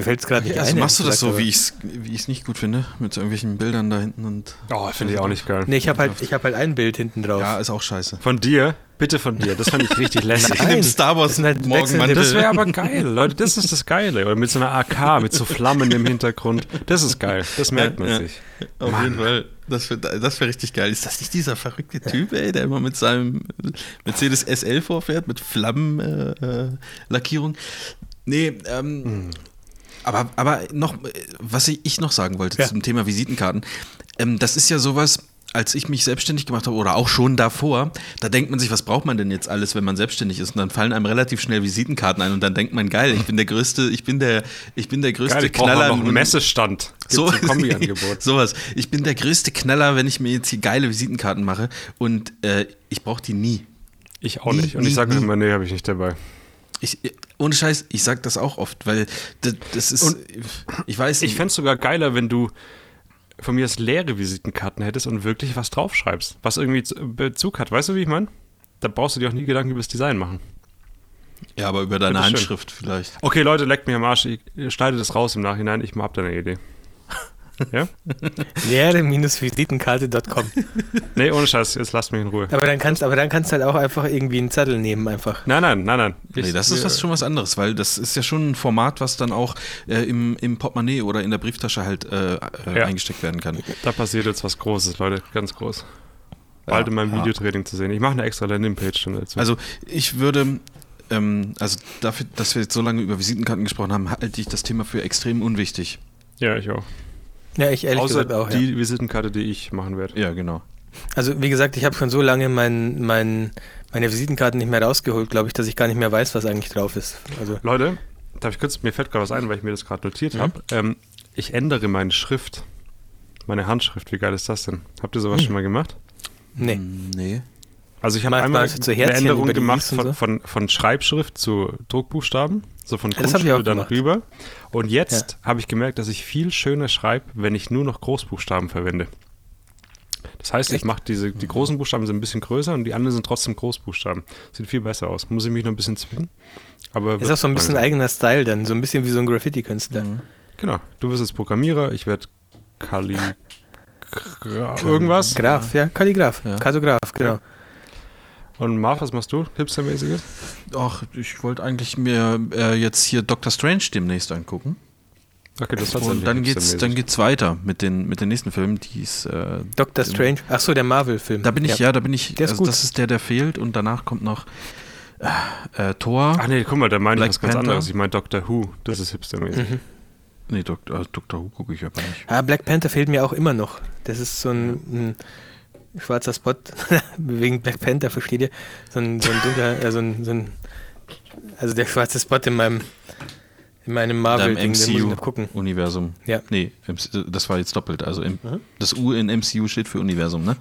C: Mir fällt es gerade nicht
A: also
C: ein.
A: machst du das so,
C: gesagt,
A: wie ich es wie ich's nicht gut finde, mit so irgendwelchen Bildern da hinten und.
B: Oh, finde ich auch nicht geil.
C: Nee, ich habe halt, ich hab halt ein Bild hinten drauf.
A: Ja, ist auch scheiße.
B: Von dir? Bitte von dir. Das fand ich richtig [LAUGHS] lässig.
C: Nein.
A: dem Star Wars
C: das halt
A: Morgenmantel.
B: Das wäre aber geil, Leute. Das ist das Geile. Oder mit so einer AK, mit so Flammen im Hintergrund. Das ist geil. Das merkt man
A: Ja,
B: sich.
A: Auf
B: Mann.
A: jeden Fall. Das wäre das wär richtig geil. Ist das nicht dieser verrückte Typ, ey, der immer mit seinem Mercedes SL vorfährt, mit Flammenlackierung? Äh, äh, nee, ähm, aber, aber noch, äh, was ich, ich noch sagen wollte
C: Ja.
A: zum Thema Visitenkarten, ähm, das ist ja sowas, als ich mich selbstständig gemacht habe oder auch schon davor, da denkt man sich, was braucht man denn jetzt alles, wenn man selbstständig ist? Und dann fallen einem relativ schnell Visitenkarten ein und dann denkt man, geil, ich bin der größte, ich bin der, ich bin der größte
B: Geil, ich
A: Knaller.
B: noch einen Messestand. Gibt's
A: so
B: Kombi-Angebot. [LAUGHS]
A: Sowas. Ich bin der größte Knaller, wenn ich mir jetzt hier geile Visitenkarten mache und äh, ich brauche die nie.
B: Ich auch
A: Nie,
B: nicht. Und ich
A: nie,
B: sage
A: nie.
B: immer, nee, habe ich nicht dabei.
A: Ich, ohne Scheiß, ich sag das auch oft, weil das, das ist,
B: Und
A: ich weiß
B: Ich fände es sogar geiler, wenn du von mir aus leere Visitenkarten hättest und wirklich was draufschreibst, was irgendwie zu- Bezug hat. Weißt du, wie ich meine? Da brauchst du dir auch nie Gedanken über das Design machen.
A: ja, aber über deine. Handschrift vielleicht.
B: Okay, Leute, leckt mir am Arsch. Ich schneide das raus im Nachhinein. Ich hab da eine Idee. Ja?
C: Leere-visitenkarte.com.
B: Nee, ohne Scheiß. Jetzt lasst mich in Ruhe.
C: Aber dann kannst, aber dann kannst du halt auch einfach irgendwie einen Zettel nehmen, einfach.
B: Nein, nein, nein, nein.
A: Nee,
B: Ich-
A: das ist was, schon was anderes, weil das ist ja schon ein Format, was dann auch äh, im, im Portemonnaie oder in der Brieftasche halt äh, äh,
B: Ja.
A: eingesteckt werden kann.
B: Da passiert jetzt was Großes, Leute. Ganz groß. Bald in meinem
A: ja.
B: Videotraining zu sehen. Ich mache eine extra Landingpage dann dazu.
A: Also ich würde, ähm, also dafür, dass wir jetzt so lange über Visitenkarten gesprochen haben, halte ich das Thema für extrem unwichtig.
B: ja, ich auch.
C: Ja, ich ehrlich
B: Außer
C: gesagt auch. Ja.
B: die Visitenkarte, die ich machen werde.
A: Ja, genau.
C: Also wie gesagt, ich habe schon so lange mein, mein, meine Visitenkarten nicht mehr rausgeholt, glaube ich, dass ich gar nicht mehr weiß, was eigentlich drauf ist. Also
B: Leute, darf ich kurz, mir fällt gerade was ein, weil ich mir das gerade notiert habe. Ähm, ich ändere meine Schrift. Meine Handschrift, wie geil ist das denn? Habt ihr sowas schon mal gemacht?
C: nee.
A: Hm, Nee.
B: Also ich habe einmal
C: mal so
B: eine Änderung gemacht von,
C: so.
B: von, von Schreibschrift zu Druckbuchstaben, so von
C: Ja, das hab ich auch
B: Kunstschule dann
C: gemacht.
B: rüber. Und jetzt habe ich gemerkt, dass ich viel schöner schreibe, wenn ich nur noch Großbuchstaben verwende. Das heißt, ich
C: Echt?
B: mache diese, die großen Buchstaben sind ein bisschen größer und die anderen sind trotzdem Großbuchstaben. Sieht viel besser aus. Muss ich mich noch ein bisschen zwingen. Aber
C: Ist auch so ein bisschen
B: langsam.
C: eigener Style dann, so ein bisschen wie so ein Graffiti-Künstler.
B: Genau. Du wirst jetzt Programmierer, ich werde Kali. [LAUGHS] Irgendwas.
C: Graf, ja, Kalligraph,
A: Ja.
C: Kartograf, genau.
B: Und Marv, was machst du? Hipstermäßiges?
A: Ach, ich wollte eigentlich mir äh, jetzt hier Doctor Strange demnächst angucken.
B: Okay, das
A: Und dann geht's, dann geht's weiter mit den, mit den nächsten Filmen, die ist, äh,
C: Doctor Strange, ach so, der Marvel-Film.
A: Da bin ich, ja, da bin ich,
C: Der ist
A: also
C: gut.
A: das ist der, der fehlt und danach kommt noch äh, äh, Thor.
B: Ach nee, guck mal, da meine ich
A: Black
B: was ganz
A: Panther.
B: anderes. Ich meine Doctor Who. Das ist hipstermäßig.
C: Mhm.
A: Nee, Dok äh, Dr. Who gucke ich aber nicht.
C: Ah, Black Panther fehlt mir auch immer noch. Das ist so ein, ein schwarzer Spot, [LAUGHS] wegen Black Panther, versteht ihr? So ein, so ein dunkler, äh, so ein, so ein, also der schwarze Spot in meinem, in meinem Marvel-Ding, gucken.
A: MCU-Universum.
C: Ja.
A: Nee, das war jetzt doppelt. Also im,
C: Mhm.
A: das U in MCU steht für Universum, ne?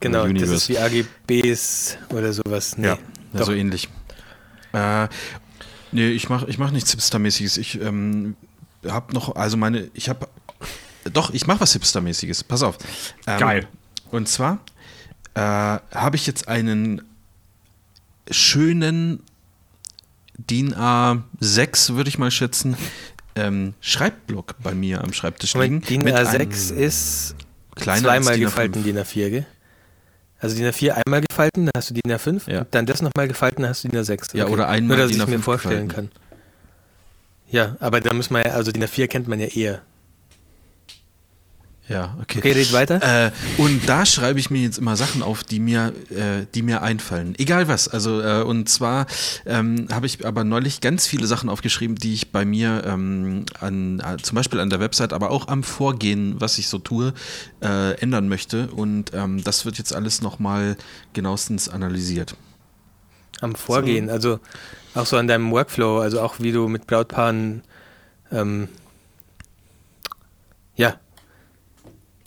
C: Genau, das ist wie AGBs oder sowas. Nee,
B: Ja.
A: Ja,
C: doch.
A: so ähnlich. Äh, nee, ich mache ich mach nichts Hipstermäßiges. Ich ähm, habe noch, also meine, ich habe, doch, ich mache was Hipstermäßiges. Pass auf. Ähm,
B: Geil.
A: Und zwar äh, habe ich jetzt einen schönen DIN A6, würde ich mal schätzen, ähm, Schreibblock bei mir am Schreibtisch liegen.
C: DIN
A: mit
C: A6
A: einem
C: ist zweimal
A: DIN A5.
C: gefalten DIN A4, gell? Also DIN A4 einmal gefalten, dann hast du DIN A5
A: Ja.
C: dann das nochmal gefalten, dann hast du DIN A6.
A: Ja, oder einmal
C: Nur, dass
A: DIN
C: ich mir
A: A5
C: vorstellen
A: gefalten.
C: kann. Ja, aber da muss man ja, also DIN A4 kennt man ja eher.
A: Ja, okay.
C: Okay, red weiter.
A: Äh, und da schreibe ich mir jetzt immer Sachen auf, die mir, äh, die mir einfallen. Egal was. Also, äh, und zwar ähm, habe ich aber neulich ganz viele Sachen aufgeschrieben, die ich bei mir ähm, an, äh, zum Beispiel an der Website, aber auch am Vorgehen, was ich so tue, äh, ändern möchte. Und ähm, das wird jetzt alles nochmal genauestens analysiert.
C: Am Vorgehen, also auch so an deinem Workflow, also auch wie du mit Brautpaaren, ähm, ja,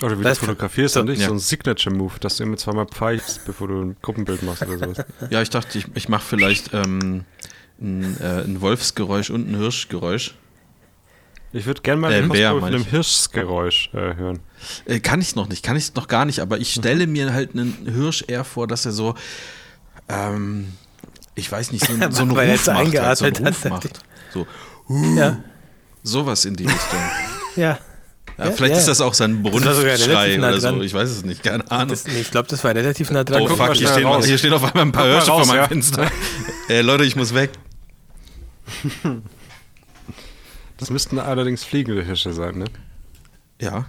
B: Oder wie
C: Das-
B: du fotografierst und nicht
A: ja.
B: so ein Signature-Move, dass du immer zweimal pfeifst, bevor du ein Gruppenbild machst oder sowas. [LAUGHS]
A: Ja, ich dachte, ich, ich mache vielleicht ähm, ein, äh, ein Wolfsgeräusch und ein Hirschgeräusch.
B: Ich würde gerne mal
A: Äh,
B: ein
A: Bär,
B: von einem. Hirschgeräusch äh, hören.
A: Äh, kann ich noch nicht, kann ich noch gar nicht, aber ich stelle mir halt einen Hirsch eher vor, dass er so, ähm, ich weiß nicht, so, [LAUGHS] ein- so einen Ruf macht. Halt, so einen Ruf macht. So,
C: Ja,
A: sowas in die Richtung.
C: ja.
A: Ja,
C: Ja,
A: vielleicht
C: ja.
A: ist das auch sein
C: relativ nah
A: oder so, ich weiß es nicht, keine Ahnung.
C: Das, nee, ich glaube, das war relativ nah dran.
A: Oh
B: guck
A: fuck, hier stehen,
B: raus.
A: hier stehen auf einmal ein paar Hirsche vor meinem
B: ja.
A: Fenster. äh, Leute, ich muss weg.
B: Das müssten allerdings fliegende Hirsche sein, ne?
A: Ja,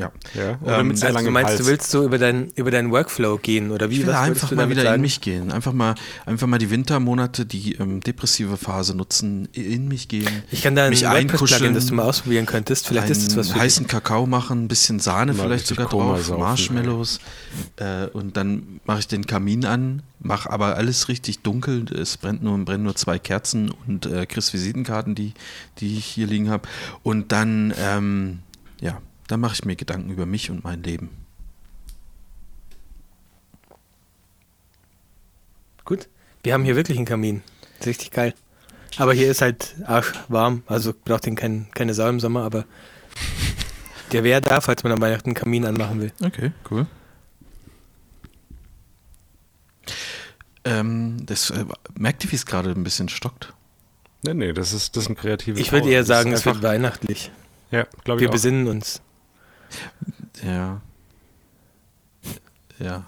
A: ja.
B: Ja. Oder
A: Ähm,
B: mit sehr
C: Also, du meinst,
B: Hals.
C: du willst so über, dein, über deinen Workflow gehen oder wie?
A: Ich will einfach mal wieder in
C: sagen?
A: mich gehen. Einfach mal, einfach mal die Wintermonate, die ähm, depressive Phase nutzen, in mich gehen.
C: Ich kann da ein WordPress-Plugin,
A: einkuscheln,
C: das du mal ausprobieren könntest. Vielleicht ist es was
A: einen
C: für
A: heißen Kakao machen, ein bisschen Sahne
B: Mal
A: vielleicht sogar
B: Koma
A: drauf,
B: saufen,
A: Marshmallows äh, und dann mache ich den Kamin an, mache aber alles richtig dunkel. Es brennt nur, brennen nur zwei Kerzen und äh, Chris Visitenkarten, die, die ich hier liegen habe. Und dann, ähm, ja, dann mache ich mir Gedanken über mich und mein Leben.
C: Gut. Wir haben hier wirklich einen Kamin. Das ist richtig geil. Aber hier ist halt arschwarm, also braucht den kein, keine Sau im Sommer, aber der wäre da, falls man am Weihnachten einen Kamin anmachen will.
A: Okay, cool. Ähm, das äh, merkt ihr, wie es gerade ein bisschen stockt?
B: Nee, nee, das ist, das ist ein kreatives
C: Ich würde eher sagen, es wird weihnachtlich.
B: Ja, glaube ich
C: Wir
B: auch.
C: besinnen uns.
A: Ja. Ja.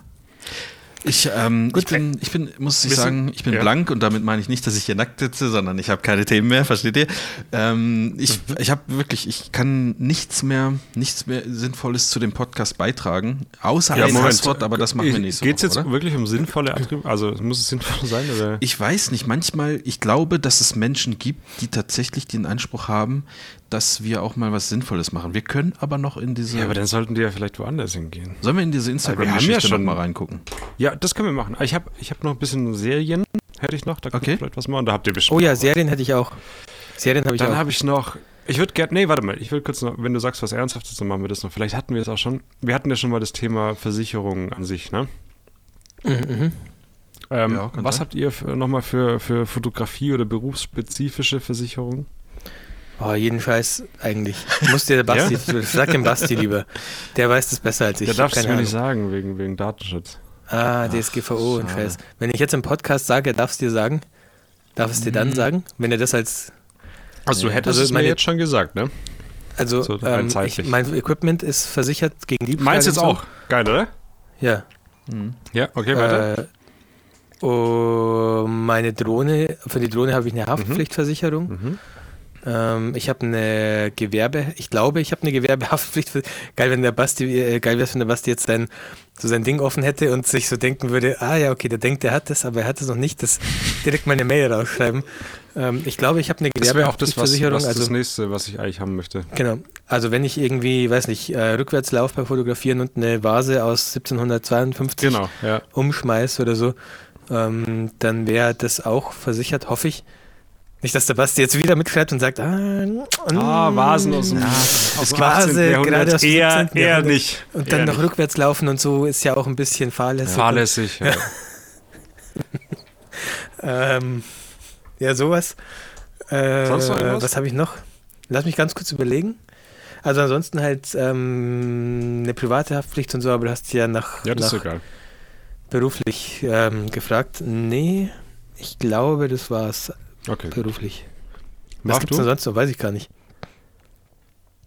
A: Ich, ähm, ich bin, ich bin, muss ich sagen, ich bin
B: ja.
A: blank und damit meine ich nicht, dass ich hier nackt sitze, sondern ich habe keine Themen mehr, versteht ihr? Ähm, ich
B: Mhm.
A: ich habe wirklich, ich kann nichts mehr, nichts mehr Sinnvolles zu dem Podcast beitragen, außer
B: Ja,
A: ein. Passwort, aber das machen wir nächste
B: Geht es jetzt
A: oder?
B: wirklich um sinnvolle Attribute? Also muss es sinnvoll sein? Oder?
A: Ich weiß nicht, manchmal, ich glaube, dass es Menschen gibt, die tatsächlich den Anspruch haben, dass wir auch mal was Sinnvolles machen. Wir können aber noch in diese,
B: Ja, aber dann sollten die ja vielleicht woanders hingehen.
A: sollen wir in diese
B: ja
A: Instagram-Geschichte
B: schon-
A: noch mal reingucken?
B: Ja, das können wir machen. Ich habe ich hab noch ein bisschen Serien, hätte ich noch. Da
A: Okay.
B: vielleicht was machen. Da habt ihr bestimmt.
C: Oh ja. Serien hätte ich auch. Serien habe ich
B: Dann habe ich noch. Ich würde gerne. Nee, warte mal. Ich will kurz noch. Wenn du sagst was Ernsthaftes, dann machen wir das noch. Vielleicht hatten wir es auch schon. Wir hatten ja schon mal das Thema Versicherung an sich, ne?
C: Mhm, mhm.
B: Ähm,
A: Ja,
B: was
A: sein.
B: habt ihr nochmal für, für Fotografie oder berufsspezifische Versicherungen?
C: Oh, jeden Scheiß eigentlich. Muss dir der [LAUGHS] Basti, sag dem Basti lieber. Der weiß das besser als ich.
B: Ja, darfst du
C: keine
B: mir nicht sagen, wegen, wegen Datenschutz.
C: Ah, DSGVO und
A: schade.
C: Scheiß. Wenn ich jetzt im Podcast sage, er darf es dir sagen, darf es dir
B: Mhm.
C: dann sagen? Wenn er das als,
B: Also, du hättest
C: Also
B: es mir jetzt schon gesagt, ne?
C: also
B: So
C: ähm, ich, mein Equipment ist versichert gegen Diebstahl.
B: Meins jetzt
C: und so.
B: auch. Geil, oder?
C: Ja.
A: Mhm.
B: Ja, okay, weiter.
C: Äh, oh, meine Drohne, für die Drohne habe ich eine Haftpflichtversicherung.
B: Mhm.
C: Ähm, ich habe eine Gewerbe, ich glaube, ich habe eine Gewerbehaftpflicht. Geil, wenn der Basti, äh, geil wäre wenn der Basti jetzt sein, so sein Ding offen hätte und sich so denken würde, ah ja, okay, der denkt, der hat das, aber er hat es noch nicht, das direkt mal eine Mail rausschreiben. Ähm, ich glaube, ich habe eine
B: Das wäre auch das, was,
C: Gewerbehaftpflichtversicherung.
B: was das
C: also,
B: nächste, was ich eigentlich haben möchte.
C: genau. Also wenn ich irgendwie, weiß nicht, äh, rückwärts laufe bei Fotografieren und eine Vase aus 1752
B: Genau, ja.
C: umschmeiß oder so, ähm, dann wäre das auch versichert, hoffe ich. Nicht, dass der Basti jetzt wieder mitschreibt und sagt, ah,
B: Ah,
C: mm,
B: Vasen aus dem,
C: ja,
B: aus
C: Vase,
B: 18. Jahrhundert.
C: gerade aus dem
B: eher,
C: 17.
B: eher nicht.
C: Und dann
B: eher
C: noch
B: nicht.
C: rückwärts laufen und so ist ja auch ein bisschen fahrlässig.
B: Fahrlässig. Ja. [LAUGHS]
C: Ähm, ja, sowas. Äh,
B: Sonst noch irgendwas?
C: was habe ich noch? Lass mich ganz kurz überlegen. Also ansonsten halt ähm, eine private Haftpflicht und so, aber du hast ja nach,
B: ja,
C: nach beruflich ähm, gefragt. Nee, ich glaube, das war's
B: Okay.
C: beruflich. Was
B: Mach
C: gibt's denn
B: du?
C: sonst noch? Weiß ich gar nicht.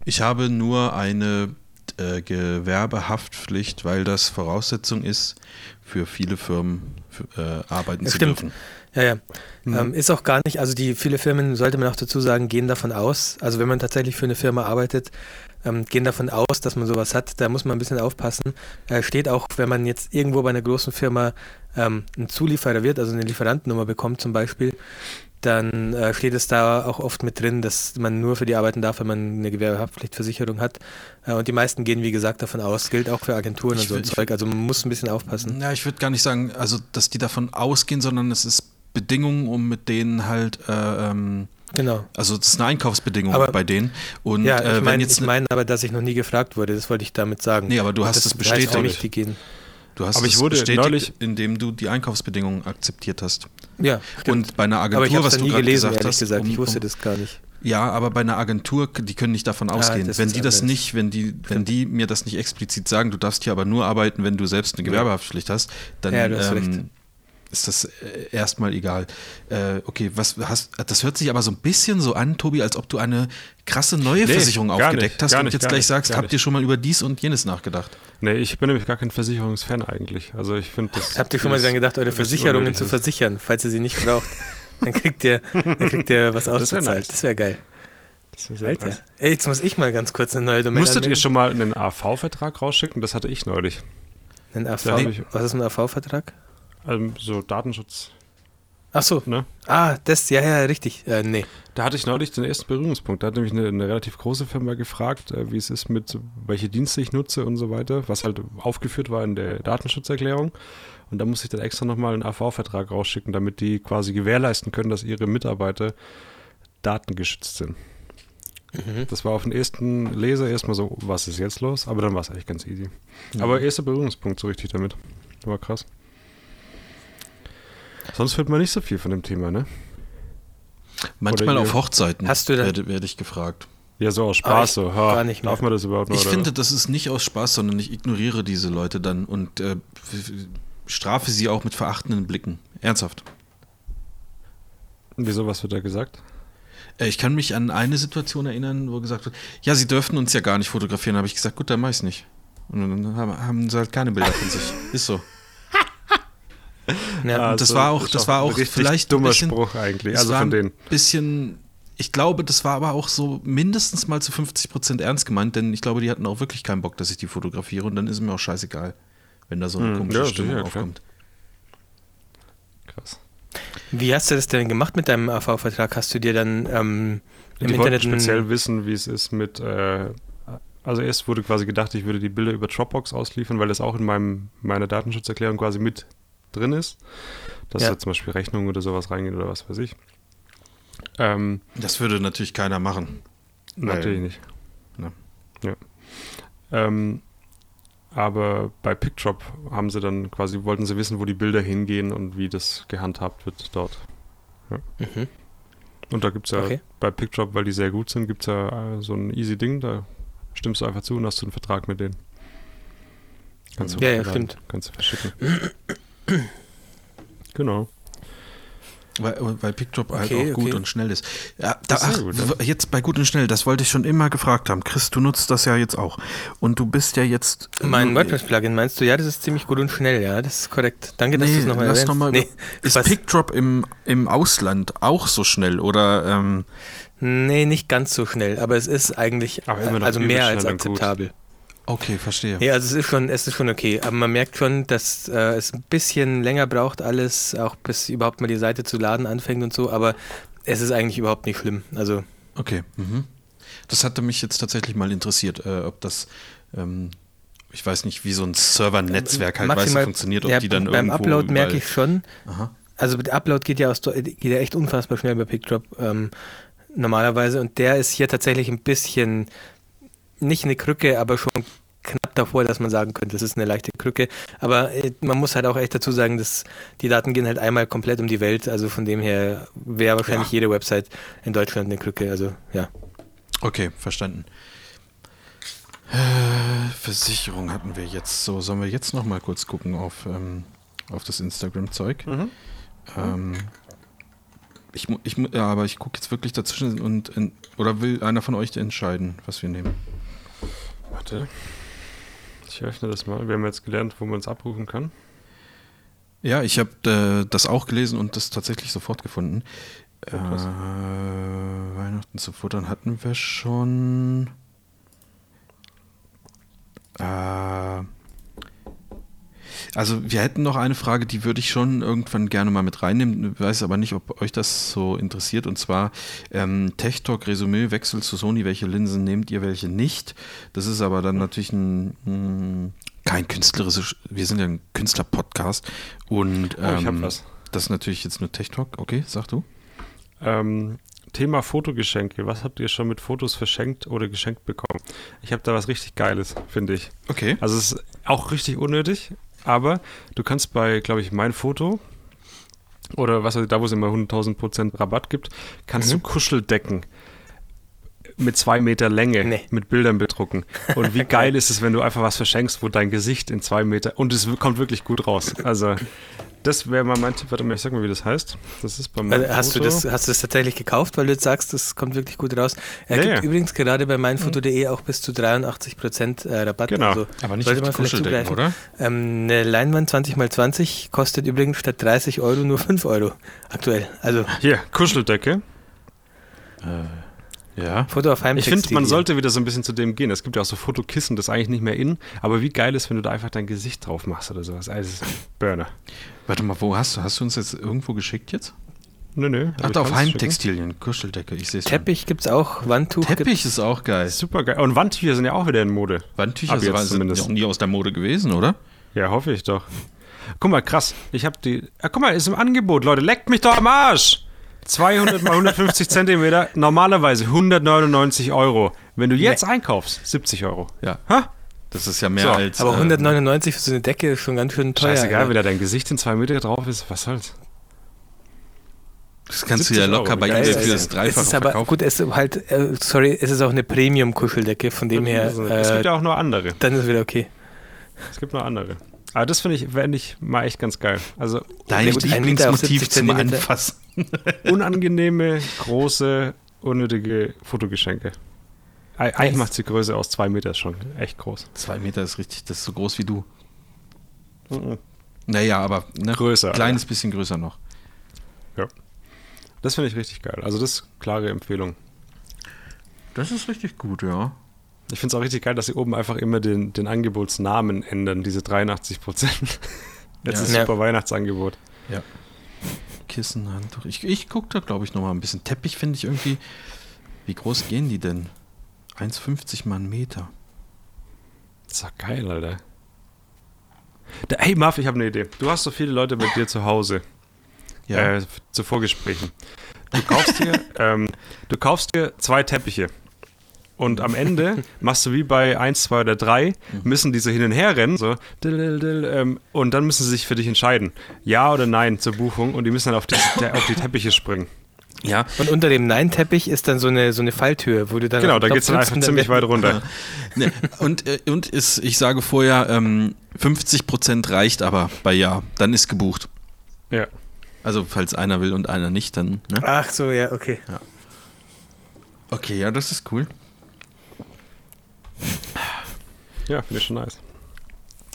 A: Ich habe nur eine äh, Gewerbehaftpflicht, weil das Voraussetzung ist, für viele Firmen für, äh, arbeiten
C: Ja,
A: zu
C: stimmt.
A: dürfen.
C: Ja, ja.
B: Mhm.
C: Ähm, ist auch gar nicht, also die viele Firmen, sollte man auch dazu sagen, gehen davon aus, also wenn man tatsächlich für eine Firma arbeitet, ähm, gehen davon aus, dass man sowas hat. Da muss man ein bisschen aufpassen. Äh, steht auch, wenn man jetzt irgendwo bei einer großen Firma ähm, ein Zulieferer wird, also eine Lieferantennummer bekommt zum Beispiel, dann äh, steht es da auch oft mit drin, dass man nur für die arbeiten darf, wenn man eine Gewerbehaftpflichtversicherung hat. Äh, und die meisten gehen, wie gesagt, davon aus. Gilt auch für Agenturen
A: Ich
C: und so ein Zeug. Also man muss ein bisschen aufpassen.
A: Ja, ich würde gar nicht sagen, also dass die davon ausgehen, sondern es ist Bedingungen, um mit denen halt äh, ähm,
C: Genau.
A: Also das ist eine Einkaufsbedingung
C: Aber-
A: bei denen. Und
C: ja,
A: äh,
C: ich meine
A: jetzt
C: ich mein aber, dass ich noch nie gefragt wurde, das wollte ich damit sagen.
A: Nee, aber du
C: Und
A: hast es
C: heißt auch
A: bestätigt.
C: nicht, die gehen.
A: Du hast
B: Aber ich wurde
A: bestätigt,
B: neulich-
A: indem du die Einkaufsbedingungen akzeptiert hast.
C: Ja, stimmt.
A: Und bei einer Agentur,
C: aber ich habe
A: was
C: es
A: du
C: nie
A: gerade
C: gelesen,
A: gesagt hast,
C: gesagt.
A: um-
C: ich wusste das gar nicht.
A: Ja, aber bei einer Agentur, die können nicht davon ausgehen.
C: Ah, das
A: wenn die das
C: anders.
A: nicht, wenn die, wenn die mir das nicht explizit sagen, du darfst hier aber nur arbeiten, wenn du selbst eine Gewerbehaftpflicht hast, dann
C: Ja, du hast recht.
A: ähm, ist das äh, erstmal egal. Äh, okay, was hast das hört sich aber so ein bisschen so an, Tobi, als ob du eine krasse neue
B: Nee,
A: Versicherung aufgedeckt
B: nicht,
A: hast und
B: nicht,
A: jetzt gleich
B: nicht,
A: sagst, habt ihr schon mal über dies und jenes nachgedacht?
B: Nee, ich bin nämlich gar kein Versicherungsfan eigentlich. Also ich finde das.
C: Habt ihr schon mal dran gedacht, eure Versicherungen zu versichern, falls ihr sie nicht braucht? Dann kriegt ihr, dann kriegt ihr was ausgezahlt. Das wäre geil. Alter. Ey, jetzt muss ich mal ganz kurz eine neue Domain
B: Musstet ihr
C: anmelden.
B: schon mal einen AV-Vertrag rausschicken? Das hatte ich neulich.
C: Einen AV?
B: Ich-
C: Was ist ein AV-Vertrag?
B: Ähm, so Datenschutz,
C: Ach so.
B: ne?
C: Ah, das, ja, ja, richtig. Äh, nee.
B: Da hatte ich neulich den ersten Berührungspunkt. Da hat nämlich eine, eine relativ große Firma gefragt, äh, wie es ist mit, welche Dienste ich nutze und so weiter, was halt aufgeführt war in der Datenschutzerklärung. Und da musste ich dann extra nochmal einen AV-Vertrag rausschicken, damit die quasi gewährleisten können, dass ihre Mitarbeiter datengeschützt sind.
C: Mhm.
B: Das war auf den ersten Leser erstmal so, was ist jetzt los? Aber dann war es eigentlich ganz easy. Aber erster Berührungspunkt so richtig damit. War krass. Sonst hört man nicht so viel von dem Thema, ne?
A: Manchmal auf Hochzeiten
C: Hast du da-
A: werde, werde ich gefragt.
B: Ja, so aus
C: Ah,
B: Spaß,
C: ich
B: so. Ha,
C: gar nicht
B: darf man das überhaupt noch?
A: Ich
B: oder?
A: finde, das ist nicht aus Spaß, sondern ich ignoriere diese Leute dann und äh, strafe sie auch mit verachtenden Blicken. Ernsthaft.
B: Wieso, was wird da gesagt?
A: Äh, Ich kann mich an eine Situation erinnern, wo gesagt wird, ja, sie dürften uns ja gar nicht fotografieren. Da habe ich gesagt, gut, dann mach ich's nicht. Und dann haben, haben sie halt keine Bilder von sich. [LAUGHS] Ist so.
C: Ja,
A: und das war auch- das war
B: ein
A: auch vielleicht ein
B: dummer
A: bisschen-
B: Spruch eigentlich.
A: Es
B: Also
A: war
B: von
A: ein
B: denen.
A: bisschen, ich glaube, das war aber auch so mindestens mal zu 50 Prozent ernst gemeint, denn ich glaube, die hatten auch wirklich keinen Bock, dass ich die fotografiere und dann ist es mir auch scheißegal, wenn da so eine
B: Hm,
A: komische
B: ja,
A: Stimmung
B: sicher, klar.
A: aufkommt.
B: Krass.
C: Wie hast du das denn gemacht mit deinem AV-Vertrag? Hast du dir dann ähm, im
B: die
C: Internet ein-
B: speziell wissen, wie es ist mit. Äh, also erst wurde quasi gedacht, ich würde die Bilder über Dropbox ausliefern, weil das auch in meinem, meiner Datenschutzerklärung quasi mit drin ist. Dass
C: Ja.
B: da zum Beispiel Rechnungen oder sowas reingehen oder was weiß ich. Ähm,
A: Das würde natürlich keiner machen. Weil-
B: Natürlich nicht.
A: Ne.
B: Ja. Ähm, aber bei PickDrop haben sie dann quasi, wollten sie wissen, wo die Bilder hingehen und wie das gehandhabt wird dort.
C: Mhm.
B: Und da gibt es ja
C: Okay.
B: bei PickDrop, weil die sehr gut sind, gibt es ja äh, so ein easy Ding, da stimmst du einfach zu und hast du einen Vertrag mit denen. Kannst du
C: Ja, ja, stimmt.
B: Kannst du verschicken. [CLEARS THROAT] genau.
A: Weil, weil PickDrop halt
C: Okay,
A: auch gut
C: okay.
A: und schnell ist. Ja, da, ach,
B: gut,
A: jetzt bei gut und schnell, das wollte ich schon immer gefragt haben. Chris, du nutzt das ja jetzt auch. Und du bist ja jetzt.
C: Mein
A: äh,
C: WordPress-Plugin meinst du? Ja, das ist ziemlich gut und schnell, ja, das ist korrekt. Danke, dass
A: Nee,
C: du es nochmal erwähnst.
A: noch mal
C: nee,
A: Ist
C: was-
A: PickDrop im, im Ausland auch so schnell oder ähm,
C: nee, nicht ganz so schnell, aber es ist eigentlich
B: noch
C: also mehr als
B: und gut.
A: Okay, verstehe.
C: Ja, also es ist schon, es ist schon okay, aber man merkt schon, dass äh, es ein bisschen länger braucht alles, auch bis überhaupt mal die Seite zu laden anfängt und so, aber es ist eigentlich überhaupt nicht schlimm. Also
A: Okay. Mhm. Das hatte mich jetzt tatsächlich mal interessiert, äh, ob das, ähm, ich weiß nicht, wie so ein Server-Netzwerk halt weiß, funktioniert, ob
C: ja,
A: die dann
C: beim
A: irgendwo.
C: Upload merke ich schon.
A: Aha.
C: Also der Upload geht ja, aus, geht ja echt unfassbar schnell bei PickDrop ähm, normalerweise und der ist hier tatsächlich ein bisschen nicht eine Krücke, aber schon knapp davor, dass man sagen könnte, das ist eine leichte Krücke. Aber äh, man muss halt auch echt dazu sagen, dass die Daten gehen halt einmal komplett um die Welt. Also von dem her wäre wahrscheinlich
A: Ja.
C: jede Website in Deutschland eine Krücke. Also ja.
A: Okay, verstanden. Äh, Versicherung hatten wir jetzt. So, sollen wir jetzt noch mal kurz gucken auf, ähm, auf das Instagram-Zeug? Ähm, ich, ich, ja, aber ich gucke jetzt wirklich dazwischen und in, oder will einer von euch entscheiden, was wir nehmen?
B: Warte. Ich öffne das mal. Wir haben jetzt gelernt, wo man es abrufen kann.
A: Ja, ich habe äh, das auch gelesen und das tatsächlich sofort gefunden.
B: Oh,
A: äh, Weihnachten zu futtern hatten wir schon. Äh, also wir hätten noch eine Frage, die würde ich schon irgendwann gerne mal mit reinnehmen, weiß aber nicht, ob euch das so interessiert. Und zwar ähm, Tech Talk Resümee, Wechsel zu Sony, welche Linsen nehmt ihr, welche nicht? Das ist aber dann natürlich ein, mh, kein künstlerisches, wir sind ja ein Künstler-Podcast und
B: Oh, ich hab
A: ähm,
B: was.
A: das ist natürlich jetzt nur Tech Talk. Okay, sag du.
B: Ähm, Thema Fotogeschenke. Was habt ihr schon mit Fotos verschenkt oder geschenkt bekommen? Ich habe da was richtig Geiles, finde ich.
A: Okay.
B: Also es ist auch richtig unnötig, aber du kannst bei, glaube ich, mein Foto oder was da wo es immer 100.000 Prozent Rabatt gibt, kannst du Kuscheldecken mit zwei Meter Länge
C: Nee.
B: mit Bildern bedrucken. Und wie geil ist es, wenn du einfach was verschenkst, wo dein Gesicht in zwei Meter und es kommt wirklich gut raus. Also das wäre mal mein Tipp. Warte mal, ich sag mal, wie das heißt. Das ist bei meinem
C: Also hast, du
B: Foto.
C: das, hast du das tatsächlich gekauft, weil du jetzt sagst, das kommt wirklich gut raus? Er
B: Ja,
C: gibt
B: ja.
C: übrigens gerade bei meinfoto.de auch bis zu 83% äh, Rabatt.
B: Genau.
C: Also
A: Aber nicht
C: sollte man vielleicht zugreifen.
A: oder?
C: Ähm, eine Leinwand 20x20 kostet übrigens statt 30 Euro nur 5 Euro aktuell. Also
B: Hier, Kuscheldecke.
A: Ja.
C: Foto auf
B: Ich
C: Heimtextilien.
B: finde, man sollte wieder so ein bisschen zu dem gehen. Es gibt ja auch so Fotokissen, das ist eigentlich nicht mehr in. Aber wie geil ist, wenn du da einfach dein Gesicht drauf machst oder sowas. Also, Burner.
A: Warte mal, wo hast du? Hast du uns jetzt irgendwo geschickt jetzt?
B: Nö, nö.
A: Ach,
B: ich
A: auf
B: kann's
A: Heimtextilien, Kuscheldecke, ich sehe es.
C: Teppich gibt es auch, Wandtuch
A: Teppich ist auch geil.
B: Super geil. Und Wandtücher sind ja auch wieder in Mode.
A: Wandtücher sind
B: zumindest.
A: noch nie aus der Mode gewesen, oder?
B: Ja, hoffe ich doch. Guck mal, krass. Ich habe die. Ah, guck mal, ist im Angebot, Leute. Leckt mich doch am Arsch! 200 mal 150 Zentimeter, normalerweise 199 Euro. Wenn du jetzt einkaufst, 70 Euro.
A: Ja.
B: Ha?
A: Das ist ja mehr
B: So,
A: als.
C: Aber
A: äh,
C: 199 für so eine Decke ist schon ganz schön teuer.
B: Scheißegal,
C: ja.
B: wenn da dein Gesicht in zwei Meter drauf ist, was soll's?
A: Das kannst du ja
B: 70
A: locker
B: Euro,
A: bei eBay für das
C: es
A: Dreifache
C: ist aber
A: verkaufen.
C: gut, es ist halt, äh, sorry, es ist auch eine Premium-Kuscheldecke, von dem her,
B: es gibt
C: äh,
B: ja auch nur andere.
C: dann ist wieder okay.
B: Es gibt noch andere. Aber das finde ich, fände ich mal echt ganz geil. Also
A: Dein
C: Ja,
A: Lieblingsmotiv
C: 70
A: zum. Anfassen. [LAUGHS]
B: unangenehme, große, unnötige Fotogeschenke. Ei- Eigentlich macht die Größe aus zwei Meter schon echt groß.
A: Zwei Meter ist richtig, das ist so groß wie du.
B: Mhm.
A: Naja, aber ne,
B: Größer,
A: Kleines bisschen größer noch.
B: Das finde ich richtig geil. Also das ist klare Empfehlung.
A: Das ist richtig gut, ja.
B: Ich finde es auch richtig geil, dass sie oben einfach immer den, den Angebotsnamen ändern, diese 83 Prozent. [LAUGHS] Jetzt
A: Ja.
B: ist
C: Ja.
B: super Weihnachtsangebot.
A: Kissen, Handtuch. Ich, ich gucke da, glaube ich, noch mal ein bisschen. Teppich finde ich irgendwie. Wie groß gehen die denn? 1,50 mal einen Meter.
B: Das ist doch geil, Alter. Da, hey Marv, ich habe eine Idee. Du hast so viele Leute bei dir zu Hause.
A: Ja.
B: äh, zu Vorgesprächen. Du kaufst dir, [LAUGHS] ähm, du kaufst dir zwei Teppiche. Und am Ende machst du wie bei 1, 2 oder 3, müssen diese hin und her rennen, so, ähm, und dann müssen sie sich für dich entscheiden. Ja oder nein zur Buchung und die müssen dann auf die, auf die Teppiche springen.
A: ja.
C: Und unter dem Nein-Teppich ist dann so eine, so eine Falltür, wo du dann
B: Genau, da geht es dann einfach ziemlich weit runter.
A: Ne, und äh, und ist, ich sage vorher, ähm, 50% reicht aber bei Ja. Dann ist gebucht.
B: Ja.
A: Also, falls einer will und einer nicht, dann. Ne?
C: Ach so, ja, okay.
A: Okay, ja, das ist cool.
B: Ja, finde ich schon nice.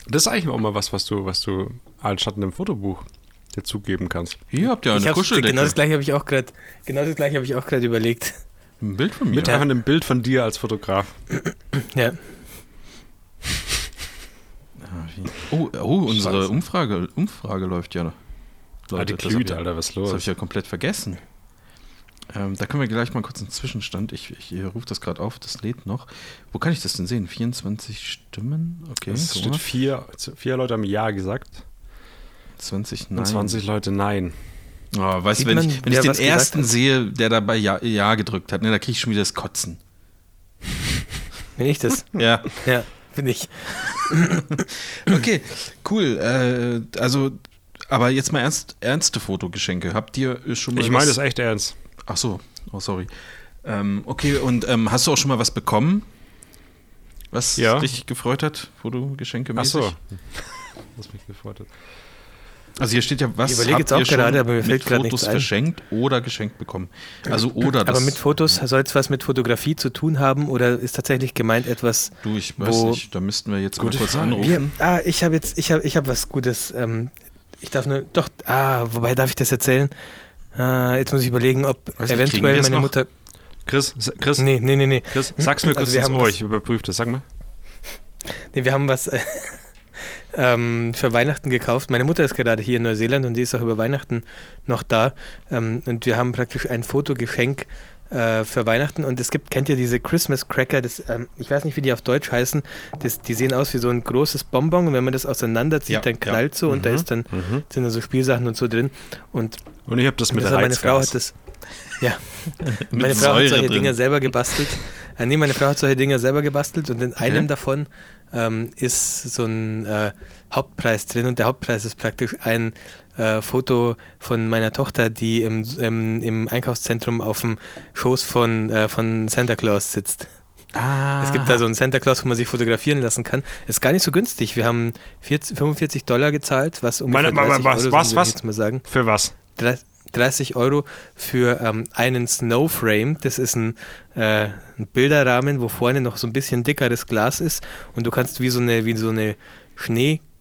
B: Das ist eigentlich auch mal was, was du, was du als Schatten im Fotobuch dir zugeben kannst.
A: Hier habt ihr
C: Ich
A: eine
C: hab's-
A: Kuscheldecke.
C: genau das gleiche habe ich auch gerade, genau das gleiche habe ich auch gerade überlegt.
A: Ein Bild von mir.
B: Mit einfach einem Bild von dir als Fotograf. [CLEARS THROAT]
C: Ja.
A: Ah, Oh, oh unsere. Umfrage, Umfrage läuft ja.
B: Alte
A: das hab
B: Güte,
A: ich-
B: Alter, was
A: Das habe
B: los?
A: ich ja komplett vergessen. Ähm, da können wir gleich mal kurz einen Zwischenstand. Ich, ich, ich rufe das gerade auf, das lädt noch. Wo kann ich das denn sehen? 24 Stimmen? Okay,
B: Es
A: guck
B: steht vier, vier Leute haben Ja gesagt
A: 20 Nein.
B: und 20 Leute Nein.
A: Oh, weißt du, wenn
C: man,
A: ich, wenn ich den ersten sehe, der dabei ja, ja gedrückt hat, ne, da kriege ich schon wieder das Kotzen. [LAUGHS]
C: Bin ich das?
A: Ja.
C: ja, bin ich. [LAUGHS]
A: Okay, cool. Äh, also, aber jetzt mal ernst, ernste Fotogeschenke. Habt ihr schon mal
B: Ich meine das echt ernst.
A: Ach so, oh sorry. Ähm, okay, und ähm, hast du auch schon mal was bekommen? Was
B: Ja.
A: dich gefreut hat, Fotogeschenke
B: Ach so. [LAUGHS] Was mich gefreut hat.
A: Also hier steht ja, was
C: Ich überlege
A: habt
C: jetzt auch
A: ihr schon
C: gerade, aber mir fällt
A: mit
C: gerade
A: Fotos verschenkt oder geschenkt bekommen? Also oder das.
C: Aber mit Fotos soll es was mit Fotografie zu tun haben oder ist tatsächlich gemeint etwas,
A: Du, ich weiß
C: wo-
A: nicht, da müssten wir jetzt mal kurz
B: Frage.
A: anrufen.
C: Wir, ah, ich habe jetzt, ich habe, ich habe was Gutes. Ähm, ich darf nur, doch, ah, wobei darf ich das erzählen? Ah, jetzt muss ich überlegen, ob
A: Weiß
C: eventuell
A: wir
C: meine
A: noch?
C: Mutter.
B: Chris, Chris,
C: Nee, nee, nee, nee.
B: Chris, sag's mir
C: Also
B: kurz
C: wir
B: ins
C: haben
B: Ohr,
C: das-
B: ich überprüfe das. Sag mal. [LAUGHS]
C: Nee, wir haben was äh, [LAUGHS] ähm, für Weihnachten gekauft. Meine Mutter ist gerade hier in Neuseeland und die ist auch über Weihnachten noch da. Ähm, und wir haben praktisch ein Fotogeschenk äh, für Weihnachten. Und es gibt, kennt ihr diese Christmas Cracker, das, ähm, ich weiß nicht, wie die auf Deutsch heißen, das, die sehen aus wie so ein großes Bonbon. Und wenn man das auseinanderzieht,
A: Ja,
C: dann knallt so und da
B: Mhm,
C: ist dann,
B: mhm.
C: sind da so Spielsachen und so drin. Und
B: Und ich habe das mit
C: das hat meine Frau hat das, ja, [LAUGHS] meine Frau hat
A: Säure
C: solche
A: drin.
C: Dinger selber gebastelt. Äh, nee, meine Frau hat solche Dinger selber gebastelt und in einem
A: Okay.
C: davon ähm, ist so ein äh, Hauptpreis drin und der Hauptpreis ist praktisch ein äh, Foto von meiner Tochter, die im, im, im Einkaufszentrum auf dem Schoß von, äh, von Santa Claus sitzt.
A: Ah.
C: Es gibt da so einen Santa Claus, wo man sich fotografieren lassen kann. Ist gar nicht so günstig. Wir haben 40, 45 Dollar gezahlt, was ungefähr
B: Meine-
C: 30
B: was-
C: Euro
B: was-
C: sind,
B: was?
C: ich jetzt mal sagen.
B: Für was?
C: 30 Euro für ähm, einen Snowframe. Das ist ein, äh, ein Bilderrahmen, wo vorne noch so ein bisschen dickeres Glas ist und du kannst wie so eine, wie so eine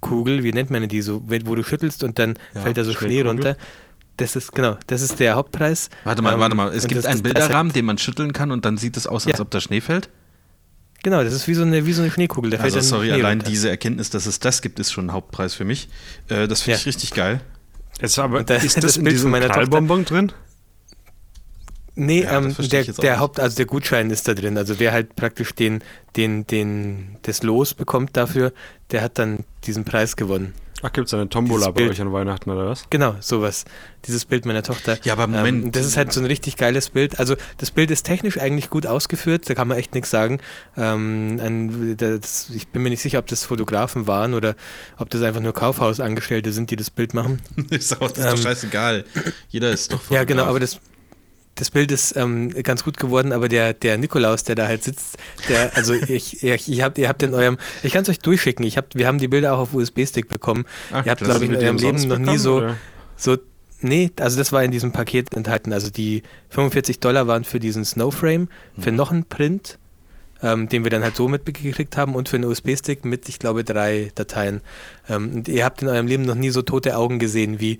C: Schneekugel, wie nennt man die so, wo du schüttelst und dann
A: Ja,
C: fällt da so Schnee runter. Das ist, genau, das ist der Hauptpreis.
A: Warte mal,
C: Ähm,
A: warte mal. Es gibt
C: das-
A: einen Bilderrahmen, den man schütteln kann und dann sieht es aus, als
C: Ja.
A: ob da Schnee fällt.
C: Genau, das ist wie so eine, wie so eine Schneekugel. Da
A: Also sorry,
C: Schnee
A: allein
C: runter.
A: diese Erkenntnis, dass es das gibt, ist schon ein Hauptpreis für mich. Äh, das finde
C: Ja.
A: ich richtig geil.
B: Jetzt aber,
C: da-
B: ist [LAUGHS]
C: das
B: das in
C: Bild von
B: diesem
C: meiner
B: Knallbonbon drin?
C: Nee,
A: Ja,
C: ähm, der, der. Haupt, also der Gutschein ist da drin. Also wer halt praktisch den, den, den, das Los bekommt dafür, der hat dann diesen Preis gewonnen.
B: Ach, gibt es eine Tombola
C: Dieses
B: bei
C: Bild.
B: euch an Weihnachten oder was?
C: Genau, sowas. Dieses Bild meiner Tochter.
A: Ja, aber Moment.
C: Ähm, das ist halt so ein richtig geiles Bild. Also das Bild ist technisch eigentlich gut ausgeführt, da kann man echt nichts sagen. Ähm, ein, das, ich bin mir nicht sicher, ob das Fotografen waren oder ob das einfach nur Kaufhausangestellte sind, die das Bild machen. [LAUGHS]
A: ist auch, das ist doch
C: Ähm,
A: scheißegal. Jeder ist doch
C: Ja, genau,
A: Fotograf.
C: aber das, das Bild ist ähm, ganz gut geworden, aber der, der Nikolaus, der da halt sitzt, der, also [LAUGHS] ich, ich, ich habt, ihr habt in eurem, ich kann es euch durchschicken, ich hab, wir haben die Bilder auch auf USB-Stick bekommen.
A: Ach,
C: ihr habt, glaube ich, in
B: Mit
C: eurem Leben noch nie so,
B: oder?
C: so, nee, also das war in diesem Paket enthalten. Also die 45 Dollar waren für diesen Snowframe, für
A: Mhm.
C: noch einen Print, ähm, den wir dann halt so mitgekriegt haben und für einen USB-Stick mit, ich glaube, drei Dateien. Ähm, und ihr habt in eurem Leben noch nie so tote Augen gesehen wie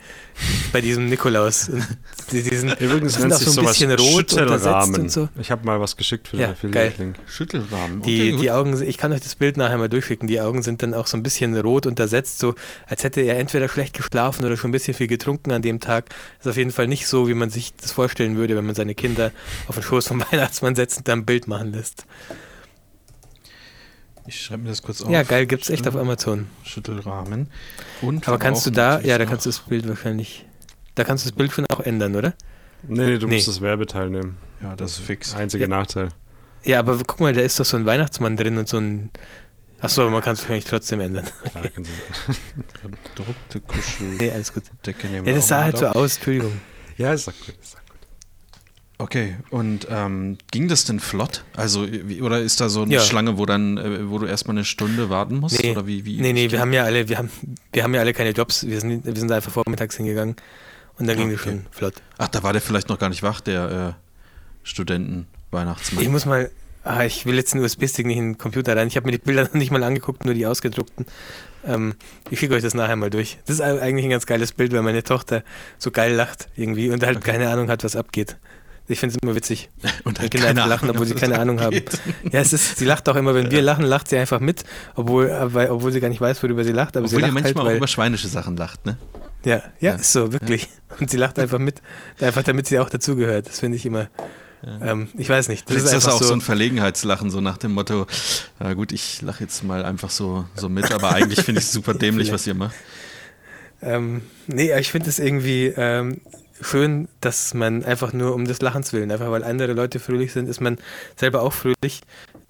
C: bei diesem Nikolaus. Und [LAUGHS] die, diesen,
B: Übrigens
C: sind auch so ein
B: sowas
C: bisschen rot untersetzt
B: Schüttelrahmen.
C: und so.
B: Ich habe mal was geschickt für
C: Ja,
B: den. Affiliate-Link.
A: Schüttelrahmen.
C: Die, die Augen, ich kann euch das Bild nachher mal durchschicken. Die Augen sind dann auch so ein bisschen rot untersetzt, so als hätte er entweder schlecht geschlafen oder schon ein bisschen viel getrunken an dem Tag. Ist auf jeden Fall nicht so, wie man sich das vorstellen würde, wenn man seine Kinder auf den Schoß vom [LAUGHS] Weihnachtsmann setzt und dann ein Bild machen lässt.
A: Ich schreibe mir das kurz auf.
C: Ja, geil, gibt's echt auf Amazon.
A: Schüttelrahmen. Und
C: Aber kannst du da, ja, da kannst du das Bild wahrscheinlich, da kannst du das Bild schon auch ändern, oder?
B: Nee, nee, du
C: Nee.
B: musst das Werbeteil nehmen.
A: Ja, das ist fix.
B: Einziger
C: Ja.
B: Nachteil.
C: Ja, aber guck mal, da ist doch so ein Weihnachtsmann drin und so ein, achso, aber man kann es wahrscheinlich trotzdem ändern.
B: Klar, kannst du- [LAUGHS]
A: Gedruckte Kuscheldecke
C: Nee, alles gut.
A: nehmen
C: Ja, das sah halt so aus, Entschuldigung.
B: ja, ist doch gut. Ist doch gut.
A: Okay, und ähm, ging das denn flott? Also, wie, oder ist da so eine
C: Ja.
A: Schlange, wo dann, äh, wo du erstmal eine Stunde warten musst?
C: Nee,
A: oder wie, wie
C: nee, nee, wir haben ja alle, wir haben, wir haben ja alle keine Jobs. Wir sind, wir sind da einfach vormittags hingegangen und dann ging das
A: Okay.
C: schon flott.
A: Ach, da war der vielleicht noch gar nicht wach, der äh, Studenten-Weihnachtsmann.
C: Ich muss mal, ah, ich will jetzt einen USB-Stick nicht in den Computer rein. Ich habe mir die Bilder [LAUGHS] noch nicht mal angeguckt, nur die ausgedruckten. Ähm, ich schicke euch das nachher mal durch. Das ist eigentlich ein ganz geiles Bild, weil meine Tochter so geil lacht irgendwie und halt
A: Okay.
C: keine Ahnung hat, was abgeht. Ich finde es immer witzig. [LAUGHS]
A: Und
C: Wenn Kinder einfach lachen, obwohl sie keine Ahnung haben.
A: geht.
C: Ja, es ist, sie lacht auch immer, wenn [LAUGHS] wir lachen, lacht sie einfach mit, obwohl, äh, weil, obwohl sie gar nicht weiß, worüber sie lacht. Aber
A: Obwohl
C: sie
A: ihr
C: lacht halt,
A: manchmal auch
C: weil,
A: über schweinische Sachen lacht, ne?
C: Ja, ja,
A: Ja.
C: ist so, wirklich. Und sie lacht einfach mit, einfach damit sie auch dazugehört. Das finde ich immer, ähm, ich weiß nicht. Das
A: Vielleicht
C: ist
A: ist das auch so,
C: so,
A: ein Verlegenheitslachen, so nach dem Motto, na gut, ich lache jetzt mal einfach so, so mit, aber eigentlich finde ich es super [LAUGHS] dämlich, was ihr macht.
C: ähm, nee, ich finde es irgendwie ähm, schön, dass man einfach nur um des Lachens willen, einfach weil andere Leute fröhlich sind, ist man selber auch fröhlich.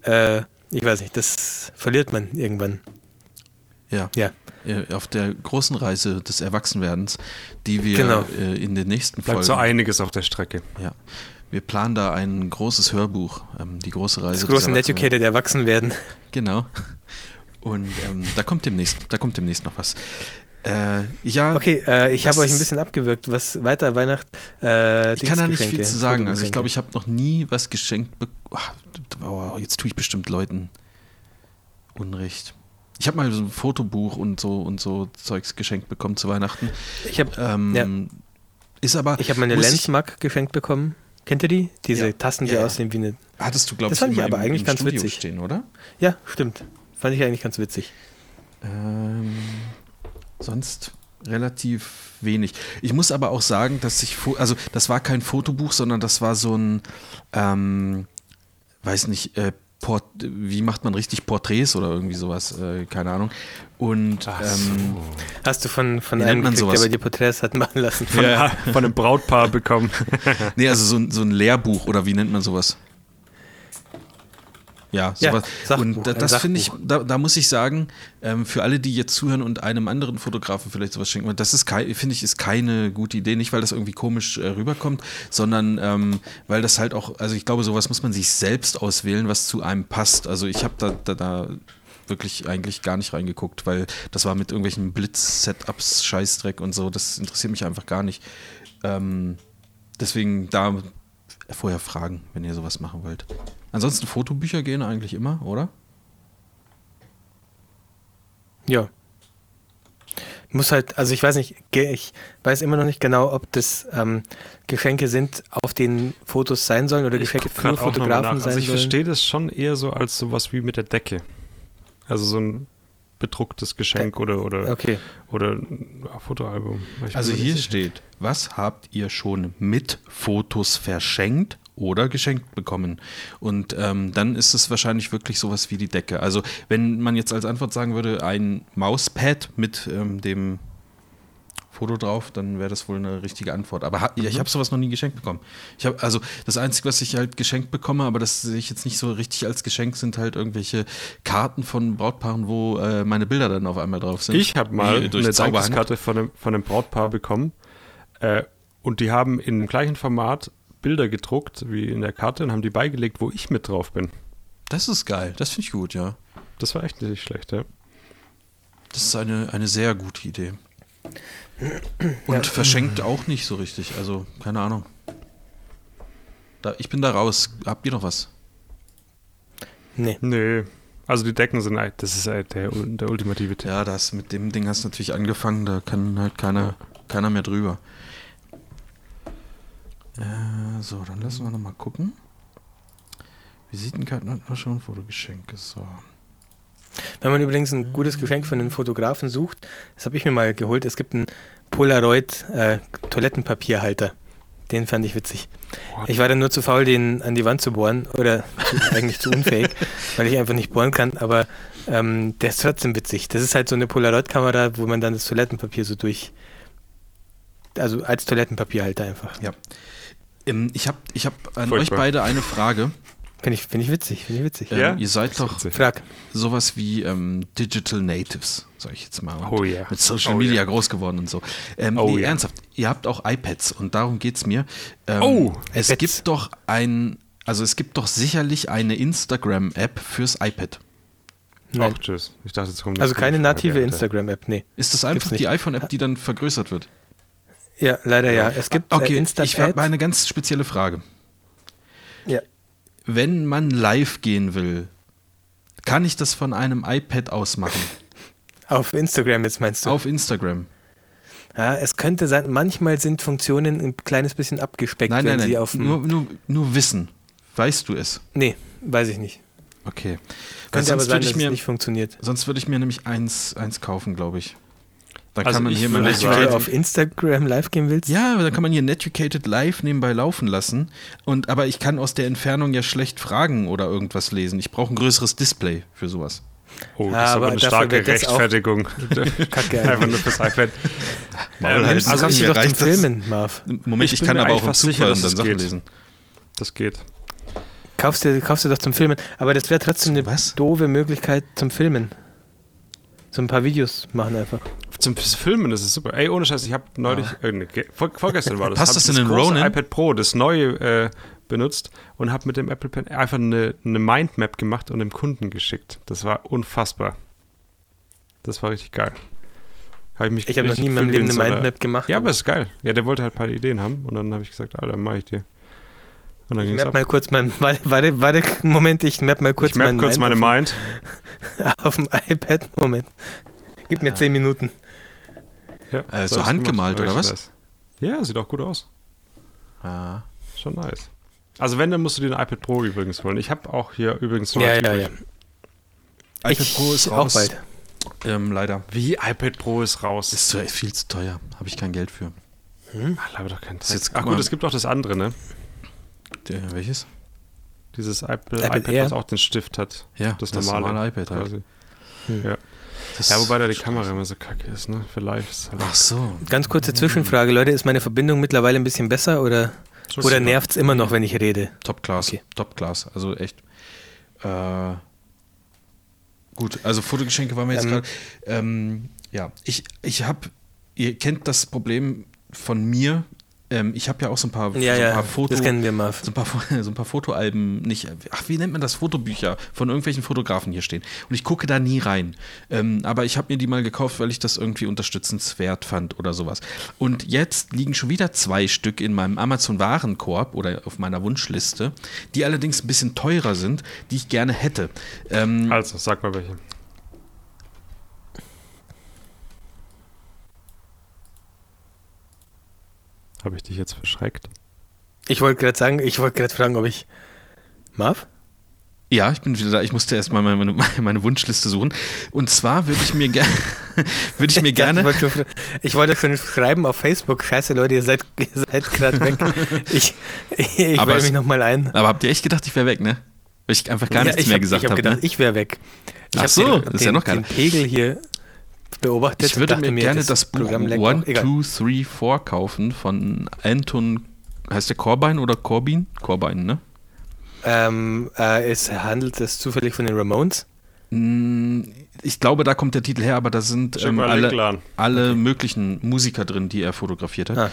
C: Äh, ich weiß nicht, das verliert man irgendwann.
A: Ja.
C: Ja.
A: Äh, Auf der großen Reise des Erwachsenwerdens, die wir
C: Genau.
A: äh, in den nächsten
B: Bleibt
A: Folgen.
B: so einiges auf der Strecke.
A: Ja. Wir planen da ein großes Hörbuch, ähm, die große Reise
C: Das große. Educated erwachsen werden.
A: Genau. Und ähm, da kommt demnächst, da kommt demnächst noch was. Äh, ja,
C: Okay, äh, ich habe euch ein bisschen abgewürgt, was weiter Weihnacht. Äh,
A: ich kann da nicht viel zu sagen. Also ich glaube, ich habe noch nie was geschenkt bekommen. Oh, jetzt tue ich bestimmt Leuten Unrecht. Ich habe mal so ein Fotobuch und so und so Zeugs geschenkt bekommen zu Weihnachten.
C: Ich habe
A: Ähm,
C: Ja.
A: Ist aber.
C: ich hab meine Lensmark geschenkt bekommen. Kennt ihr die? Diese
A: Ja.
C: Tasten, die
A: Ja,
C: aussehen wie eine.
A: Hattest du, glaube ich,
C: fand ich aber
A: im,
C: eigentlich
A: im
C: ganz
A: Studio
C: witzig.
A: stehen, oder?
C: Ja, stimmt. Fand ich eigentlich ganz witzig.
A: Ähm, sonst relativ wenig. Ich muss aber auch sagen, dass ich, also das war kein Fotobuch, sondern das war so ein, ähm, weiß nicht, äh, Port wie macht man richtig Porträts oder irgendwie sowas, äh, keine Ahnung. Und ähm,
C: so. hast du von, von einem
A: nennt man
C: gekriegt,
A: sowas?
C: der bei dir Porträts hat machen lassen?
B: Von, ja. von einem Brautpaar bekommen. [LAUGHS]
A: nee, also so, ein- so ein Lehrbuch oder wie nennt man sowas? Ja,
C: Ja,
A: sowas.
C: Sachbuch,
A: und das finde ich, da, da muss ich sagen, ähm, für alle, die jetzt zuhören und einem anderen Fotografen vielleicht sowas schenken, das ist finde ich, ist keine gute Idee. Nicht, weil das irgendwie komisch äh, rüberkommt, sondern ähm, weil das halt auch, also ich glaube, sowas muss man sich selbst auswählen, was zu einem passt. Also ich habe da, da, da wirklich eigentlich gar nicht reingeguckt, weil das war mit irgendwelchen Blitz-Setups, Scheißdreck und so, das interessiert mich einfach gar nicht. Ähm, deswegen da vorher fragen, wenn ihr sowas machen wollt. Ansonsten Fotobücher gehen eigentlich immer, oder?
C: Ja. Muss halt, also ich weiß nicht, ich weiß immer noch nicht genau, ob das ähm, Geschenke sind, auf denen Fotos sein sollen oder Geschenke für Fotografen
B: nach.
C: sein
B: Also ich
C: sollen.
B: verstehe das schon eher so als sowas wie mit der Decke. Also so ein bedrucktes Geschenk oder, oder,
C: Okay.
B: oder ein Fotoalbum. Ich
A: Also hier steht, was habt ihr schon mit Fotos verschenkt oder geschenkt bekommen? Und ähm, dann ist es wahrscheinlich wirklich sowas wie die Decke. Also wenn man jetzt als Antwort sagen würde, ein Mauspad mit ähm, dem Foto drauf, dann wäre das wohl eine richtige Antwort. Aber ha ich habe sowas noch nie geschenkt bekommen. Ich habe also das Einzige, was ich halt geschenkt bekomme, aber das sehe ich jetzt nicht so richtig als Geschenk, sind halt irgendwelche Karten von Brautpaaren, wo äh, meine Bilder dann auf einmal drauf sind.
B: Ich habe mal
A: durch
B: eine. Dankeskarte von einem, von einem Brautpaar bekommen äh, und die haben in dem gleichen Format Bilder gedruckt wie in der Karte und haben die beigelegt, wo ich mit drauf bin.
A: Das ist geil. Das finde ich gut, ja.
B: Das war echt nicht schlecht, ja.
A: Das ist eine, eine sehr gute Idee. Und verschenkt auch nicht so richtig. Also, keine Ahnung. Da, ich bin da raus. Habt ihr noch was?
C: Nee.
B: Nee. Also die Decken sind, halt- das ist halt der, der ultimative Tipp.
A: Ja, das mit dem Ding hast du natürlich angefangen. Da kann halt keiner, keiner mehr drüber. Äh, so, dann lassen wir noch mal gucken. Visitenkarten hatten wir schon, Fotogeschenke. So.
C: Wenn man übrigens ein gutes Geschenk von einem Fotografen sucht, das habe ich mir mal geholt, es gibt einen Polaroid äh, Toilettenpapierhalter. Den fand ich witzig. Ich war dann nur zu faul, den an die Wand zu bohren oder [LAUGHS] eigentlich zu unfähig, weil ich einfach nicht bohren kann, aber ähm, der ist trotzdem witzig. Das ist halt so eine Polaroid-Kamera, wo man dann das Toilettenpapier so durch, also als Toilettenpapierhalter einfach.
A: Ja. Ähm, ich habe ich hab an
B: Furchtbar.
A: euch beide eine Frage.
C: Finde ich, find ich witzig, finde ich witzig.
A: Ähm,
B: Ja?
A: Ihr seid doch
B: Witzig.
C: Frag.
A: sowas wie ähm, Digital Natives, sag ich jetzt mal. Und
B: Oh ja.
A: Mit Social
B: Oh
A: Media
B: ja.
A: groß geworden und so. Ähm,
B: Oh
A: nee,
B: ja.
A: ernsthaft, ihr habt auch iPads und darum geht's mir. Ähm,
B: Oh,
A: es
C: iPads.
A: gibt doch ein, also es gibt doch sicherlich eine Instagram-App fürs iPad.
C: Nein.
B: Ach, tschüss. Ich dachte, jetzt kommt
C: Also
B: eine
C: keine native. Instagram-App, nee.
A: Ist das einfach die iPhone-App, die dann vergrößert wird?
C: Ja, leider ja. Es gibt
A: Okay,
C: äh,
A: ich
C: Instant
A: habe eine ganz spezielle Frage.
C: Ja.
A: Wenn man live gehen will, kann ich das von einem iPad aus machen? [LAUGHS]
C: Auf Instagram jetzt meinst du?
A: Auf Instagram?
C: Ja, es könnte sein, manchmal sind Funktionen ein kleines bisschen abgespeckt,
A: Nein,
C: wenn
A: nein,
C: sie
A: nein.
C: auf
A: Nur, nur, nur Wissen. Weißt du es?
C: Nee, weiß ich nicht.
A: Okay.
C: Könnte aber sein, dass
A: ich mir,
C: es nicht funktioniert.
A: sonst würde ich mir nämlich eins, eins kaufen, glaube ich. Da
B: Also
A: kann man
B: ich
A: hier mal
C: weil du auf Instagram live gehen willst?
A: ja, da kann man hier Netucated Live nebenbei laufen lassen. Und aber ich kann aus der Entfernung ja schlecht Fragen oder irgendwas lesen. Ich brauche ein größeres Display für sowas.
B: Oh, das
C: Ja,
B: ist aber
C: aber
B: eine starke Rechtfertigung. [LAUGHS]
C: Kacke [LAUGHS]
B: Einfach nur fürs iPad.
A: Maul
B: Ähm, also
C: kannst du doch
A: das-
C: Filmen, Marv.
A: Moment,
B: Ich
A: ich, kann aber auch im Zug
B: sicher,
A: hören
B: dass
A: dann Sachen
B: geht.
A: lesen.
B: Das geht.
C: Kaufst du, kaufst du doch zum Filmen. Aber das wäre trotzdem eine
A: Was?
C: doofe Möglichkeit zum Filmen. So ein paar Videos machen einfach.
B: Zum Filmen ist es super. Ey, ohne Scheiß, ich habe neulich, äh, ne, vor, vorgestern war das.
A: Passt das in den Ronin?
B: iPad Pro, das neue, äh, benutzt und habe mit dem Apple Pen einfach eine, eine Mindmap gemacht und dem Kunden geschickt. Das war unfassbar. Das war richtig geil. Hab ich mich
C: Ich habe noch nie in meinem Leben eine Mindmap gemacht.
B: Ja, aber ist geil. Ja, der wollte halt ein paar Ideen haben und dann habe ich gesagt, Alter, mach ich dir. Und dann
C: ich map
B: ab.
C: mal kurz mein, warte, warte, warte, Moment, ich map mal kurz
B: ich map
C: mein
B: kurz meine
C: Mind [LAUGHS] auf, dem iPad. Moment. Gib mir zehn Minuten.
B: Ja,
A: Äh, so handgemalt, oder was?
B: Nice. Ja, sieht auch gut aus.
A: Ah.
B: Schon nice. Also wenn, dann musst du dir ein iPad Pro übrigens holen. Ich habe auch hier übrigens so
C: Ja,
B: ein
C: ja,
B: iPad
C: ja.
A: iPad
C: ich
A: Pro ist
C: auch
A: raus.
C: bald.
A: Ähm, leider.
B: Wie iPad Pro ist raus?
A: Ist zu, viel zu teuer. Habe ich kein Geld für.
B: Ach, aber doch kein
A: ist jetzt-
B: Ach gut, es gibt auch das andere, ne?
A: Der, welches?
B: Dieses Apple,
C: iPad
B: iPad,
C: Air?
B: was auch den Stift hat.
A: Ja,
B: das,
A: das
B: normale,
A: normale iPad halt.
B: quasi.
C: Hm.
A: Das
B: Ja, wobei da die Kamera immer so kacke ist, ne? Halt
A: Ach so.
C: Ganz kurze Zwischenfrage, Leute, ist meine Verbindung mittlerweile ein bisschen besser oder,
B: so
C: oder nervt es immer noch, wenn ich rede?
A: Top Class.
C: Okay.
A: Top Class. Also echt. Äh, gut, also Fotogeschenke waren wir jetzt
C: Ähm,
A: gerade. Ähm, ja, ich, ich habe, ihr kennt das Problem von mir. Ähm, ich habe ja auch so ein paar,
C: Ja,
A: so ein
C: ja,
A: paar Foto,
C: das kennen wir, Marv.
A: so ein paar, [LAUGHS] so ein paar Fotoalben, nicht, ach, wie nennt man das? Fotobücher von irgendwelchen Fotografen hier stehen. Und ich gucke da nie rein. Ähm, aber ich habe mir die mal gekauft, weil ich das irgendwie unterstützenswert fand oder sowas. Und jetzt liegen schon wieder zwei Stück in meinem Amazon-Warenkorb oder auf meiner Wunschliste, die allerdings ein bisschen teurer sind, die ich gerne hätte. Ähm,
B: Also, sag mal welche. Habe ich dich jetzt verschreckt?
C: Ich wollte gerade sagen, ich wollte gerade fragen, ob ich. Marv?
A: Ja, ich bin wieder da. Ich musste erstmal meine, meine, meine Wunschliste suchen. Und zwar würde ich mir gerne, [LAUGHS] würde ich mir
C: Ich
A: gerne,
C: wollte, schon- ich wollte schon schreiben auf Facebook, scheiße Leute, ihr seid, ihr seid gerade weg. [LAUGHS] Ich, ich
A: Aber es-
C: mich nochmal ein.
A: aber habt ihr echt gedacht, ich wäre weg, ne? Weil ich einfach gar
C: Ja,
A: nichts
C: ich
A: mehr
C: hab,
A: gesagt
C: Ich habe
A: habe.
C: gedacht,
A: ne?
C: ich wäre weg. Ich
A: Ach
C: hab
A: so,
C: den,
A: das ist ja
C: den,
A: noch geiler.
C: den Pegel hier beobachtet.
A: Ich würde mir gerne das, Buch One. Two, Three, Four kaufen von Anton, heißt der Corbijn oder Corbin? Corbijn, ne?
C: Ähm, äh, es handelt es zufällig von den Ramones.
A: Mm, Ich glaube, da kommt der Titel her, aber da sind ähm, alle, alle möglichen Musiker drin, die er fotografiert hat.
C: Ah.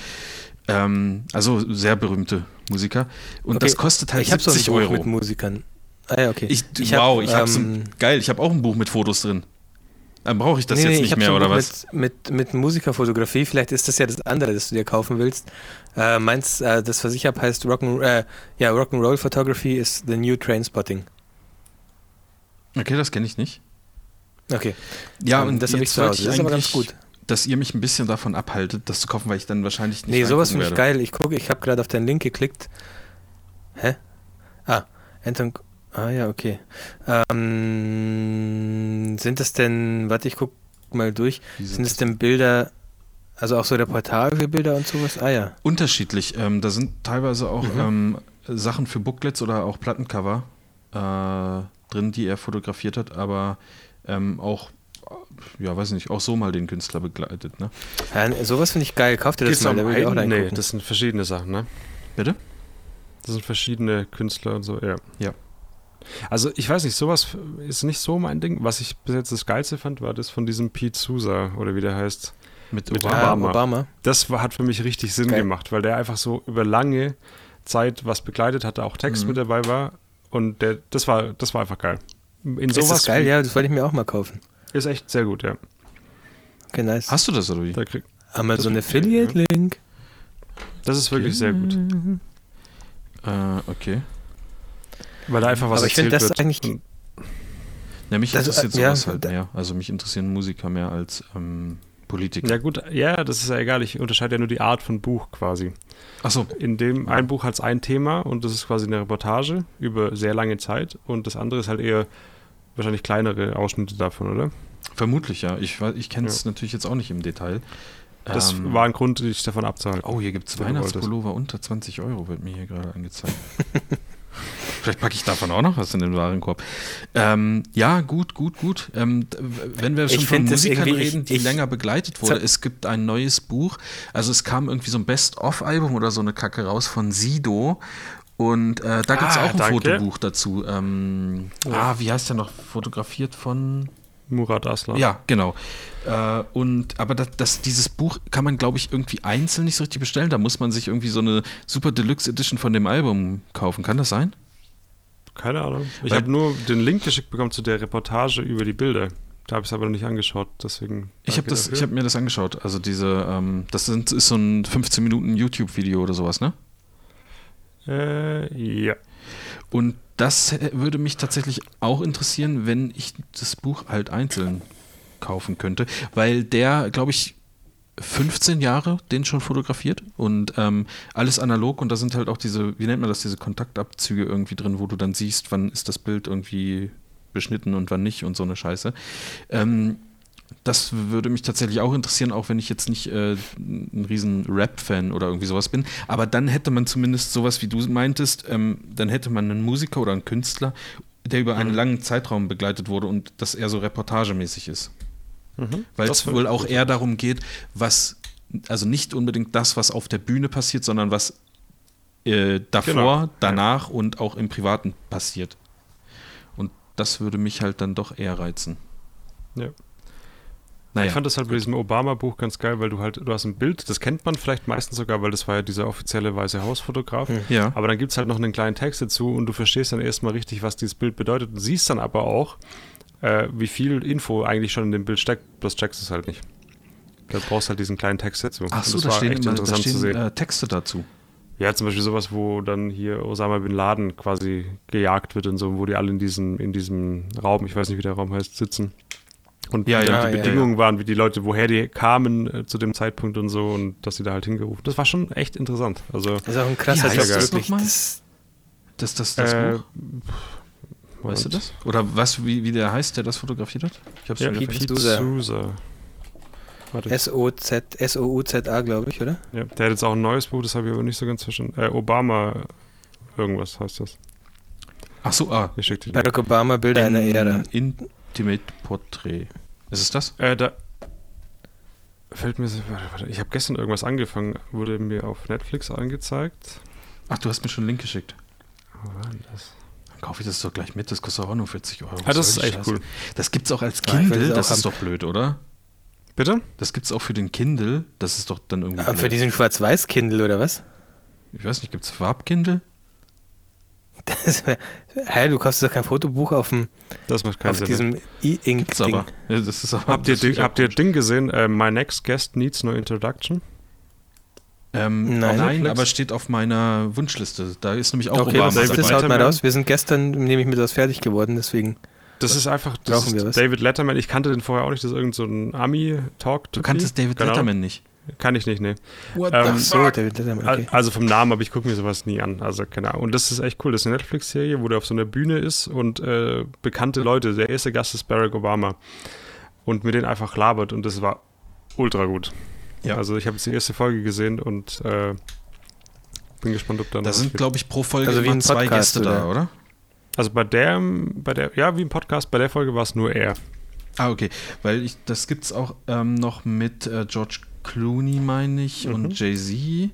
A: Ähm, also sehr berühmte Musiker. Und
C: Okay.
A: das kostet halt
C: ich habe so ein
A: 70
C: Buch
A: Euro.
C: mit Musikern. Ah ja, okay.
A: Ich,
C: hab,
A: wow, ich hab's
C: ähm,
A: geil, ich habe auch ein Buch mit Fotos drin. Dann brauche ich das
C: nee, nee,
A: jetzt
C: ich
A: nicht mehr, oder was?
C: Mit, mit, mit Musikerfotografie, vielleicht ist das ja das andere, das du dir kaufen willst. Äh, meins, äh, das, was ich habe, heißt Rock'n, äh, ja, Rock'n'Roll Photography is the new Trainspotting.
A: Okay, das kenne ich nicht.
C: Okay.
A: Ja,
C: Ähm,
A: und
C: das habe ich zu Hause. Das ist aber ganz gut.
A: dass ihr mich ein bisschen davon abhaltet, das zu kaufen, weil ich dann wahrscheinlich nicht
C: Nee, sowas finde ich geil. Ich gucke, ich habe gerade auf deinen Link geklickt. Hä? Ah, Anton. Ah ja, okay. Ähm, sind das denn, warte, ich guck mal durch.
A: Wie
C: Sind es denn Bilder, also auch so Reportagebilder und sowas? Ah ja.
A: Unterschiedlich. Ähm, da sind teilweise auch
C: Mhm.
A: ähm, Sachen für Booklets oder auch Plattencover äh, drin, die er fotografiert hat, aber ähm, auch, ja, weiß nicht, auch so mal den Künstler begleitet, ne?
C: ja sowas finde ich geil. Kauft ihr das
B: Geht's
C: mal, da will ich auch?
B: Nee, das sind verschiedene Sachen, ne?
A: Bitte?
B: Das sind verschiedene Künstler und so, ja.
A: Ja.
B: Also ich weiß nicht, sowas ist nicht so mein Ding. Was ich bis jetzt das Geilste fand, war das von diesem Pete Sousa oder wie der heißt.
A: Mit
B: Mit
A: Obama.
C: ah,
B: Obama.
C: Obama.
B: Das war, hat für mich richtig Sinn
C: Geil.
B: gemacht, weil der einfach so über lange Zeit was begleitet hatte, auch Text
A: Mhm.
B: mit dabei war. Und der, das war, das war einfach geil. In
C: Ist
B: sowas
C: das geil? Ja, das wollte ich mir auch mal kaufen.
B: ist echt sehr gut, ja.
C: Okay, nice.
A: Hast du das oder wie?
B: Da krieg,
C: Amazon
B: das-
C: Affiliate-Link.
B: das ist wirklich sehr gut.
A: Äh, okay.
B: Weil da einfach was
C: Aber ich finde
B: erzählt
C: das
B: wird.
C: eigentlich-
B: Und
A: Ja, mich
C: Das-
A: interessiert
C: äh, ja,
A: sowas halt
C: da-
A: mehr. Also mich interessieren Musiker mehr als ähm, Politiker.
B: Ja gut, ja, das ist ja egal. Ich unterscheide ja nur die Art von Buch quasi.
A: Achso,
B: In dem ein Buch hat ein Thema und das ist quasi eine Reportage über sehr lange Zeit und das andere ist halt eher wahrscheinlich kleinere Ausschnitte davon, oder?
A: vermutlich ja. Ich, weiß- ich kenne es natürlich jetzt auch nicht im Detail.
B: Das
A: Ähm,
B: war ein Grund, dich davon abzuhalten.
A: Oh, hier gibt es. Weihnachtspullover unter 20 Euro, wird mir hier gerade angezeigt. [LAUGHS] Vielleicht packe ich davon auch noch was in den Warenkorb. Ähm, ja, gut, gut, gut. Ähm, wenn wir
C: Ich
A: schon von
C: find das
A: Musikern reden,
C: ich-
A: die
C: ich-
A: länger begleitet wurde, es gibt ein neues Buch. Also es kam irgendwie so ein Best-of-Album oder so eine Kacke raus von Sido. Und äh, da gibt es
B: Ah,
A: auch ein
B: danke.
A: Fotobuch dazu. Ähm, Ah, wie heißt der noch? Fotografiert von
B: Murat Aslan.
A: ja, genau. Äh, und aber das, das, dieses Buch kann man, glaube ich, irgendwie einzeln nicht so richtig bestellen. Da muss man sich irgendwie so eine Super Deluxe Edition von dem Album kaufen. Kann das sein?
B: Keine Ahnung. Ich habe nur den Link geschickt bekommen zu der Reportage über die Bilder. Da habe ich es aber noch nicht angeschaut, deswegen.
A: Ich habe habe mir das angeschaut. Also diese, ähm, das sind, ist so ein 15 Minuten YouTube-Video oder sowas, ne?
B: Äh, ja.
A: Und das würde mich tatsächlich auch interessieren, wenn ich das Buch halt einzeln kaufen könnte, weil der, glaube ich, 15 Jahre den schon fotografiert und ähm, alles analog und da sind halt auch diese, wie nennt man das, diese Kontaktabzüge irgendwie drin, wo du dann siehst, wann ist das Bild irgendwie beschnitten und wann nicht und so eine Scheiße. Ähm, Das würde mich tatsächlich auch interessieren, auch wenn ich jetzt nicht äh, ein riesen Rap-Fan oder irgendwie sowas bin. Aber dann hätte man zumindest sowas, wie du meintest, ähm, dann hätte man einen Musiker oder einen Künstler, der über einen
B: Mhm.
A: langen Zeitraum begleitet wurde und das eher so reportagemäßig ist.
B: Mhm.
A: Weil es wohl auch eher darum geht, was, also nicht unbedingt das, was auf der Bühne passiert, sondern was äh, davor,
B: Genau.
A: danach und auch im Privaten passiert. Und das würde mich halt dann doch eher reizen.
B: Ja.
A: Naja,
B: Ich fand das halt bei diesem Obama-Buch ganz geil, weil du halt, du hast ein Bild, das kennt man vielleicht meistens sogar, weil das war ja dieser offizielle Weiße Hausfotograf.
C: Hm.
A: ja.
B: Aber dann gibt es halt noch einen kleinen Text dazu und du verstehst dann erstmal richtig, was dieses Bild bedeutet und siehst dann aber auch, äh, wie viel Info eigentlich schon in dem Bild steckt, bloß checkst es halt nicht. Da brauchst halt diesen kleinen Text dazu.
A: Ach so,
B: das
A: da stehen, immer, da
B: interessant zu
A: stehen
B: sehen.
A: äh, Texte dazu.
B: Ja, zum Beispiel sowas, wo dann hier Osama Bin Laden quasi gejagt wird und so, wo die alle in diesem, in diesem Raum, ich weiß nicht, wie der Raum heißt, sitzen. Und
A: Ja,
B: wie
A: ja,
B: die
C: ja,
B: Bedingungen waren, wie die Leute, woher die kamen äh, zu dem Zeitpunkt und so und dass sie da halt hingerufen. Das war schon echt interessant. Also,
C: Das ist auch ein krasser Job,
A: heißt das
C: wirklich.
A: nochmal?
C: Das,
A: Das, das, das
B: äh,
A: Buch? Weißt du das? Oder was, wie, wie der heißt, der das fotografiert hat? Ich hab's
B: Ja,
C: Pete Sousa. S-O-U-Z-A, glaube ich, oder?
B: ja, der hat jetzt auch ein neues Buch, das habe ich aber nicht so ganz verstanden. Äh, Obama, irgendwas heißt das.
A: Ach so, ah.
B: Ich schicke dir.
C: Barack Obama, Bilder einer Ära.
A: Intimate Portrait. Ist es das?
B: Äh, da fällt mir so, warte, warte, ich habe gestern irgendwas angefangen, wurde mir auf Netflix angezeigt.
A: Ach, du hast mir schon einen Link geschickt.
B: Wo war denn das?
A: Dann kaufe ich das doch gleich mit, das kostet auch nur 40 Euro.
B: Ah, das ist echt
A: Scheiße?
B: cool.
A: Das gibt's auch als
C: Ja,
A: Kindle,
C: das
A: das ist doch blöd, oder?
B: Bitte?
A: Das gibt's auch für den Kindle, das ist doch dann irgendwie.
C: Für
A: blöd.
C: diesen Schwarz-Weiß-Kindle, oder was?
A: Ich weiß nicht, gibt's Farbkindle?
C: Das wär, hä, du kaufst doch kein Fotobuch auf, dem,
B: Das macht keinen
C: auf
B: Sinn.
C: diesem
A: Gibt's
C: E-Ink-Ding.
A: Ja, das ist aber
B: Habt ihr, habt ihr. Ding gesehen? Äh, My next guest needs no introduction.
A: Ähm,
C: Nein.
A: nein, aber steht auf meiner Wunschliste. Da ist nämlich auch
C: Okay,
A: Obama
B: David
C: das? Haut mal
B: Letterman.
C: raus. Wir sind gestern nämlich mit was fertig geworden, deswegen.
B: Das ist einfach das
C: Brauchen wir was?
B: ist David Letterman. Ich kannte den vorher auch nicht. Das ist irgend so ein Ami-Talk.
A: Du kanntest David
B: Genau.
A: Letterman nicht.
B: Kann ich nicht, nee.
A: What
B: Ähm,
C: so, okay.
B: Also vom Namen, aber ich gucke mir sowas nie an. Also keine Ahnung. Und das ist echt cool. Das ist eine Netflix-Serie, wo der auf so einer Bühne ist und äh, bekannte Leute. Der erste Gast ist Barack Obama. Und mit denen einfach labert und das war ultra gut.
A: Ja.
B: Also ich habe jetzt die erste Folge gesehen und äh, bin gespannt, ob dann.
A: Da
B: was
A: sind,
B: gibt.
A: glaube ich, pro Folge
C: Also ein
A: zwei
C: Podcast,
A: Gäste da,
C: oder?
B: Also bei der, bei der, ja, wie im Podcast, bei der Folge war es nur er.
A: Ah, okay. Weil ich, das gibt's auch ähm, noch mit äh, George Clooney, meine ich,
B: Mhm.
A: und Jay-Z.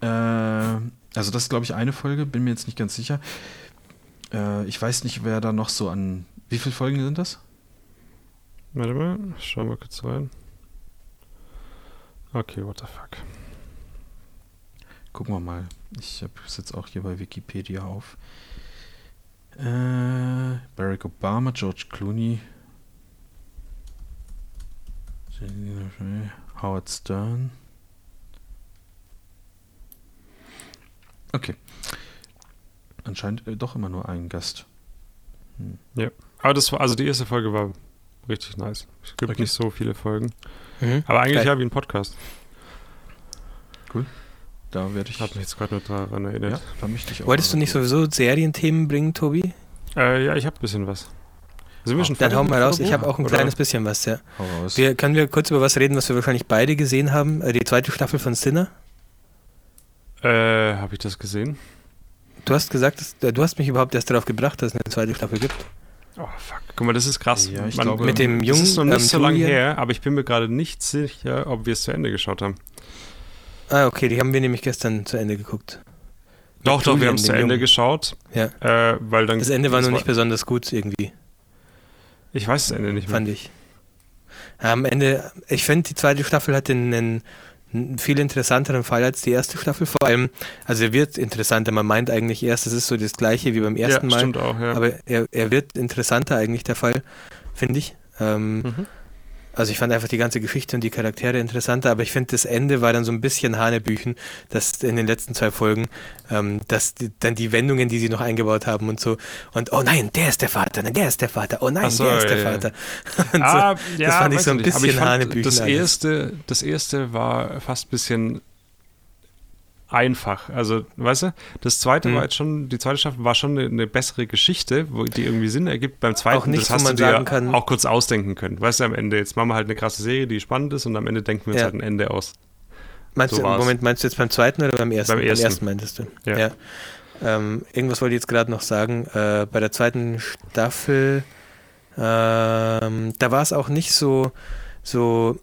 A: Äh, also das ist, glaube ich, eine Folge, bin mir jetzt nicht ganz sicher. Äh, ich weiß nicht, wer da noch so an. Wie viele Folgen sind das?
B: Warte mal, schauen wir kurz rein. Okay, what the fuck.
A: Gucken wir mal. Ich habe es jetzt auch hier bei Wikipedia auf. Äh, Barack Obama, George Clooney, Howard Stern. Okay. Anscheinend äh, doch immer nur ein Gast.
B: Aber das war, also die erste Folge war richtig nice. Es gibt
A: Okay.
B: nicht so viele Folgen.
C: Mhm.
B: Aber eigentlich ja wie ein Podcast.
A: Da werde ich.
B: Hat mich jetzt gerade nur daran erinnert.
A: ja, da möchte ich auch.
C: Wolltest du nicht sowieso Serienthemen bringen, Tobi?
B: Äh, ja, ich habe ein bisschen was. Sind wir schon
C: Dann hau mal raus. Ich habe auch ein
B: Oder-
C: kleines bisschen was, ja.
A: Hau raus.
C: Wir, können wir kurz über was reden, was wir wahrscheinlich beide gesehen haben? Äh, Die zweite Staffel von Sinner.
B: Äh, habe ich das gesehen?
C: Du hast gesagt, dass, äh, du hast mich überhaupt erst darauf gebracht, dass es eine zweite Staffel gibt.
B: Oh, fuck. Guck mal, das ist krass.
A: Ja, ich glaube-
C: Mit dem
B: das
C: jungen
B: ist noch nicht
C: ähm,
B: so lange her, aber ich bin mir gerade nicht sicher, ob wir es zu Ende geschaut haben.
C: Ah, okay, die haben wir nämlich gestern zu Ende geguckt.
B: Doch, doch, wir
C: Julian,
B: haben es zu Ende
C: Jungen.
B: geschaut.
C: Ja.
B: Äh, weil dann
C: Das Ende war
B: das
C: nur nicht besonders gut irgendwie,
B: Ich weiß das Ende nicht mehr.
C: fand ich. Am Ende, ich finde, die zweite Staffel hat einen, einen, viel interessanteren Fall als die erste Staffel. Vor allem, also er wird interessanter. Man meint eigentlich erst, es ist so das gleiche wie beim ersten
B: ja,
C: Mal.
B: stimmt auch, ja.
C: Aber er, er wird interessanter eigentlich der Fall, finde ich. Ähm,
B: Mhm.
C: Also ich fand einfach die ganze Geschichte und die Charaktere interessanter, aber ich finde das Ende war dann so ein bisschen Hanebüchen, dass in den letzten zwei Folgen, ähm, dass die, dann die Wendungen, die sie noch eingebaut haben und so und oh nein, der ist der Vater, nein, der ist der Vater, oh nein,
B: so,
C: der ist der
B: ja, ja.
C: Vater. [LAUGHS] Und
B: Ah, ja,
C: das fand ich so ein bisschen Hanebüchen
B: das erste, das erste war fast ein bisschen einfach. Also, weißt du, das zweite
C: Mhm.
B: war jetzt schon, die zweite Staffel war schon eine, eine bessere Geschichte, wo die irgendwie Sinn ergibt. Beim zweiten,
C: Auch nichts,
B: das hast
C: man
B: du dir
C: sagen kann-
B: auch kurz ausdenken können. Weißt du, am Ende, jetzt machen wir halt eine krasse Serie, die spannend ist und am Ende denken wir uns
C: Ja.
B: halt ein Ende aus.
C: Meinst
B: So
C: du,
B: war's.
C: Moment, meinst du jetzt beim zweiten oder beim ersten?
B: Beim ersten.
C: meintest du.
B: Ja.
C: Ähm, irgendwas wollte ich jetzt gerade noch sagen. Äh, bei der zweiten Staffel, ähm, da war es auch nicht so, so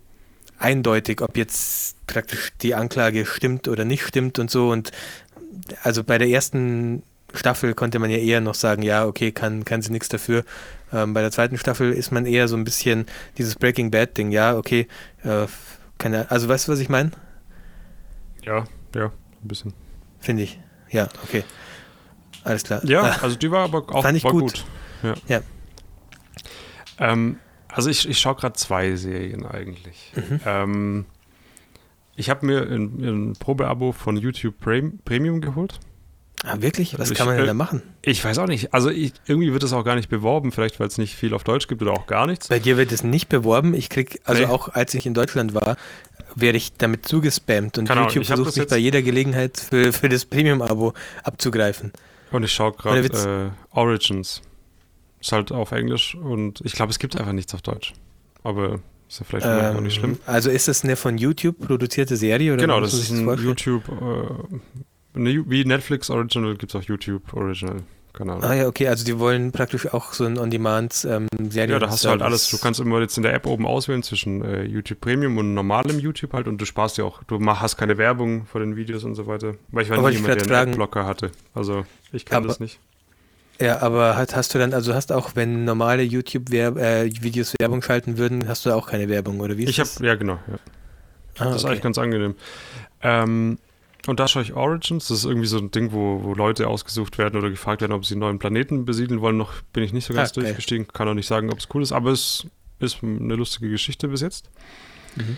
C: eindeutig, ob jetzt praktisch die Anklage stimmt oder nicht stimmt und so. Und also bei der ersten Staffel konnte man ja eher noch sagen, ja, okay, kann, kann sie nichts dafür. Ähm, bei der zweiten Staffel ist man eher so ein bisschen dieses Breaking Bad Ding, ja, okay, äh, keine, also weißt du, was ich meine?
B: Ja, ja, ein bisschen.
C: Finde ich. Ja, okay. Alles klar.
B: Ja,
C: Ah,
B: also die war aber auch
C: Fand ich
B: war
C: gut.
B: Ja.
C: Ja.
B: Ähm, also ich, ich schaue gerade zwei Serien eigentlich.
C: Mhm.
B: Ähm, ich habe mir ein, ein Probeabo von YouTube Prem- Premium geholt.
C: ah, wirklich? Was
B: Ich,
C: kann man denn
B: äh,
C: da machen?
B: Ich weiß auch nicht. Also ich, irgendwie wird es auch gar nicht beworben, vielleicht weil es nicht viel auf Deutsch gibt oder auch gar nichts.
C: Bei dir wird es nicht beworben. Ich krieg, also
B: Nee.
C: auch als ich in Deutschland war, werde ich damit zugespammt und
B: Keine
C: YouTube versucht mich bei jeder Gelegenheit für, für das Premium-Abo abzugreifen.
B: Und ich schaue gerade äh, Origins. Ist halt auf Englisch und ich glaube, es gibt einfach nichts auf Deutsch. Aber ist ja vielleicht ähm, auch nicht schlimm.
C: Also ist das eine von YouTube produzierte Serie? Oder
B: Genau, das ist ein
C: vorstellen?
B: YouTube, äh, eine, wie Netflix Original gibt es auch YouTube Original. Ahnung.
C: Ah ja, okay, also die wollen praktisch auch so ein On-Demand-Serie.
B: Ja, da hast du halt alles. Du kannst immer jetzt in der App oben auswählen zwischen äh, YouTube Premium und normalem YouTube halt und du sparst ja auch, du mach, hast keine Werbung vor den Videos und so weiter. Weil ich war
C: Aber
B: nie
C: ich
B: jemand, der einen Adblocker hatte. Also ich kann
C: Aber-
B: das nicht.
C: Ja, aber hast, hast du dann, also hast auch, wenn normale YouTube-Videos Werbung schalten würden, hast du auch keine Werbung, oder wie ist
B: Ich habe, ja genau, ja.
C: Ah,
B: das ist
C: okay.
B: eigentlich ganz angenehm. Ähm, und da schaue ich Origins, das ist irgendwie so ein Ding, wo, wo Leute ausgesucht werden oder gefragt werden, ob sie einen neuen Planeten besiedeln wollen. Noch bin ich nicht so ganz
C: Ah, geil.
B: durchgestiegen, kann auch nicht sagen, ob es cool ist, aber es ist eine lustige Geschichte bis jetzt.
C: Mhm.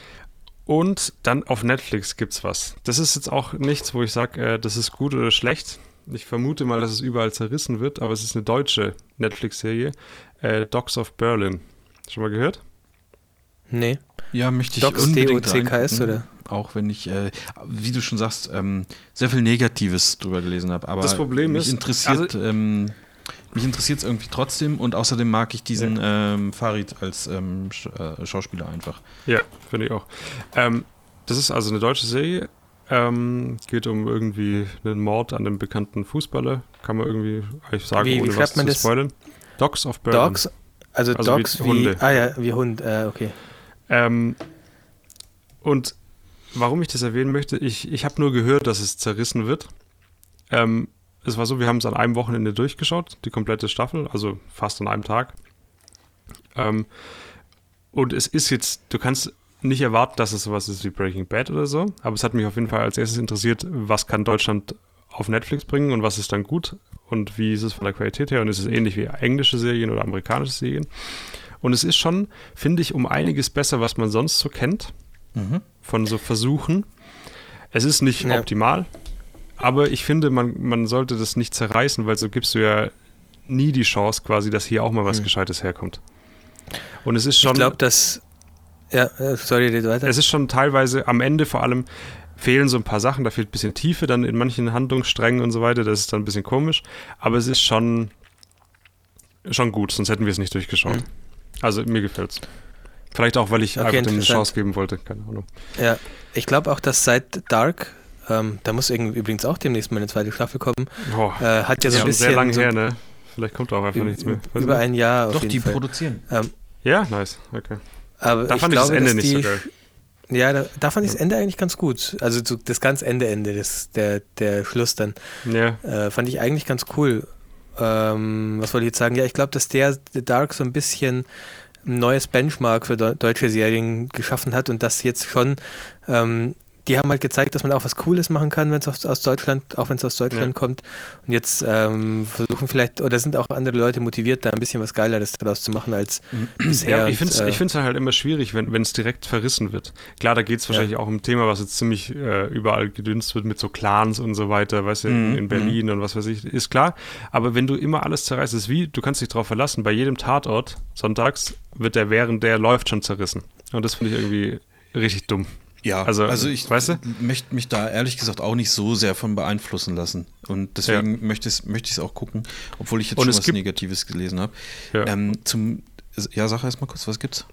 B: Und dann auf Netflix gibt's was. Das ist jetzt auch nichts, wo ich sage, äh, das ist gut oder schlecht. Ich vermute mal, dass es überall zerrissen wird, aber es ist eine deutsche Netflix-Serie. Äh, Dogs of Berlin. Schon mal gehört?
C: Nee.
A: Ja, möchte ich
C: Docs,
A: unbedingt
C: D-O-C-K-S, oder?
A: Auch wenn ich, äh, wie du schon sagst, ähm, sehr viel Negatives drüber gelesen habe. Aber
B: Das Problem
A: mich
B: ist,
A: interessiert, ähm, mich interessiert es irgendwie trotzdem und außerdem mag ich diesen ähm, Farid als ähm, Sch äh, Schauspieler einfach.
B: Ja, finde ich auch. Ähm, das ist also eine deutsche Serie. Ähm, geht um irgendwie einen Mord an einem bekannten Fußballer. Kann man irgendwie eigentlich sagen,
C: Wie- wie
B: ohne was
C: man
B: zu
C: das?
B: spoilern. Dogs of Berlin.
C: Dogs, also,
B: Also
C: Dogs wie,
B: Hunde.
C: Ah ja, wie Hund, äh, okay.
B: Ähm, und warum ich das erwähnen möchte, ich, ich habe nur gehört, dass es zerrissen wird. Ähm, es war so, wir haben es an einem Wochenende durchgeschaut, die komplette Staffel, also fast an einem Tag. Ähm, und es ist jetzt, du kannst nicht erwarten, dass es sowas ist wie Breaking Bad oder so, aber es hat mich auf jeden Fall als erstes interessiert, was kann Deutschland auf Netflix bringen und was ist dann gut und wie ist es von der Qualität her und ist es ähnlich wie englische Serien oder amerikanische Serien. Und es ist schon, finde ich, um einiges besser, was man sonst so kennt von so Versuchen. Es ist nicht
C: Ja.
B: optimal, aber ich finde, man, man sollte das nicht zerreißen, weil so gibst du ja nie die Chance quasi, dass hier auch mal was
C: Hm.
B: Gescheites herkommt. Und es ist
C: Ich
B: schon,
C: glaube, dass. Ja, äh, sorry, red weiter.
B: es ist schon teilweise am Ende vor allem fehlen so ein paar Sachen, da fehlt ein bisschen Tiefe dann in manchen Handlungssträngen und so weiter, das ist dann ein bisschen komisch, aber es ist schon schon gut, sonst hätten wir es nicht durchgeschaut.
C: Mhm.
B: Also mir gefällt's. Vielleicht auch, weil ich
C: Okay,
B: einfach dem eine. Chance geben wollte, keine Ahnung.
C: Ja, ich glaube auch, dass seit Dark, ähm, da muss irgendwie übrigens auch demnächst mal eine zweite Staffel kommen,
B: Oh,
C: äh, hat ja so ein bisschen.
B: sehr lang
C: so
B: her, ne? Vielleicht kommt auch einfach nichts mehr. Weiß
C: Über
B: nicht.
C: ein Jahr auf
A: Doch,
C: jeden
A: die
C: Fall.
A: produzieren.
C: Ähm,
B: Ja, nice, okay.
C: Aber
B: Da
C: ich
B: fand ich das
C: glaube,
B: Ende
C: dass
B: nicht so
C: die,
B: geil.
C: Ja, da, da fand ich das Ende eigentlich ganz gut. Also so das ganz Ende, Ende, das, der, der Schluss dann.
B: Ja,
C: Äh, fand ich eigentlich ganz cool. Ähm, was wollte ich jetzt sagen? Ja, ich glaube, dass der The Dark so ein bisschen ein neues Benchmark für deu- deutsche Serien geschaffen hat und das jetzt schon, ähm, die haben halt gezeigt, dass man auch was Cooles machen kann, wenn es aus, aus Deutschland, auch wenn es aus Deutschland
B: Ja.
C: kommt. Und jetzt ähm, versuchen vielleicht, oder sind auch andere Leute motiviert, da ein bisschen was Geileres daraus zu machen als bisher.
B: ja ich finde es
C: äh,
B: ich halt immer schwierig, wenn es direkt verrissen wird. Klar, da geht es wahrscheinlich auch um ein Thema, was jetzt ziemlich äh, überall gedünst wird mit so Clans und so weiter, weißt du, in,
A: Mhm,
B: in Berlin und was weiß ich, ist klar. Aber wenn du immer alles zerreißt, ist wie, du kannst dich darauf verlassen, bei jedem Tatort sonntags wird der während der läuft schon zerrissen. Und das finde ich irgendwie richtig dumm.
A: Ja, also, also ich weißt du? möchte mich da ehrlich gesagt auch nicht so sehr von beeinflussen lassen. Und deswegen ja. möchte ich es möchte auch gucken, obwohl ich jetzt Und schon was Negatives gelesen habe. Ja. Ähm, zum, ja, sag erst mal kurz, was gibt's?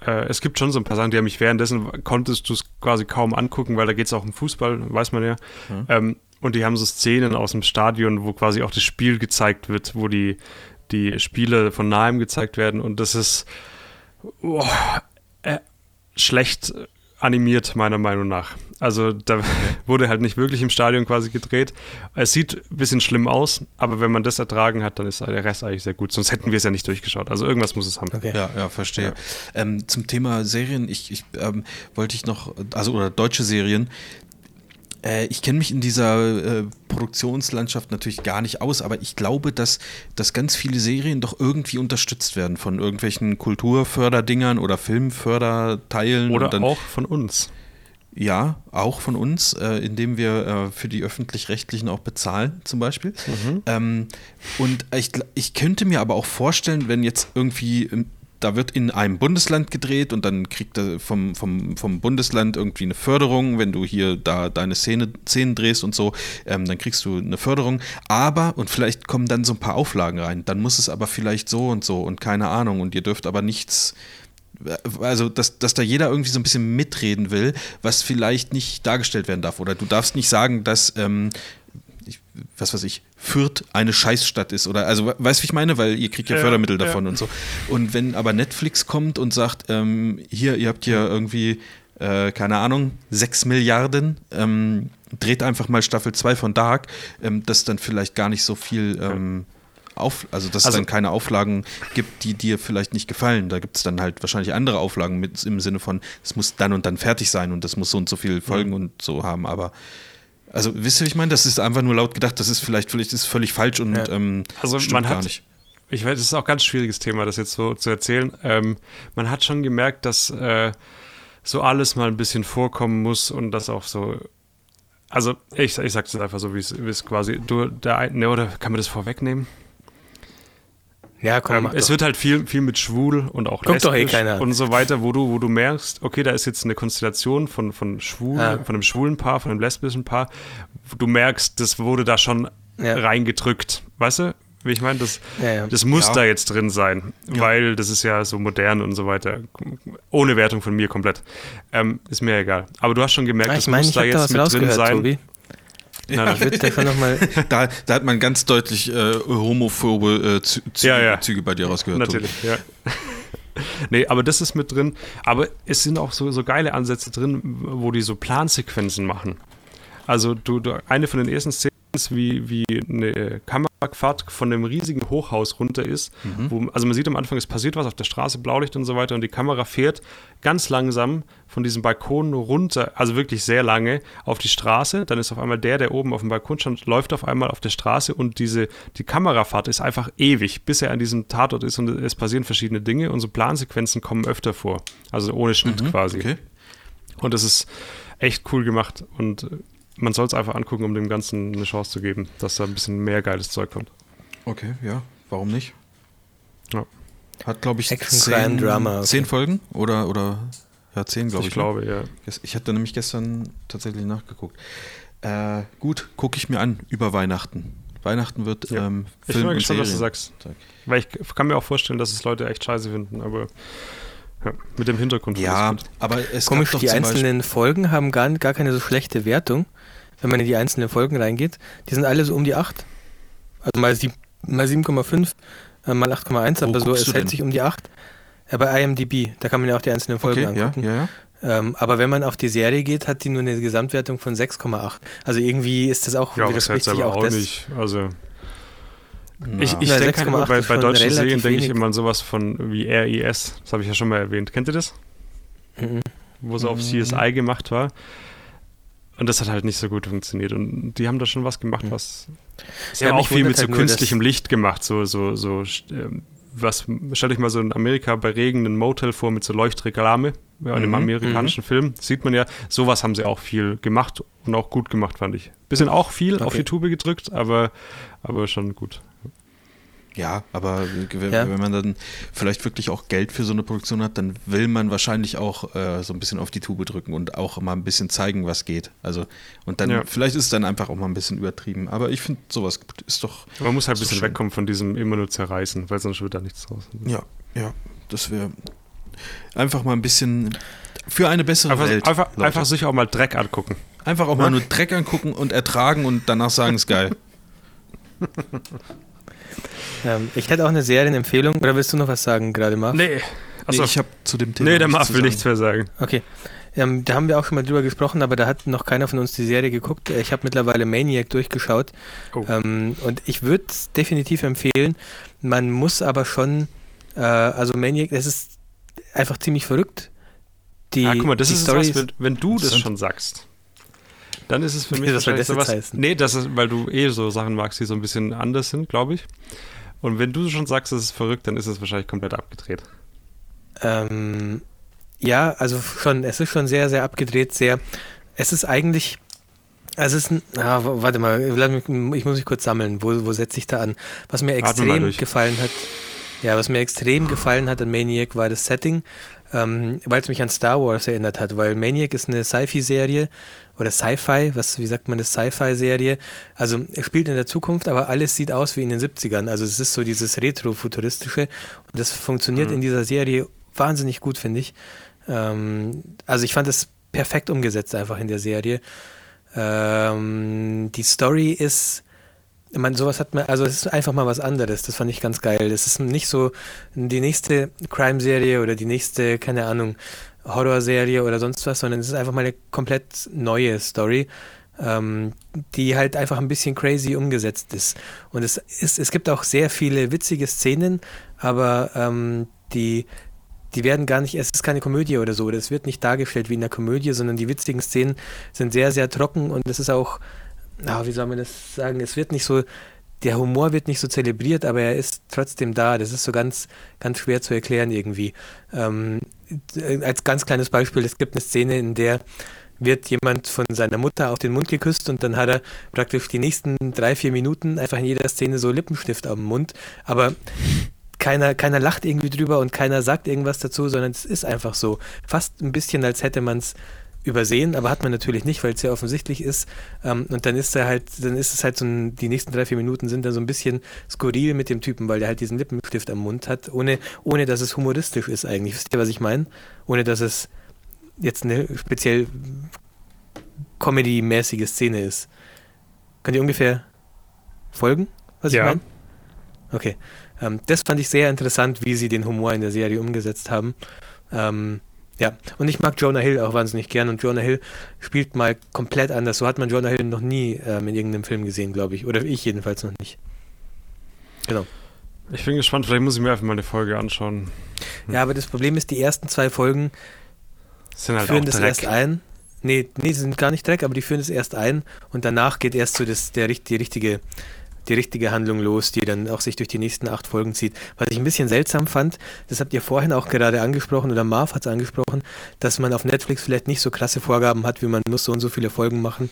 B: Äh, es gibt schon so ein paar Sachen, die haben mich währenddessen konntest du es quasi kaum angucken, weil da geht es auch um Fußball, weiß man ja. Mhm. Ähm, und die haben so Szenen aus dem Stadion, wo quasi auch das Spiel gezeigt wird, wo die, die Spiele von nahem gezeigt werden. Und das ist oh, äh, schlecht animiert, meiner Meinung nach. Also da [LAUGHS] wurde halt nicht wirklich im Stadion quasi gedreht. Es sieht ein bisschen schlimm aus, aber wenn man das ertragen hat, dann ist der Rest eigentlich sehr gut. Sonst hätten wir es ja nicht durchgeschaut. Also irgendwas muss es haben.
A: Okay. Ja, ja, verstehe. Ja. Ähm, zum Thema Serien, ich, ich ähm, wollte ich noch, also oder deutsche Serien, äh, ich kenne mich in dieser äh, Produktionslandschaft natürlich gar nicht aus, aber ich glaube, dass, dass ganz viele Serien doch irgendwie unterstützt werden von irgendwelchen Kulturförderdingern oder Filmförderteilen.
B: Oder dann, auch von uns.
A: Ja, auch von uns, äh, indem wir äh, für die öffentlich-rechtlichen auch bezahlen, zum Beispiel. Mhm. Ähm, und ich, ich könnte mir aber auch vorstellen, wenn jetzt irgendwie da wird in einem Bundesland gedreht und dann kriegt er vom, vom, vom Bundesland irgendwie eine Förderung, wenn du hier da deine Szene, Szenen drehst und so, ähm, dann kriegst du eine Förderung. Aber, und vielleicht kommen dann so ein paar Auflagen rein, dann muss es aber vielleicht so und so und keine Ahnung und ihr dürft aber nichts also dass, dass da jeder irgendwie so ein bisschen mitreden will, was vielleicht nicht dargestellt werden darf. Oder du darfst nicht sagen, dass ähm, was weiß ich, Fürth eine Scheißstadt ist oder also weißt du, wie ich meine, weil ihr kriegt ja, ja Fördermittel davon ja. und so. Und wenn aber Netflix kommt und sagt, ähm, hier, ihr habt hier irgendwie, äh, keine Ahnung, 6 Milliarden, ähm, dreht einfach mal Staffel 2 von Dark, ähm, dass dann vielleicht gar nicht so viel ähm, auf, also dass also, es dann keine Auflagen gibt, die dir vielleicht nicht gefallen. Da gibt es dann halt wahrscheinlich andere Auflagen mit im Sinne von, es muss dann und dann fertig sein und das muss so und so viel Folgen mhm. und so haben, aber also, wisst ihr, wie ich meine? Das ist einfach nur laut gedacht, das ist vielleicht, vielleicht ist völlig falsch und ja. ähm,
B: also stimmt man hat, gar nicht. Ich weiß, das ist auch ein ganz schwieriges Thema, das jetzt so zu erzählen. Ähm, man hat schon gemerkt, dass äh, so alles mal ein bisschen vorkommen muss und das auch so. Also, ich, ich sag's jetzt einfach so, wie es quasi. Du, der, ne, oder kann man das vorwegnehmen? Ja, komm. Ähm, es wird halt viel, viel mit schwul und auch Guckt lesbisch eh und so weiter, wo du, wo du merkst, okay, da ist jetzt eine Konstellation von, von schwul, ja. von einem schwulen Paar, von einem lesbischen Paar. Du merkst, das wurde da schon ja. reingedrückt. Weißt du? Wie ich meine, das, ja, das muss da jetzt drin sein, weil das ist ja so modern und so weiter. Ohne Wertung von mir komplett. Ähm, ist mir egal. Aber du hast schon gemerkt,
C: das mein, muss da jetzt da mit drin sein. Tobi. [LAUGHS]
A: Nein, ich würde einfach nochmal. [LAUGHS] Da, da hat man ganz deutlich äh, homophobe äh, Zü Züge, ja, ja. Züge bei dir rausgehört.
B: Natürlich, Tobi. ja. [LAUGHS] nee, aber das ist mit drin. Aber es sind auch so, so geile Ansätze drin, wo die so Plansequenzen machen. Also du, du eine von den ersten Szenen wie, wie eine Kamerafahrt von einem riesigen Hochhaus runter ist. Mhm. Wo, also man sieht am Anfang, es passiert was auf der Straße, Blaulicht und so weiter und die Kamera fährt ganz langsam von diesem Balkon runter, also wirklich sehr lange, auf die Straße. Dann ist auf einmal der, der oben auf dem Balkon stand, läuft auf einmal auf der Straße und diese, die Kamerafahrt ist einfach ewig, bis er an diesem Tatort ist und es passieren verschiedene Dinge und so Plansequenzen kommen öfter vor. Also ohne Schnitt mhm, quasi. Okay. Und das ist echt cool gemacht und man soll es einfach angucken, um dem Ganzen eine Chance zu geben, dass da ein bisschen mehr geiles Zeug kommt.
A: Okay, ja, warum nicht? Ja. Hat, glaube ich, Action, zehn, Drama, okay. zehn Folgen oder, oder ja, zehn, glaube ich.
B: Ich ne? glaube, ja.
A: Ich hatte nämlich gestern tatsächlich nachgeguckt. Äh, gut, gucke ich mir an über Weihnachten. Weihnachten wird ja. ähm, Film
B: Ich bin mal gespannt, was du sagst. Weil ich kann mir auch vorstellen, dass es Leute echt scheiße finden, aber ja, mit dem Hintergrund.
A: Ja, aber es
C: Komisch, die einzelnen Folgen haben gar, gar keine so schlechte Wertung wenn man in die einzelnen Folgen reingeht, die sind alle so um die 8. Also mal, mal 7,5, äh, mal 8,1, aber so, es hält sich um die 8. Ja, bei IMDb, da kann man ja auch die einzelnen Folgen okay, angucken. Ja, ja, ja. Ähm, aber wenn man auf die Serie geht, hat die nur eine Gesamtwertung von 6,8. Also irgendwie ist das auch,
B: ja, das heißt aber auch, auch nicht. Also ich, ich denke halt bei, bei deutschen Serien denke ich immer an sowas von wie RIS. Das habe ich ja schon mal erwähnt. Kennt ihr das? Mhm. Wo es auf mhm. CSI gemacht war. Und das hat halt nicht so gut funktioniert. Und die haben da schon was gemacht, was. Sie ja, haben auch viel mit so halt künstlichem Licht gemacht. So, so, so, ähm, was, stell dich mal so in Amerika bei Regen ein Motel vor mit so Leuchtreklame, ja, in einem mhm, amerikanischen mhm. Film. Sieht man ja, sowas haben sie auch viel gemacht und auch gut gemacht, fand ich. Bisschen auch viel okay. auf YouTube gedrückt, aber, aber schon gut.
A: Ja, aber wenn,
C: Ja.
A: wenn man dann vielleicht wirklich auch Geld für so eine Produktion hat, dann will man wahrscheinlich auch äh, so ein bisschen auf die Tube drücken und auch mal ein bisschen zeigen, was geht. Also, und dann,
B: Ja.
A: vielleicht ist es dann einfach auch mal ein bisschen übertrieben. Aber ich finde, sowas ist doch.
B: Man muss halt ein
A: So
B: bisschen
A: schön.
B: wegkommen von diesem immer nur zerreißen, weil sonst wird da nichts draus.
A: Ja, ja, das wäre einfach mal ein bisschen für eine bessere
B: Einfach,
A: Welt.
B: einfach,
A: Leute.
B: einfach sich auch mal Dreck angucken.
A: einfach auch mal nur Dreck angucken und ertragen und danach sagen, ist geil. [LAUGHS]
C: Ähm, ich hätte auch eine Serienempfehlung. Oder willst du noch was sagen gerade, Marv?
B: Nee. Achso,
A: Nee, ich habe zu dem Thema.
B: nee, der
A: nichts
B: Marv will nichts mehr sagen.
C: Okay. Ähm, da haben wir auch schon mal drüber gesprochen, aber da hat noch keiner von uns die Serie geguckt. Ich habe mittlerweile Maniac durchgeschaut.
B: Oh.
C: Ähm, und ich würde es definitiv empfehlen. Man muss aber schon, äh, also Maniac, es ist einfach ziemlich verrückt. Die,
B: ja, Ah, guck mal, das ist
C: Story
B: was, wenn, wenn du das schon sagst. Dann ist es für [LAUGHS] mich
C: soll
B: wahrscheinlich sowas.
C: heißen?
B: Nee, das ist, weil du eh so Sachen magst, die so ein bisschen anders sind, glaube ich. Und wenn du schon sagst, das ist verrückt, dann ist es wahrscheinlich komplett abgedreht.
C: Ähm, ja, also schon, es ist schon sehr, sehr abgedreht, sehr. Es ist eigentlich. Also es ist ein, ah, warte mal, ich muss mich kurz sammeln. Wo, wo setze ich da an? Was mir extrem gefallen hat, ja, was mir extrem gefallen hat an Maniac war das Setting, ähm, weil es mich an Star Wars erinnert hat, weil Maniac ist eine Sci-Fi-Serie oder Sci-Fi, was, wie sagt man das, Sci-Fi-Serie. Also er spielt in der Zukunft, aber alles sieht aus wie in den 70ern. Also es ist so dieses Retro-Futuristische und das funktioniert
B: Mhm.
C: in dieser Serie wahnsinnig gut, finde ich. Ähm, also ich fand es perfekt umgesetzt einfach in der Serie. Ähm, die Story ist, man, sowas hat man, also es ist einfach mal was anderes. Das fand ich ganz geil. Es ist nicht so die nächste Crime-Serie oder die nächste, keine Ahnung, Horror-Serie oder sonst was, sondern es ist einfach mal eine komplett neue Story, ähm, die halt einfach ein bisschen crazy umgesetzt ist. Und es ist, es gibt auch sehr viele witzige Szenen, aber ähm, die, die werden gar nicht, es ist keine Komödie oder so, das wird nicht dargestellt wie in einer Komödie, sondern die witzigen Szenen sind sehr, sehr trocken und es ist auch, na, wie soll man das sagen, es wird nicht so, der Humor wird nicht so zelebriert, aber er ist trotzdem da. Das ist so ganz, ganz schwer zu erklären irgendwie. Ähm, äh, als ganz kleines Beispiel, es gibt eine Szene, in der wird jemand von seiner Mutter auf den Mund geküsst und dann hat er praktisch die nächsten drei, vier Minuten einfach in jeder Szene so Lippenstift am Mund. Aber keiner, keiner lacht irgendwie drüber und keiner sagt irgendwas dazu, sondern es ist einfach so. Fast ein bisschen, als hätte man es übersehen, aber hat man natürlich nicht, weil es sehr offensichtlich ist. Ähm, und dann ist er halt, dann ist es halt so ein, die nächsten drei, vier Minuten sind dann so ein bisschen skurril mit dem Typen, weil der halt diesen Lippenstift am Mund hat, ohne, ohne dass es humoristisch ist eigentlich. Wisst ihr, was ich meine? Ohne dass es jetzt eine speziell Comedy-mäßige Szene ist. Könnt ihr ungefähr folgen, was
B: Ja.
C: ich meine? Okay. Ähm, das fand ich sehr interessant, wie sie den Humor in der Serie umgesetzt haben. Ähm, ja, und ich mag Jonah Hill auch wahnsinnig gern und Jonah Hill spielt mal komplett anders. So hat man Jonah Hill noch nie ähm, in irgendeinem Film gesehen, glaube ich. Oder ich jedenfalls noch nicht. Genau.
B: Ich bin gespannt, vielleicht muss ich mir einfach mal eine Folge anschauen.
C: Ja, aber das Problem ist, die ersten zwei Folgen
B: sind halt
C: führen das
B: Dreck.
C: erst ein. Nee, nee, sie sind gar nicht Dreck, aber die führen das erst ein und danach geht erst so das, der, die, richtige, die richtige Handlung los, die dann auch sich durch die nächsten acht Folgen zieht. Was ich ein bisschen seltsam fand, das habt ihr vorhin auch gerade angesprochen oder Marv hat es angesprochen, dass man auf Netflix vielleicht nicht so krasse Vorgaben hat, wie man muss so und so viele Folgen machen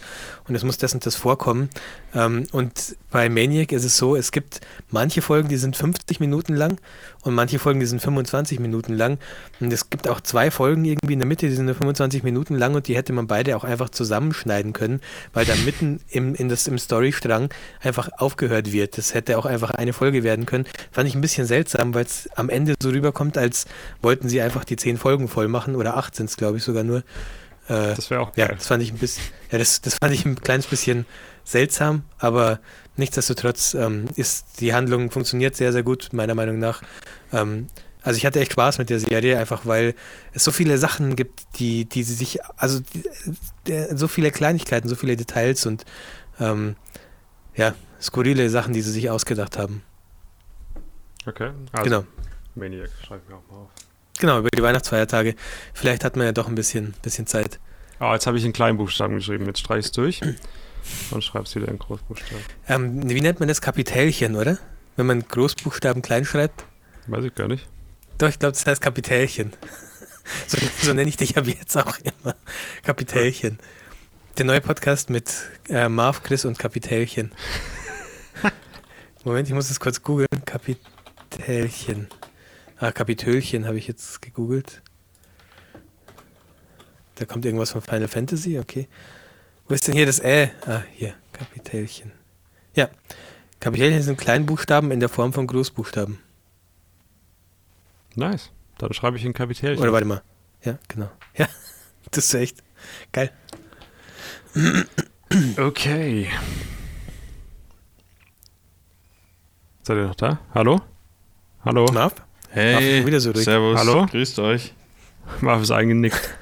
C: und es muss das und das vorkommen. Ähm, und bei Maniac ist es so, es gibt manche Folgen, die sind 50 Minuten lang und manche Folgen, die sind 25 Minuten lang. Und es gibt auch zwei Folgen irgendwie in der Mitte, die sind nur 25 Minuten lang und die hätte man beide auch einfach zusammenschneiden können, weil da mitten im, in das, im Storystrang einfach aufgehört wird. Das hätte auch einfach eine Folge werden können. Fand ich ein bisschen seltsam, weil es am Ende so rüberkommt, als wollten sie einfach die zehn Folgen voll machen oder acht sind es, glaube ich, sogar nur. Äh,
B: Das wäre auch
C: ja,
B: geil.
C: das fand ich ein bisschen, ja, das, das fand ich ein kleines bisschen seltsam, aber nichtsdestotrotz ähm, ist die Handlung funktioniert sehr, sehr gut, meiner Meinung nach. Ähm, also ich hatte echt Spaß mit der Serie, einfach weil es so viele Sachen gibt, die, die sie sich, also die, der, so viele Kleinigkeiten, so viele Details und ähm, ja, skurrile Sachen, die sie sich ausgedacht haben.
B: Okay, also
C: Genau.
B: Maniac, schreibe ich mir auch mal auf.
C: Genau, über die Weihnachtsfeiertage. Vielleicht hat man ja doch ein bisschen, bisschen Zeit.
B: Ah, jetzt habe ich in Kleinbuchstaben geschrieben. Jetzt streich es durch und schreib's wieder in Großbuchstaben.
C: Ähm, wie nennt man das? Kapitälchen, oder? Wenn man Großbuchstaben klein schreibt?
B: Weiß ich gar nicht.
C: Doch, ich glaube, das heißt Kapitälchen. [LAUGHS] So, so nenne ich dich ab jetzt auch immer. Kapitälchen. Der neue Podcast mit äh, Marv, Chris und Kapitälchen. Moment, ich muss das kurz googeln. Kapitälchen. Ah, Kapitölchen habe ich jetzt gegoogelt. Da kommt irgendwas von Final Fantasy, okay. Wo ist denn hier das Ä? Ah, hier, Kapitälchen. Ja, Kapitälchen sind Kleinbuchstaben in der Form von Großbuchstaben.
B: Nice. Dann schreibe ich in Kapitälchen.
C: Oder warte mal. Ja, genau. [LAUGHS] Ja, das ist echt geil.
B: Okay. Seid ihr noch da? Hallo? Hallo?
C: Marv?
A: Hey,
C: Ach, wieder so
A: servus,
B: Hallo?
A: grüßt euch.
B: Marv ist eingenickt.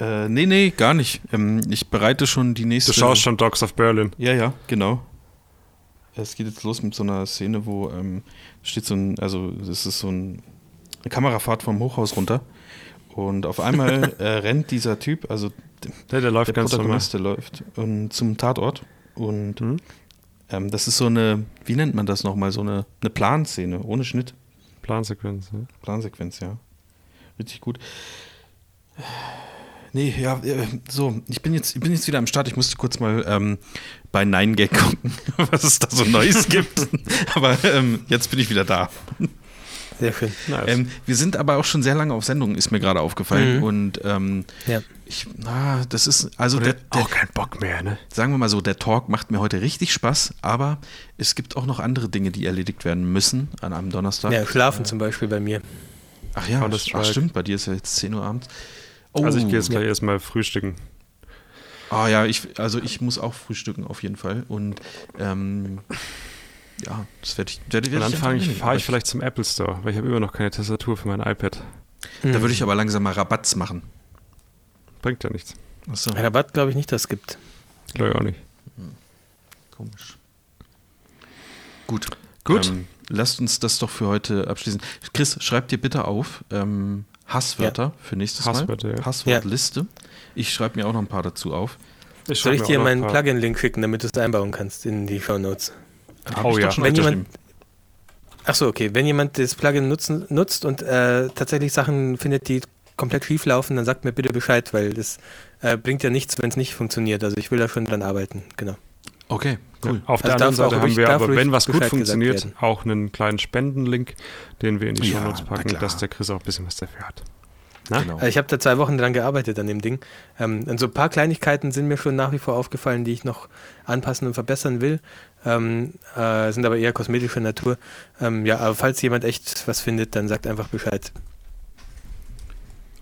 A: Äh, nee, nee, gar nicht. Ähm, ich bereite schon die nächste...
B: Du schaust schon Dogs of Berlin.
A: Ja, ja, genau. Es geht jetzt los mit so einer Szene, wo ähm, steht so ein, also es ist so ein, eine Kamerafahrt vom Hochhaus runter und auf einmal [LAUGHS] äh, rennt dieser Typ, also
B: Der, der läuft
A: der
B: ganz normal.
A: Der läuft und zum Tatort und
B: Mhm.
A: ähm, das ist so eine, wie nennt man das nochmal, so eine, eine Planszene, ohne Schnitt,
B: Plansequenz. Ja.
A: Plansequenz, ja. Richtig gut. Nee, ja, äh, so, ich bin jetzt, ich bin jetzt wieder am Start. Ich musste kurz mal ähm, bei Nine Gag gucken, [LAUGHS] was es da so Neues gibt. [LAUGHS] Aber ähm, jetzt bin ich wieder da.
C: Sehr schön.
B: Nice.
A: Ähm, wir sind aber auch schon sehr lange auf Sendung, ist mir gerade aufgefallen.
C: Mhm.
A: Und ähm,
C: Ja.
A: ich, na, das ist, also der, der,
B: auch kein Bock mehr, ne?
A: sagen wir mal so, der Talk macht mir heute richtig Spaß, aber es gibt auch noch andere Dinge, die erledigt werden müssen an einem Donnerstag.
C: Ja, schlafen zum Beispiel bei mir.
A: Ach ja, ach stimmt, bei dir ist ja jetzt 10 Uhr abends. Oh,
B: Also ich gehe jetzt gleich erstmal frühstücken.
A: Ah ja, ich, also ich muss auch frühstücken auf jeden Fall. Und ähm, ja, das werde ich. Werde,
B: Und
A: werde
B: dann fahre ich, fahr ich vielleicht zum Apple Store, weil ich habe immer noch keine Tastatur für mein iPad.
A: Da würde ich aber langsam mal Rabatts machen.
B: Bringt ja nichts.
A: Achso,
C: Ein Rabatt glaube ich nicht, dass es gibt.
B: Glaube ich auch nicht.
A: komisch. Gut.
B: Gut.
A: Ähm, lasst uns das doch für heute abschließen. Chris, schreib dir bitte auf ähm, Hasswörter für nächstes
B: Hasswörter,
A: Mal.
B: ja.
A: Hasswortliste. Ich schreibe mir auch noch ein paar dazu auf.
C: Soll
B: schreib
C: ich dir meinen Plugin-Link schicken, damit du es einbauen kannst in die Show Notes?
B: Oh
A: ich
B: ja.
A: schon
C: Wenn jemand- Achso, okay. Wenn jemand das Plugin nutzen, nutzt und äh, tatsächlich Sachen findet, die komplett schief laufen, dann sagt mir bitte Bescheid, weil das äh, bringt ja nichts, wenn es nicht funktioniert. Also ich will da schon dran arbeiten. Genau.
A: Okay, cool.
B: Auf der
C: Also
B: anderen
C: darf auch
B: Seite haben wir aber, wenn was gut funktioniert, auch einen kleinen Spendenlink, den wir in die
A: Ja,
B: Shownotes
A: na
B: packen, dass der Chris auch ein bisschen was dafür hat. Na?
A: Genau.
C: Also ich habe da zwei Wochen dran gearbeitet an dem Ding. Ähm, und so ein paar Kleinigkeiten sind mir schon nach wie vor aufgefallen, die ich noch anpassen und verbessern will. Ähm, äh, sind aber eher kosmetischer Natur. Ähm, ja, aber falls jemand echt was findet, dann sagt einfach Bescheid.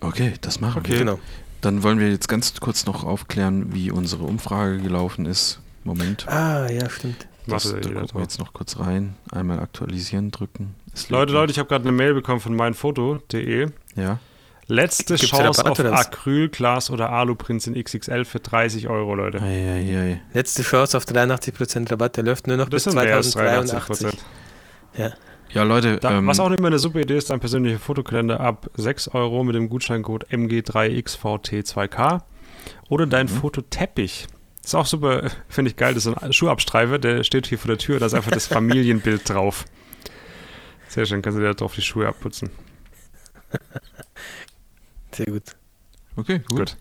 A: Okay, das machen
B: Okay.
A: wir.
C: Genau.
A: Dann wollen wir jetzt ganz kurz noch aufklären, wie unsere Umfrage gelaufen ist. Moment.
C: Ah, ja, stimmt.
A: Das, da gucken wir jetzt noch kurz rein. Einmal aktualisieren drücken.
B: Leute. Leute, ich habe gerade eine Mail bekommen von meinfoto.de.
A: Ja.
B: Letzte
C: Gibt's
B: Chance auf? Acrylglas oder Aluprints in XXL für 30 Euro, Leute.
A: Eieiei.
C: Letzte Chance auf 83% Rabatt, der läuft nur noch
B: Das
C: bis
B: sind mehr als
C: 2083.
B: 83%.
C: Ja.
A: Ja, Leute,
B: Da,
A: ähm,
B: was auch immer eine super Idee ist, ein persönlicher Fotokalender ab 6 Euro mit dem Gutscheincode MG3XVT2K oder dein
A: Mhm.
B: Fototeppich. Ist auch super, finde ich geil, das ist ein Schuhabstreifer, der steht hier vor der Tür, da ist einfach das [LAUGHS] Familienbild drauf. Sehr schön, kannst du dir da drauf die Schuhe abputzen.
C: Sehr gut.
A: okay, gut.
B: Gut.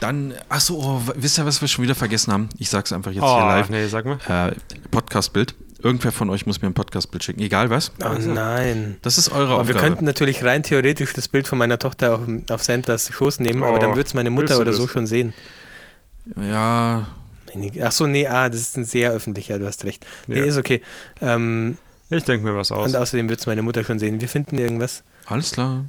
A: Dann, achso, oh, wisst ihr, was wir schon wieder vergessen haben? Ich sag's einfach jetzt
B: Oh,
A: hier live.
B: nee, sag mal.
A: Äh, Podcastbild. Irgendwer von euch muss mir ein Podcastbild schicken, egal was.
C: Oh
B: Also.
C: nein.
A: Das ist eure
C: Aber wir
A: Aufgabe.
C: könnten natürlich rein theoretisch das Bild von meiner Tochter auf, auf Sanders Schoß nehmen, aber
B: Oh,
C: dann wird es meine Mutter oder
B: das?
C: so schon sehen.
A: Ja,
C: Ach so, nee, ah, das ist ein sehr öffentlicher, du hast recht. Nee,
B: Ja.
C: ist okay. Ähm,
B: Ich denke mir was aus.
C: und außerdem wird es meine Mutter schon sehen. Wir finden irgendwas.
A: alles klar.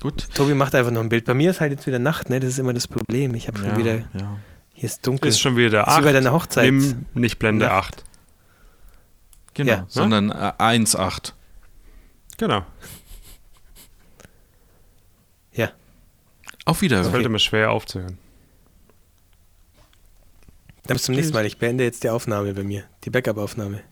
A: Gut.
C: Tobi macht einfach noch ein Bild. Bei mir ist halt jetzt wieder Nacht, ne? Das ist immer das Problem. Ich habe schon
A: Ja,
C: wieder,
A: ja.
C: hier ist dunkel.
B: Ist schon wieder
C: Das ist wie bei
B: 8.
C: deiner Hochzeit.
B: Nimm nicht Blende
C: Nacht.
B: 8.
A: Genau,
C: Ja.
A: sondern äh, 1,8.
B: Genau.
C: Ja.
A: Auf
B: Das
A: Wiedersehen.
B: fällt immer schwer aufzuhören.
C: Dann bis zum nächsten Mal. Ich beende jetzt die Aufnahme bei mir. Die Backup-Aufnahme.